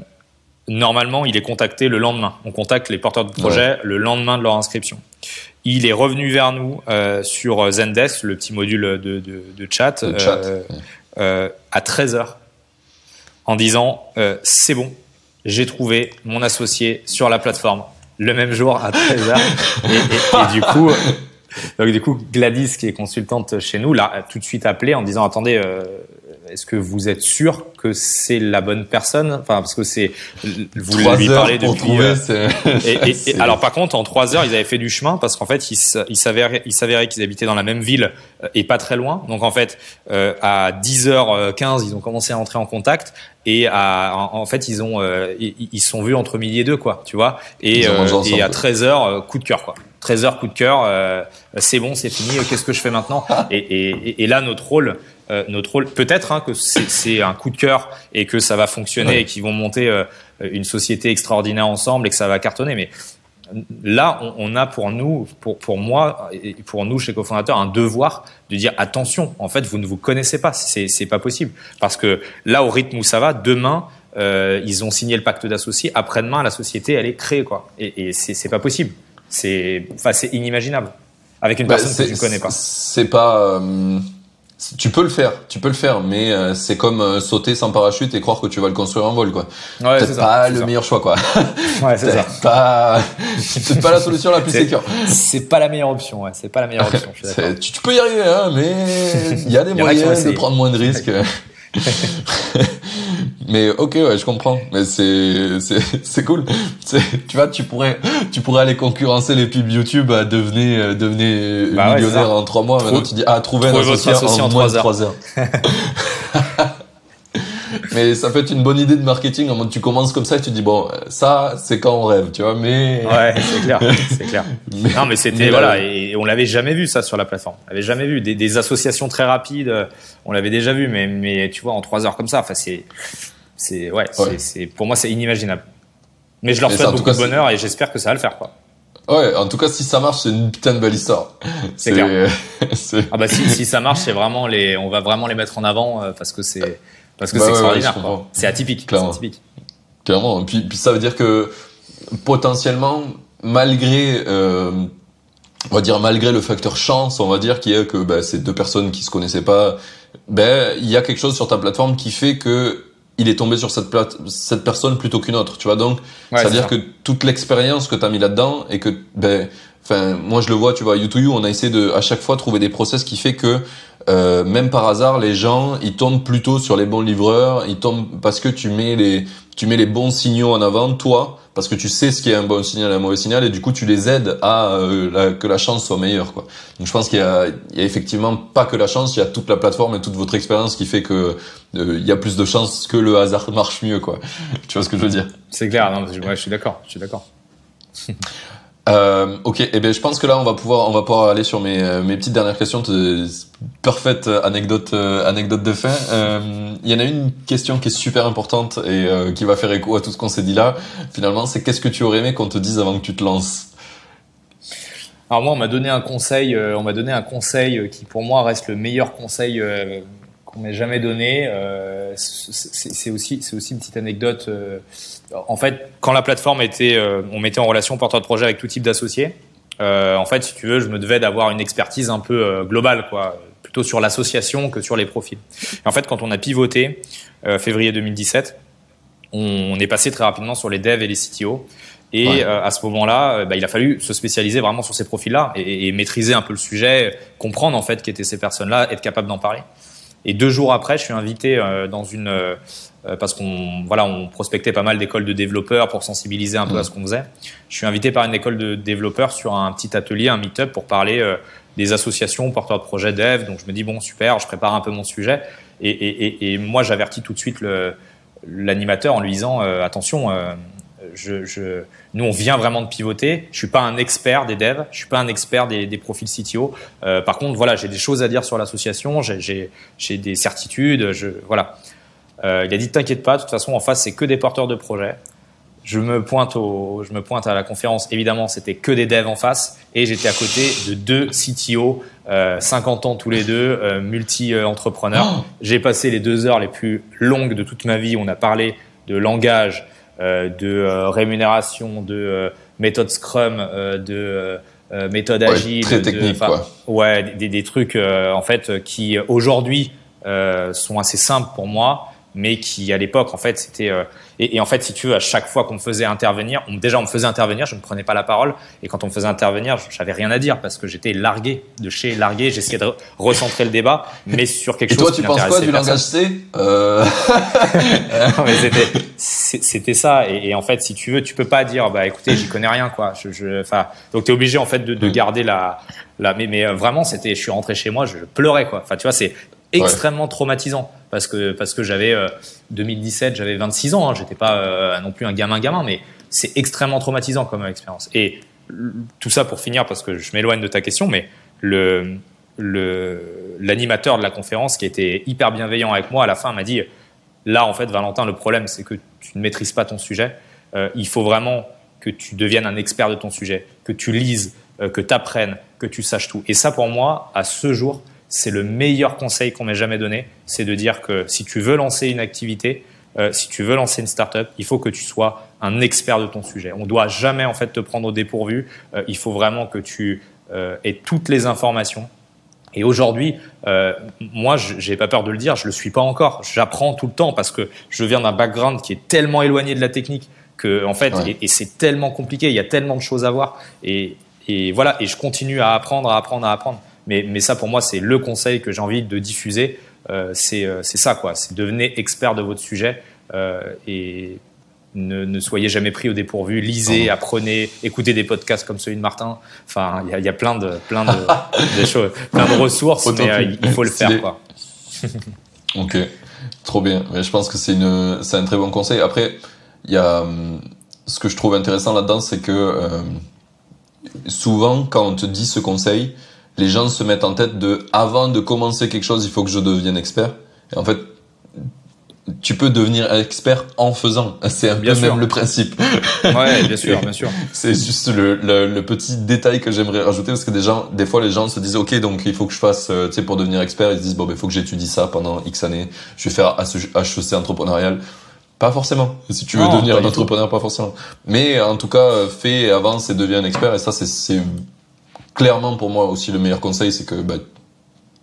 normalement, il est contacté le lendemain. On contacte les porteurs de projet le lendemain de leur inscription. Il est revenu vers nous euh, sur Zendesk, le petit module de, de, de chat, euh, euh, à 13h, en disant euh, c'est bon, j'ai trouvé mon associé sur la plateforme le même jour à 13h. et, et, et, du coup, donc du coup, Gladys, qui est consultante chez nous, l'a tout de suite appelé en disant attendez, euh, est-ce que vous êtes sûr que c'est la bonne personne? Enfin, parce que c'est vous lui parlez depuis. Euh, et, et, alors par contre, en trois heures, ils avaient fait du chemin parce qu'en fait, il, il s'avérait, il s'avérait qu'ils habitaient dans la même ville euh, et pas très loin. Donc en fait, euh, à 10h15, ils ont commencé à entrer en contact et à, en, fait, ils ont, euh, ils, se sont vus entre midi et deux, quoi, tu vois. Et, et à 13h, coup de cœur, quoi. 13 heures coup de cœur, euh, c'est bon, c'est fini, qu'est-ce que je fais maintenant? Et, et, et, là, notre rôle, euh, notre rôle, peut-être hein, que c'est un coup de cœur et que ça va fonctionner et qu'ils vont monter euh, une société extraordinaire ensemble et que ça va cartonner. Mais là, on, on, a pour nous, pour, pour moi et pour nous chez cofondateur, un devoir de dire attention, en fait, vous ne vous connaissez pas, c'est pas possible. Parce que là, au rythme où ça va, demain, euh, ils ont signé le pacte d'associés, après-demain, la société, elle est créée, quoi. Et, et c'est pas possible. C'est, enfin, c'est inimaginable avec une bah, personne que tu ne connais pas. C'est pas. Euh, tu peux le faire, tu peux le faire, mais euh, c'est comme euh, sauter sans parachute et croire que tu vas le construire en vol, quoi. Ouais, c'est pas le meilleur choix, quoi. Ouais, c'est ça. Pas, c'est pas la solution la plus sécure. C'est pas la meilleure option, ouais. C'est pas la meilleure option. tu, tu, peux y arriver, hein, mais il y a des moyens de prendre moins de risques. Mais ok, ouais, je comprends. Mais c'est c'est c'est cool. Tu vois, tu pourrais tu pourrais aller concurrencer les pubs YouTube à devenir euh, devenir bah millionnaire en trois mois. Maintenant, tu dis ah trouver un associé, en, en, moins de trois heures. mais ça peut être une bonne idée de marketing. En mode, tu commences comme ça et tu dis bon, ça, c'est quand on rêve, tu vois. Mais ouais, c'est clair, c'est clair. non, mais c'était voilà, et on l'avait jamais vu ça sur la plateforme. On l'avait jamais vu des, des, associations très rapides. On l'avait déjà vu, mais mais tu vois, en trois heures comme ça, enfin c'est c'est ouais, c'est pour moi c'est inimaginable. Mais je leur souhaite beaucoup de bonheur et j'espère que ça va le faire quoi. Ouais, en tout cas, si ça marche, c'est une putain de belle histoire. C'est clair. ah bah si, si ça marche, c'est vraiment les, on va vraiment les mettre en avant euh, parce que c'est, parce que bah c'est extraordinaire. c'est atypique. Clairement. Atypique. Clairement. Puis, puis ça veut dire que potentiellement, malgré, euh, on va dire malgré le facteur chance, on va dire qu'il y a que bah, ces deux personnes qui se connaissaient pas, ben il y a quelque chose sur ta plateforme qui fait que il est tombé sur cette plate cette personne plutôt qu'une autre, tu vois? Donc, ouais, c'est-à-dire que toute l'expérience que tu as mis là-dedans et que ben enfin moi je le vois, tu vois, You on a essayé de à chaque fois trouver des process qui fait que euh, même par hasard, les gens, ils tombent plutôt sur les bons livreurs, ils tombent parce que tu mets les, tu mets les bons signaux en avant, toi, parce que tu sais ce qui est un bon signal et un mauvais signal, et du coup, tu les aides à euh, que la chance soit meilleure, quoi. Donc, je pense qu'il y y a effectivement pas que la chance, il y a toute la plateforme et toute votre expérience qui fait que euh, il y a plus de chances que le hasard marche mieux, quoi. tu vois ce que je veux dire? C'est clair, non, je suis d'accord, je suis d'accord. Euh, ok, et eh ben je pense que là on va pouvoir on va pouvoir aller sur mes euh, mes petites dernières questions. Parfaite anecdote euh, anecdote de fin. Il y en a une question qui est super importante et qui va faire écho à tout ce qu'on s'est dit là. Finalement, c'est qu'est-ce que tu aurais aimé qu'on te dise avant que tu te lances? Alors moi, on m'a donné un conseil. on m'a donné un conseil qui pour moi reste le meilleur conseil qu'on m'ait jamais donné. c'est aussi c'est aussi une petite anecdote en fait, quand la plateforme était, euh, on mettait en relation porteur de projet avec tout type d'associés. Euh, en fait, si tu veux, je me devais d'avoir une expertise un peu euh, globale, quoi, plutôt sur l'association que sur les profils. Et en fait, quand on a pivoté février 2017, on, est passé très rapidement sur les devs et les CTO. Et à ce moment-là, bah, il a fallu se spécialiser vraiment sur ces profils-là et, et, maîtriser un peu le sujet, comprendre en fait qui étaient ces personnes-là, être capable d'en parler. Et deux jours après, je suis invité dans une euh, parce qu'on voilà, on prospectait pas mal d'écoles de développeurs pour sensibiliser un peu à ce qu'on faisait. Je suis invité par une école de développeurs sur un petit atelier, un meet-up pour parler euh, des associations porteurs de projets dev. Donc je me dis bon super, je prépare un peu mon sujet et, et, et, moi j'avertis tout de suite l'animateur en lui disant euh, attention. Je, je, nous, on vient vraiment de pivoter. Je suis pas un expert des devs, je suis pas un expert des, des profils CTO. par contre, voilà, j'ai des choses à dire sur l'association, j'ai des certitudes. Je, voilà. Euh, il a dit t'inquiète pas, de toute façon en face c'est que des porteurs de projets. Je me pointe au, je me pointe à la conférence. Évidemment, c'était que des devs en face et j'étais à côté de deux CTO, euh, 50 ans tous les deux, euh, multi-entrepreneurs. Oh J'ai passé les deux heures les plus longues de toute ma vie. On a parlé de langage, euh, de euh, rémunération, de méthode Scrum, de méthode agile, très technique, quoi. ouais, des, des trucs en fait qui aujourd'hui sont assez simples pour moi mais qui à l'époque en fait c'était euh, et, en fait si tu veux à chaque fois qu'on me faisait intervenir on, déjà on me faisait intervenir je ne prenais pas la parole et quand on me faisait intervenir j'avais rien à dire parce que j'étais largué de chez largué j'essayais de recentrer le débat mais sur quelque et chose toi tu penses quoi du langage C euh... c'était ça et, en fait si tu veux tu peux pas dire bah écoutez j'y connais rien quoi. Je, je donc tu es obligé en fait de, de mm. garder la la mais, mais euh, vraiment c'était je suis rentré chez moi je pleurais quoi. Enfin tu vois c'est extrêmement traumatisant. Parce que parce que j'avais 2017, euh, j'avais 26 ans, hein, j'étais pas euh, non plus un gamin gamin, mais c'est extrêmement traumatisant comme expérience. Et tout ça pour finir parce que je m'éloigne de ta question, mais le l'animateur de la conférence qui était hyper bienveillant avec moi à la fin m'a dit là en fait Valentin le problème c'est que tu ne maîtrises pas ton sujet. Euh, il faut vraiment que tu deviennes un expert de ton sujet que tu lises que tu apprennes que tu saches tout. Et ça pour moi à ce jour c'est le meilleur conseil qu'on m'ait jamais donné, c'est de dire que si tu veux lancer une activité, euh, si tu veux lancer une startup, il faut que tu sois un expert de ton sujet. On doit jamais en fait te prendre au dépourvu. Euh, il faut vraiment que tu euh, aies toutes les informations. Et aujourd'hui, euh, moi, j'ai pas peur de le dire, je le suis pas encore. J'apprends tout le temps parce que je viens d'un background qui est tellement éloigné de la technique que en fait, et, et c'est tellement compliqué. Il y a tellement de choses à voir. Et, et voilà. Et je continue à apprendre, à apprendre, à apprendre. Mais, mais ça, pour moi, c'est le conseil que j'ai envie de diffuser. Euh, euh, c'est ça, quoi. C'est devenez expert de votre sujet euh, et ne, ne, soyez jamais pris au dépourvu. Lisez, apprenez, écoutez des podcasts comme celui de Martin. Enfin, il y a, y a, plein de, plein de, choses, plein de ressources, mais euh, il faut le faire, quoi. ok, trop bien. Mais je pense que c'est un très bon conseil. Après, il y a ce que je trouve intéressant là-dedans, c'est que souvent, quand on te dit ce conseil, les gens se mettent en tête de avant de commencer quelque chose, il faut que je devienne expert. Et en fait, tu peux devenir expert en faisant. C'est un peu même le principe. Ouais, bien sûr, bien sûr. C'est juste le, le, petit détail que j'aimerais rajouter parce que des gens, des fois, les gens se disent, OK, donc il faut que je fasse, euh, tu sais, pour devenir expert, ils se disent, bon, ben, il faut que j'étudie ça pendant X années. Je vais faire HEC entrepreneurial. Pas forcément. Si tu veux devenir un entrepreneur, pas forcément. Mais en tout cas, fais, avance et deviens un expert. Et ça, c'est clairement pour moi aussi le meilleur conseil, c'est que bah,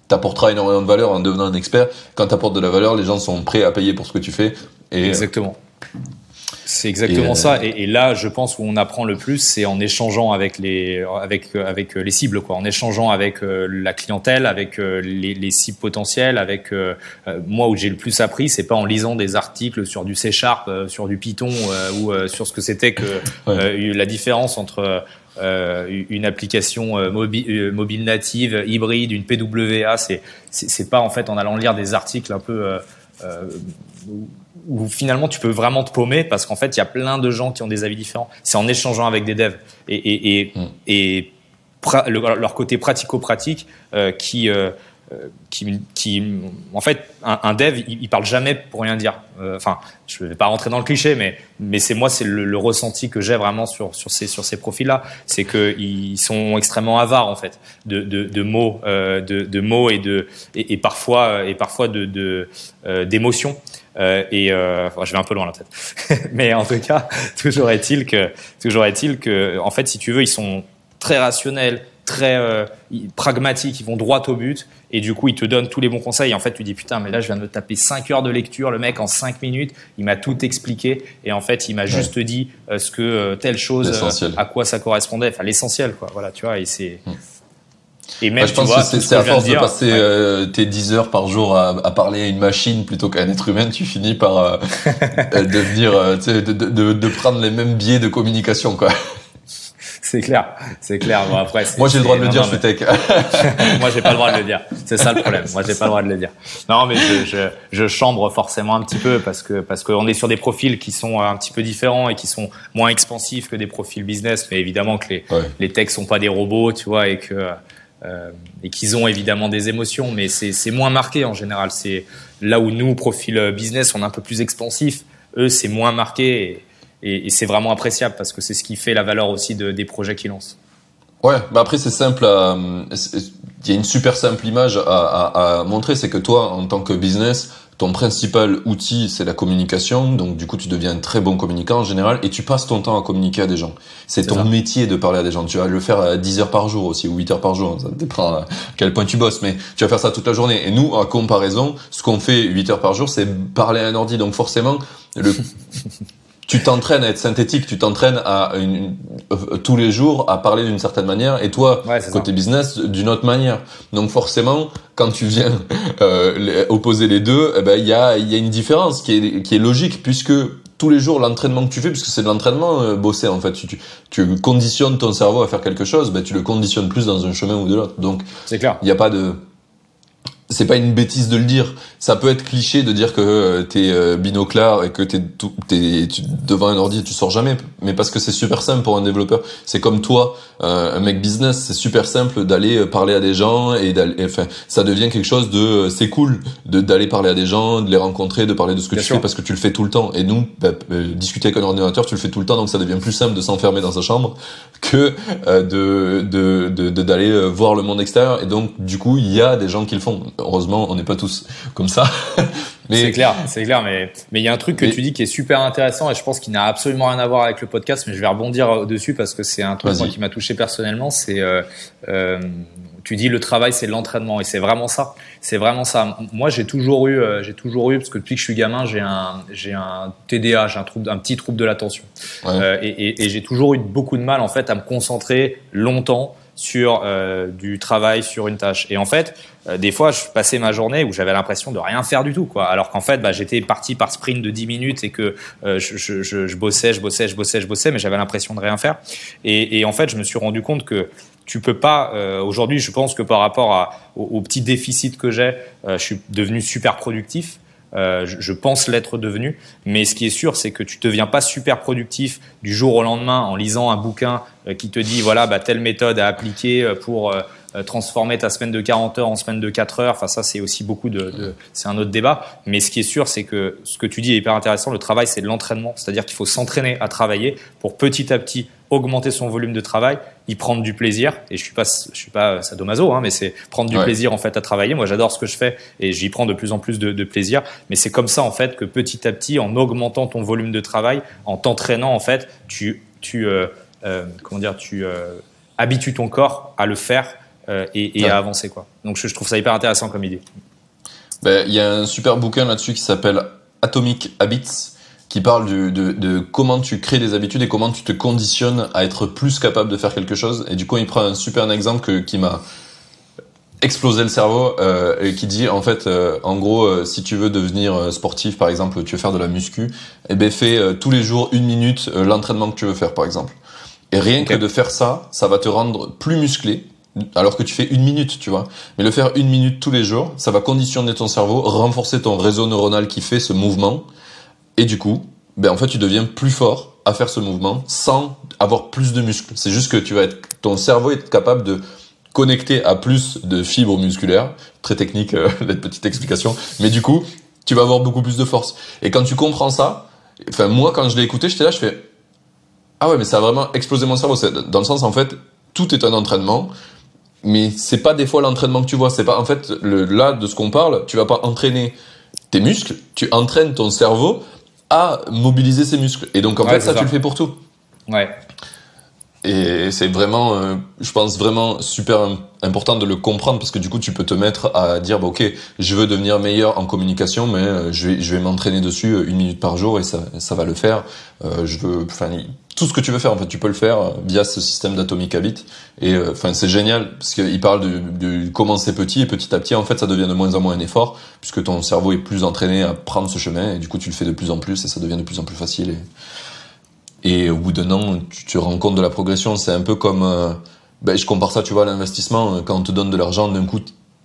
tu apporteras énormément de valeur en devenant un expert. Quand tu apportes de la valeur, les gens sont prêts à payer pour ce que tu fais. Et, euh, Exactement. C'est exactement ça. Et, et, là, je pense où on apprend le plus, c'est en échangeant avec les, avec, avec les cibles, quoi. En échangeant avec euh, la clientèle, avec euh, les, les cibles potentielles, avec moi où j'ai le plus appris, c'est pas en lisant des articles sur du C Sharp, sur du Python ou sur ce que c'était que la différence entre euh, une application euh, mobile, euh, mobile native, hybride, une PWA. C'est c'est pas en fait en allant lire des articles un peu où, finalement tu peux vraiment te paumer parce qu'en fait il y a plein de gens qui ont des avis différents. C'est en échangeant avec des devs et, et, et, mm. et leur côté pratico-pratique qui, qui, qui, en fait, un, dev, il, parle jamais pour rien dire. Euh, enfin, je vais pas rentrer dans le cliché, mais, mais c'est moi, c'est le, ressenti que j'ai vraiment sur, sur ces, sur ces profils-là. C'est qu'ils sont extrêmement avares, en fait, de, de, mots, euh, de, de, mots et de, et, parfois, et parfois de, d'émotions. Euh, et euh, je vais un peu loin la tête, mais en tout cas, toujours est-il que, toujours est-il que, en fait, si tu veux, ils sont très rationnels, très euh, pragmatiques, ils vont droit au but et du coup ils te donnent tous les bons conseils. en fait, tu dis putain, mais là je viens de me taper 5 heures de lecture, le mec en 5 minutes, il m'a tout expliqué et en fait il m'a juste dit euh, ce que euh, telle chose, à quoi ça correspondait, enfin l'essentiel quoi. Voilà, tu vois, et c'est hmm. Et même, je pense que c'est à force de, passer tes 10 heures par jour à, à, parler à une machine plutôt qu'à un être humain, tu finis par devenir, de, de, de, de, prendre les mêmes biais de communication, quoi. c'est clair, c'est clair. Bon, après, moi j'ai le droit de le dire, je suis tech. moi j'ai pas le droit de le dire. C'est ça le problème. Moi j'ai pas le droit de le dire. Non, mais je, je, je, chambre forcément un petit peu parce que parce qu'on est sur des profils qui sont un petit peu différents et qui sont moins expansifs que des profils business. Mais évidemment que les les techs sont pas des robots, tu vois, et que euh, et qu'ils ont évidemment des émotions, mais c'est moins marqué en général. C'est là où nous, profil business, on est un peu plus expansif. Eux, c'est moins marqué. Et, et, c'est vraiment appréciable parce que c'est ce qui fait la valeur aussi de, des projets qu'ils lancent. Ouais, bah après c'est simple. Il y a une super simple image à, à, à montrer, c'est que toi, en tant que business, ton principal outil, c'est la communication. Donc, du coup, tu deviens un très bon communicant en général et tu passes ton temps à communiquer à des gens. C'est ton métier de parler à des gens. Tu vas le faire à 10 heures par jour aussi ou 8 heures par jour. Ça dépend à quel point tu bosses, mais tu vas faire ça toute la journée. Et nous, en comparaison, ce qu'on fait 8 heures par jour, c'est parler à un ordi. Donc, forcément, le tu t'entraînes à être synthétique, tu t'entraînes à une, euh, tous les jours à parler d'une certaine manière, et toi, côté business, d'une autre manière. Donc forcément, quand tu viens euh, opposer les deux, eh ben il y a, y a une différence qui est, qui est logique puisque tous les jours l'entraînement que tu fais, puisque c'est de l'entraînement euh, bosser en fait, tu, tu, tu, conditionnes ton cerveau à faire quelque chose, ben tu le conditionnes plus dans un chemin ou de l'autre. Donc c'est clair. Il n'y a pas de c'est pas une bêtise de le dire. Ça peut être cliché de dire que euh, t'es euh, binoclard et que t'es t'es devant un ordi et tu sors jamais. Mais parce que c'est super simple pour un développeur. C'est comme toi, euh, un mec business, c'est super simple d'aller parler à des gens et d'aller. Enfin, ça devient quelque chose de. C'est cool de d'aller parler à des gens, de les rencontrer, de parler de ce que tu fais parce que tu le fais tout le temps. Et nous, bah, discuter avec un ordinateur, tu le fais tout le temps, donc ça devient plus simple de s'enfermer dans sa chambre que de de d'aller de, voir le monde extérieur. Et donc, du coup, il y a des gens qui le font heureusement, on n'est pas tous comme ça. mais c'est clair, c'est clair. Mais mais il y a un truc que tu dis qui est super intéressant et je pense qu'il n'a absolument rien à voir avec le podcast, mais je vais rebondir dessus parce que c'est un truc qui m'a touché personnellement. C'est euh, euh, tu dis le travail c'est l'entraînement et c'est vraiment ça. C'est vraiment ça. Moi j'ai toujours eu, euh, j'ai toujours eu parce que depuis que je suis gamin j'ai un j'ai un TDA, j'ai un trouble, un petit trouble de l'attention euh, et, et, et j'ai toujours eu beaucoup de mal en fait à me concentrer longtemps sur euh, du travail sur une tâche. Et en fait, euh, des fois, je passais ma journée où j'avais l'impression de rien faire du tout, quoi. Alors qu'en fait, bah, j'étais parti par sprint de 10 minutes et que euh, je, je, je, bossais, je bossais, je bossais, je bossais, mais j'avais l'impression de rien faire. Et, et, en fait, je me suis rendu compte que tu peux pas. Aujourd'hui, je pense que par rapport à, au, au petit déficit que j'ai, je suis devenu super productif. Euh, je, pense l'être devenu. Mais ce qui est sûr, c'est que tu ne deviens pas super productif du jour au lendemain en lisant un bouquin euh, qui te dit voilà bah, telle méthode à appliquer euh, pour transformer ta semaine de 40 heures en semaine de 4 heures. Enfin ça c'est aussi beaucoup de, de c'est un autre débat. Mais ce qui est sûr, c'est que ce que tu dis est hyper intéressant. Le travail c'est de l'entraînement, c'est-à-dire qu'il faut s'entraîner à travailler pour petit à petit augmenter son volume de travail, y prendre du plaisir. Et je suis pas, je suis pas sadomaso, hein, mais c'est prendre du plaisir en fait à travailler. Moi, j'adore ce que je fais et j'y prends de plus en plus de, de plaisir. Mais c'est comme ça en fait que petit à petit, en augmentant ton volume de travail, en t'entraînant en fait, tu, tu, euh, euh, comment dire, tu euh, habitues ton corps à le faire euh, et, à avancer quoi. Donc je, je, trouve ça hyper intéressant comme idée. Ben, il y a un super bouquin là-dessus qui s'appelle Atomic Habits qui parle de, de, de, comment tu crées des habitudes et comment tu te conditionnes à être plus capable de faire quelque chose. Et du coup, il prend un super exemple que, qui m'a explosé le cerveau euh, et qui dit en fait, euh, en gros, euh, si tu veux devenir sportif, par exemple, tu veux faire de la muscu, eh ben fais tous les jours une minute l'entraînement que tu veux faire, par exemple. Et rien que de faire ça, ça va te rendre plus musclé alors que tu fais une minute, tu vois. Mais le faire une minute tous les jours, ça va conditionner ton cerveau, renforcer ton réseau neuronal qui fait ce mouvement. Et du coup, ben en fait, tu deviens plus fort à faire ce mouvement sans avoir plus de muscles. C'est juste que tu vas être, ton cerveau est capable de connecter à plus de fibres musculaires. Très technique, euh, petite explication. Mais du coup, tu vas avoir beaucoup plus de force. Et quand tu comprends ça, enfin, moi, quand je l'ai écouté, j'étais là, je fais, ah ouais, mais ça a vraiment explosé mon cerveau. Dans le sens, en fait, tout est un entraînement mais c'est pas des fois l'entraînement que tu vois. C'est pas en fait le, là de ce qu'on parle. Tu vas pas entraîner tes muscles, tu entraînes ton cerveau à mobiliser ses muscles. Et donc en fait ça, tu le fais pour tout. Ouais. Et c'est vraiment, euh, je pense vraiment super important de le comprendre parce que du coup tu peux te mettre à dire bah, ok je veux devenir meilleur en communication mais euh, je vais je vais m'entraîner dessus euh, une minute par jour et ça ça va le faire. je veux enfin tout ce que tu veux faire en fait tu peux le faire via ce système d'atomic habit et enfin c'est génial parce qu'il parle de, de comment c'est petit et petit à petit en fait ça devient de moins en moins un effort puisque ton cerveau est plus entraîné à prendre ce chemin et du coup tu le fais de plus en plus et ça devient de plus en plus facile et et au bout d'un an, tu te rends compte de la progression. C'est un peu comme, euh, ben, je compare ça, tu vois, à l'investissement. Quand on te donne de l'argent, d'un coup,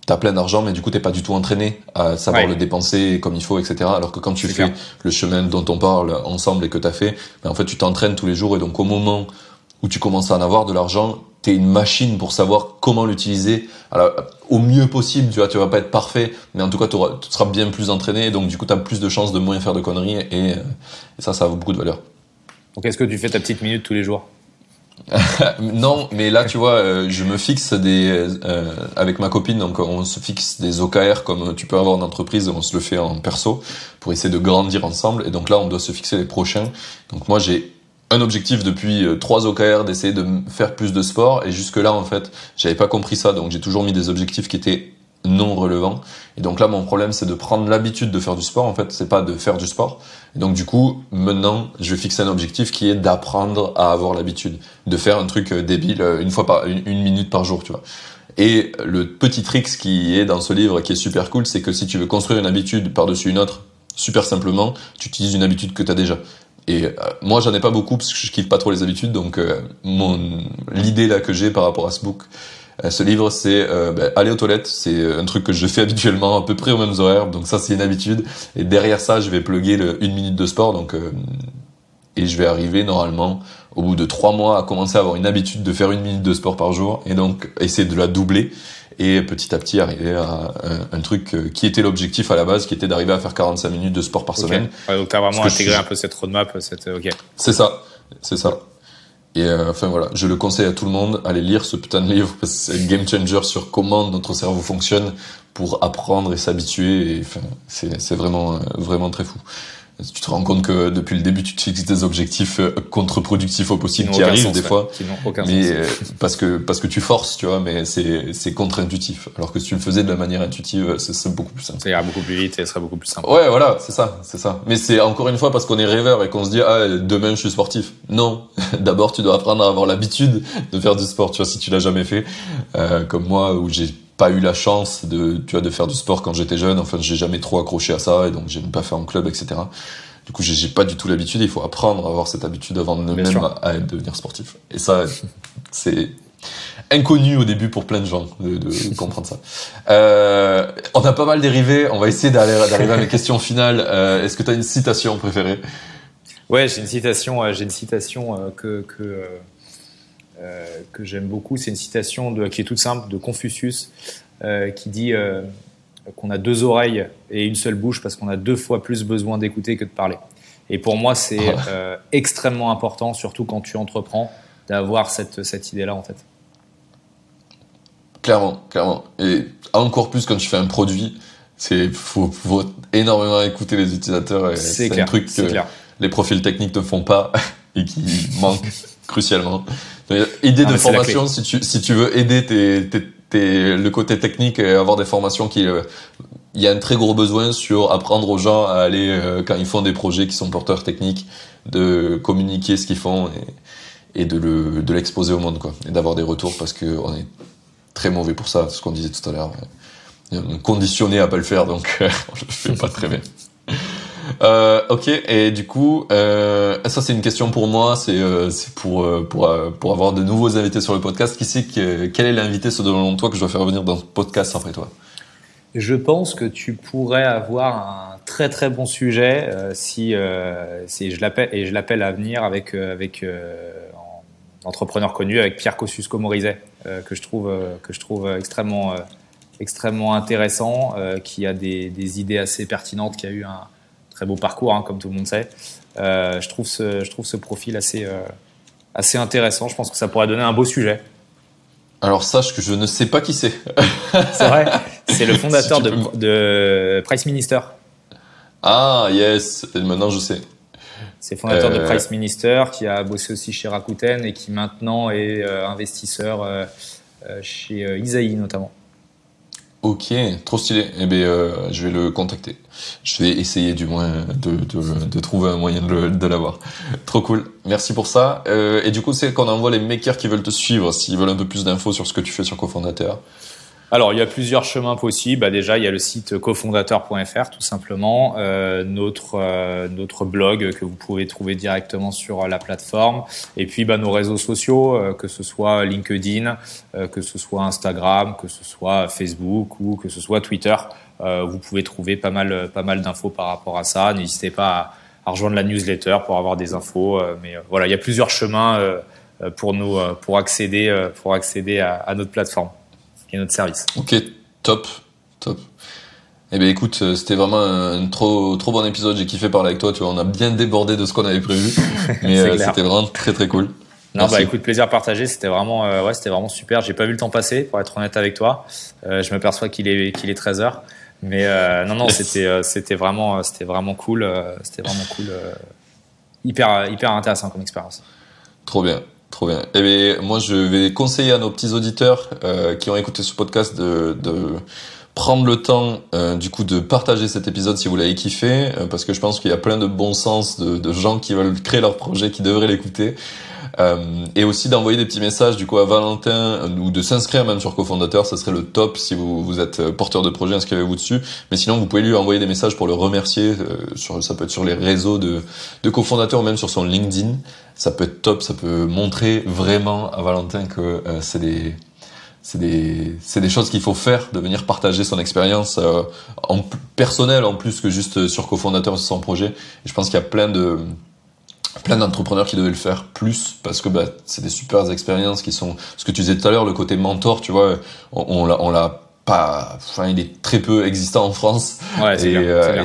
t'as plein d'argent, mais du coup, t'es pas du tout entraîné à savoir le dépenser comme il faut, etc. Alors que quand tu fais le chemin dont on parle ensemble et que t'as fait, ben, en fait, tu t'entraînes tous les jours. Et donc, au moment où tu commences à en avoir de l'argent, t'es une machine pour savoir comment l'utiliser au mieux possible. Tu vois, tu vas pas être parfait, mais en tout cas, tu seras bien plus entraîné. Donc, du coup, t'as plus de chances de moins faire de conneries. Et, et ça, ça a beaucoup de valeur. Donc est-ce que tu fais ta petite minute tous les jours? non, mais là, tu vois, euh, je me fixe des euh, avec ma copine, donc on se fixe des OKR comme tu peux avoir en entreprise, on se le fait en perso pour essayer de grandir ensemble. Et donc là, on doit se fixer les prochains. Donc moi, j'ai un objectif depuis euh, trois OKR d'essayer de faire plus de sport. Et jusque là, en fait, j'avais pas compris ça, donc j'ai toujours mis des objectifs qui étaient non relevant. Et donc là, mon problème, c'est de prendre l'habitude de faire du sport. En fait, c'est pas de faire du sport. Et donc du coup, maintenant, je vais fixer un objectif qui est d'apprendre à avoir l'habitude de faire un truc euh, débile euh, une fois par une, minute par jour, tu vois. Et le petit trick qui est dans ce livre, qui est super cool, c'est que si tu veux construire une habitude par-dessus une autre, super simplement, tu utilises une habitude que tu as déjà. Et euh, moi, j'en ai pas beaucoup parce que je kiffe pas trop les habitudes. Donc, mon l'idée là que j'ai par rapport à ce book, ce livre, c'est euh, ben, aller aux toilettes. C'est un truc que je fais habituellement à peu près aux mêmes horaires. Donc ça, c'est une habitude. Et derrière ça, je vais plugger le une minute de sport. Donc euh, et je vais arriver normalement au bout de trois mois à commencer à avoir une habitude de faire une minute de sport par jour et donc essayer de la doubler et petit à petit arriver à un, truc qui était l'objectif à la base, qui était d'arriver à faire 45 minutes de sport par semaine. Ouais, donc tu as vraiment intégré un peu cette roadmap, cette ok. C'est ça, c'est ça. Et euh, enfin voilà, je le conseille à tout le monde, allez lire ce putain de livre c'est game changer sur comment notre cerveau fonctionne pour apprendre et s'habituer. Et enfin, c'est vraiment euh, vraiment très fou tu te rends compte que depuis le début, tu te fixes des objectifs euh, contre-productifs au possible qui, arrivent des fois. mais euh, parce que parce que tu forces, tu vois, mais c'est c'est contre-intuitif. Alors que si tu le faisais de la manière intuitive, c'est beaucoup plus simple. Ça ira beaucoup plus vite et ce serait beaucoup plus simple. Ouais, voilà, c'est ça, c'est ça. Mais c'est encore une fois parce qu'on est rêveur et qu'on se dit ah demain je suis sportif. Non, d'abord tu dois apprendre à avoir l'habitude de faire du sport. Tu vois, si tu l'as jamais fait, euh, comme moi où j'ai pas eu la chance de, tu vois, de faire du sport quand j'étais jeune. Enfin, j'ai jamais trop accroché à ça et donc j'ai pas fait en club, etc. Du coup, j'ai pas du tout l'habitude. Il faut apprendre à avoir cette habitude avant de même à, devenir sportif. Et ça, c'est inconnu au début pour plein de gens de, de comprendre ça. Euh, on a pas mal dérivé. On va essayer d'arriver à mes questions finales. Euh, Est-ce que tu as une citation préférée? Ouais, j'ai une citation. Euh, j'ai une citation que que que j'aime beaucoup. C'est une citation de, qui est toute simple de Confucius euh, qui dit euh, qu'on a deux oreilles et une seule bouche parce qu'on a deux fois plus besoin d'écouter que de parler. Et pour moi, c'est ah. extrêmement important, surtout quand tu entreprends, d'avoir cette, cette idée-là en fait. Clairement, clairement. Et encore plus quand tu fais un produit, c'est faut, faut énormément écouter les utilisateurs. C'est un truc que les profils techniques ne font pas et qui manque crucialement. Idée de formation, si tu, si tu veux aider tes, tes, tes, le côté technique et avoir des formations qui... Euh, il y a un très gros besoin sur apprendre aux gens à aller, euh, quand ils font des projets qui sont porteurs techniques, de communiquer ce qu'ils font et, et de, le, de l'exposer au monde, quoi. Et d'avoir des retours parce que on est très mauvais pour ça, ce qu'on disait tout à l'heure. On est conditionné à pas le faire, donc on le fait pas très bien. Euh, ok, et du coup, euh, ça c'est une question pour moi, c'est euh, pour euh, pour pour avoir de nouveaux invités sur le podcast. Qui c'est que quel est l'invité selon toi que je dois faire venir dans ce podcast après toi? Je pense que tu pourrais avoir un très très bon sujet si si je l'appelle et je l'appelle à venir avec avec entrepreneur connu avec Pierre Kosciusko-Morizet que je trouve que je trouve extrêmement extrêmement intéressant, qui a des idées assez pertinentes, qui a eu un très beau parcours, hein, comme tout le monde sait. Euh, je, trouve ce, je trouve ce profil assez, euh, assez intéressant. Je pense que ça pourrait donner un beau sujet. Alors sache que je ne sais pas qui c'est. c'est vrai. C'est le fondateur de, de, Price Minister. Ah yes, maintenant je sais. C'est fondateur de euh, Price Minister qui a bossé aussi chez Rakuten et qui maintenant est investisseur chez Isaïe notamment. Ok, trop stylé. Eh bien, euh, je vais le contacter. Je vais essayer du moins de, de, de trouver un moyen de, de l'avoir. trop cool. Merci pour ça. Euh, et du coup, c'est qu'on envoie les makers qui veulent te suivre, s'ils veulent un peu plus d'infos sur ce que tu fais sur cofondateur. Alors, il y a plusieurs chemins possibles. Bah, déjà, il y a le site cofondateur.fr, tout simplement, euh, notre euh, notre blog que vous pouvez trouver directement sur la plateforme, et puis bah, nos réseaux sociaux, euh, que ce soit LinkedIn, euh, que ce soit Instagram, que ce soit Facebook ou que ce soit Twitter. vous pouvez trouver pas mal pas mal d'infos par rapport à ça. N'hésitez pas à, rejoindre la newsletter pour avoir des infos. mais voilà, il y a plusieurs chemins pour nous pour accéder pour accéder à, à notre plateforme notre service. Ok, top, top. Eh bien écoute, euh, c'était vraiment un trop trop bon épisode. J'ai kiffé parler avec toi. Tu vois, on a bien débordé de ce qu'on avait prévu, mais euh, c'était vraiment très très cool. Non, bah écoute, plaisir partagé. C'était vraiment, euh, ouais, c'était vraiment super. J'ai pas vu le temps passer, pour être honnête avec toi. Euh, je me perçois qu'il est qu'il est 13 h mais non, non, c'était c'était vraiment c'était vraiment cool. c'était vraiment cool. hyper hyper intéressant comme expérience. Trop bien. Trop bien. Eh bien, moi, je vais conseiller à nos petits auditeurs euh, qui ont écouté ce podcast de, de prendre le temps, euh, du coup, de partager cet épisode si vous l'avez kiffé, euh, parce que je pense qu'il y a plein de bon sens de, de gens qui veulent créer leur projet, qui devraient l'écouter. Euh, et aussi d'envoyer des petits messages du coup à Valentin euh, ou de s'inscrire même sur cofondateur, ça serait le top si vous, vous êtes euh, porteur de projet, inscrivez-vous dessus. Mais sinon, vous pouvez lui envoyer des messages pour le remercier. sur, ça peut être sur les réseaux de, de cofondateur ou même sur son LinkedIn. Ça peut être top, ça peut montrer vraiment à Valentin que c'est des c'est des des choses qu'il faut faire de venir partager son expérience en personnel en plus que juste sur cofondateur sur son projet. Et je pense qu'il y a plein de plein d'entrepreneurs qui devaient le faire plus parce que bah, c'est des super expériences qui sont ce que tu disais tout à l'heure le côté mentor tu vois on, on l'a pas enfin il est très peu existant en France. Ouais, et, euh,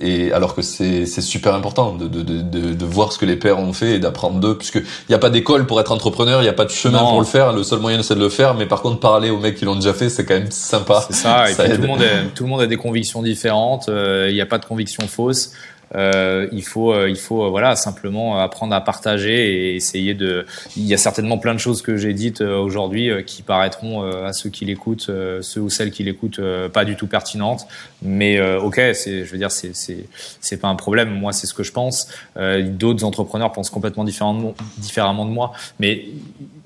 et, et, alors que c'est c'est super important de, de, de, de, voir ce que les pères ont fait et d'apprendre d'eux puisque il y a pas d'école pour être entrepreneur il y a pas de chemin pour le faire. Le seul moyen c'est de le faire. Mais par contre parler aux mecs qui l'ont déjà fait c'est quand même sympa. C'est ça, et tout le monde tout le monde a des convictions différentes euh, il n'y a pas de convictions fausses euh, il faut, euh, il faut euh, voilà simplement apprendre à partager et essayer de. Il y a certainement plein de choses que j'ai dites aujourd'hui qui paraîtront à ceux qui l'écoutent, ceux ou celles qui l'écoutent, pas du tout pertinentes. Mais ok, c'est, je veux dire, c'est c'est c'est pas un problème. Moi, c'est ce que je pense. D'autres entrepreneurs pensent complètement différemment, différemment de moi. Mais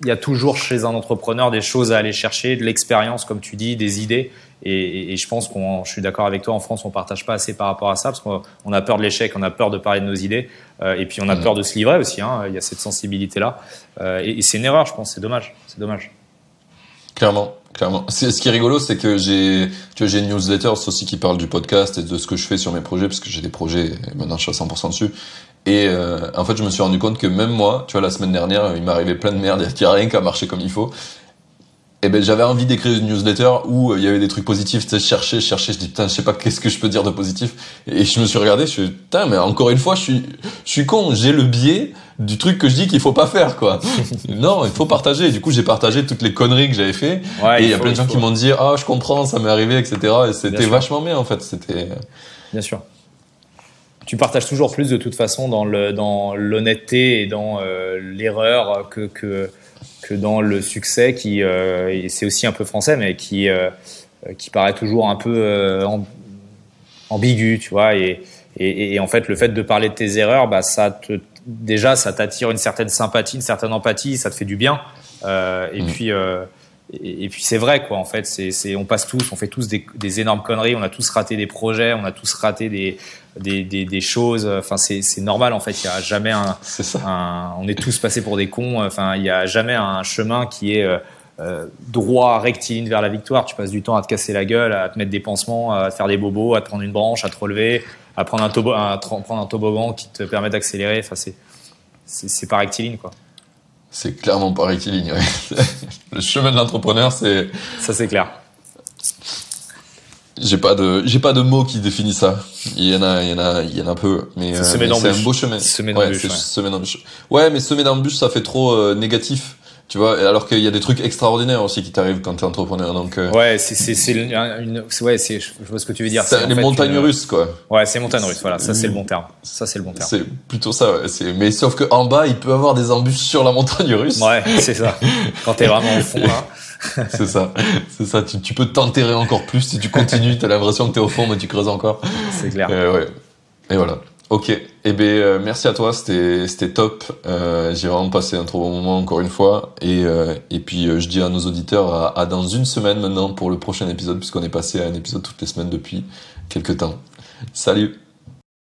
il y a toujours chez un entrepreneur des choses à aller chercher, de l'expérience, comme tu dis, des idées. Et, et, je pense qu'on, je suis d'accord avec toi, en France, on partage pas assez par rapport à ça, parce qu'on a peur de l'échec, on a peur de parler de nos idées, euh, et puis on a mmh. peur de se livrer aussi. Hein, il y a cette sensibilité-là, euh, et, et c'est une erreur, je pense. C'est dommage. C'est dommage. Clairement, clairement. Ce qui est rigolo, c'est que j'ai, tu vois, j'ai une newsletter aussi qui parle du podcast et de ce que je fais sur mes projets, parce que j'ai des projets, et maintenant je suis à 100% dessus. Et euh, en fait, je me suis rendu compte que même moi, tu vois, la semaine dernière, il m'arrivait plein de merde, il n'y a rien qu'à marcher comme il faut et eh ben j'avais envie d'écrire une newsletter où euh, il y avait des trucs positifs, tu sais, chercher, chercher, je dis putain, je sais pas qu'est-ce que je peux dire de positif et je me suis regardé, je suis putain mais encore une fois, je suis je suis con, j'ai le biais du truc que je dis qu'il faut pas faire quoi. non, il faut partager. Du coup, j'ai partagé toutes les conneries que j'avais fait et il y a plein de gens qui m'ont dit "Ah, je comprends, ça m'est arrivé, etc." et c'était vachement bien en fait, c'était Bien sûr. Tu partages toujours plus de toute façon dans le dans l'honnêteté et dans euh, l'erreur que que que dans le succès qui euh, c'est aussi un peu français mais qui euh, qui paraît toujours un peu euh, ambigu tu vois et, et, et, en fait le fait de parler de tes erreurs bah ça te déjà ça t'attire une certaine sympathie une certaine empathie ça te fait du bien et mmh. puis et, puis c'est vrai quoi en fait c'est on passe tous on fait tous des, des, énormes conneries on a tous raté des projets on a tous raté des des, des, des choses enfin c'est normal en fait il y a jamais un, un, on est tous passés pour des cons enfin il y a jamais un chemin qui est euh, euh, droit rectiligne vers la victoire tu passes du temps à te casser la gueule à te mettre des pansements à te faire des bobos à te prendre une branche à te relever à prendre un, tobo, à prendre un toboggan qui te permet d'accélérer enfin c'est c'est pas rectiligne quoi c'est clairement pas rectiligne. Ouais. le chemin de l'entrepreneur, c'est. Ça, c'est clair. J'ai pas de, j'ai pas de mots qui définissent ça. Il y en a, il y en a, il y en a peu, mais, euh, c'est un beau chemin. Semer d'embûches. Ouais, ouais. ouais, mais semer d'embûches, ça fait trop euh, négatif. Tu vois, alors qu'il y a des trucs extraordinaires aussi qui t'arrivent quand t'es entrepreneur. Donc euh, ouais, c'est c'est c'est une ouais, c'est je vois ce que tu veux dire. C'est les montagnes russes quoi. Ouais, c'est montagnes russes. Voilà, ça c'est le bon terme. Ça c'est le bon terme. C'est plutôt ça. Ouais. C'est mais sauf que en bas, il peut avoir des embûches sur la montagne russe. Ouais, c'est ça. Quand t'es vraiment au fond là. c'est ça, c'est ça. Tu, tu peux t'enterrer encore plus si tu continues. T'as l'impression que t'es au fond, mais tu creuses encore. C'est clair. Euh, ouais. Et voilà. Ok, eh ben euh, merci à toi, c'était c'était top. Euh, J'ai vraiment passé un trop bon moment encore une fois, et et puis je dis à nos auditeurs à, à, dans une semaine maintenant pour le prochain épisode puisqu'on est passé à un épisode toutes les semaines depuis quelques temps. Salut.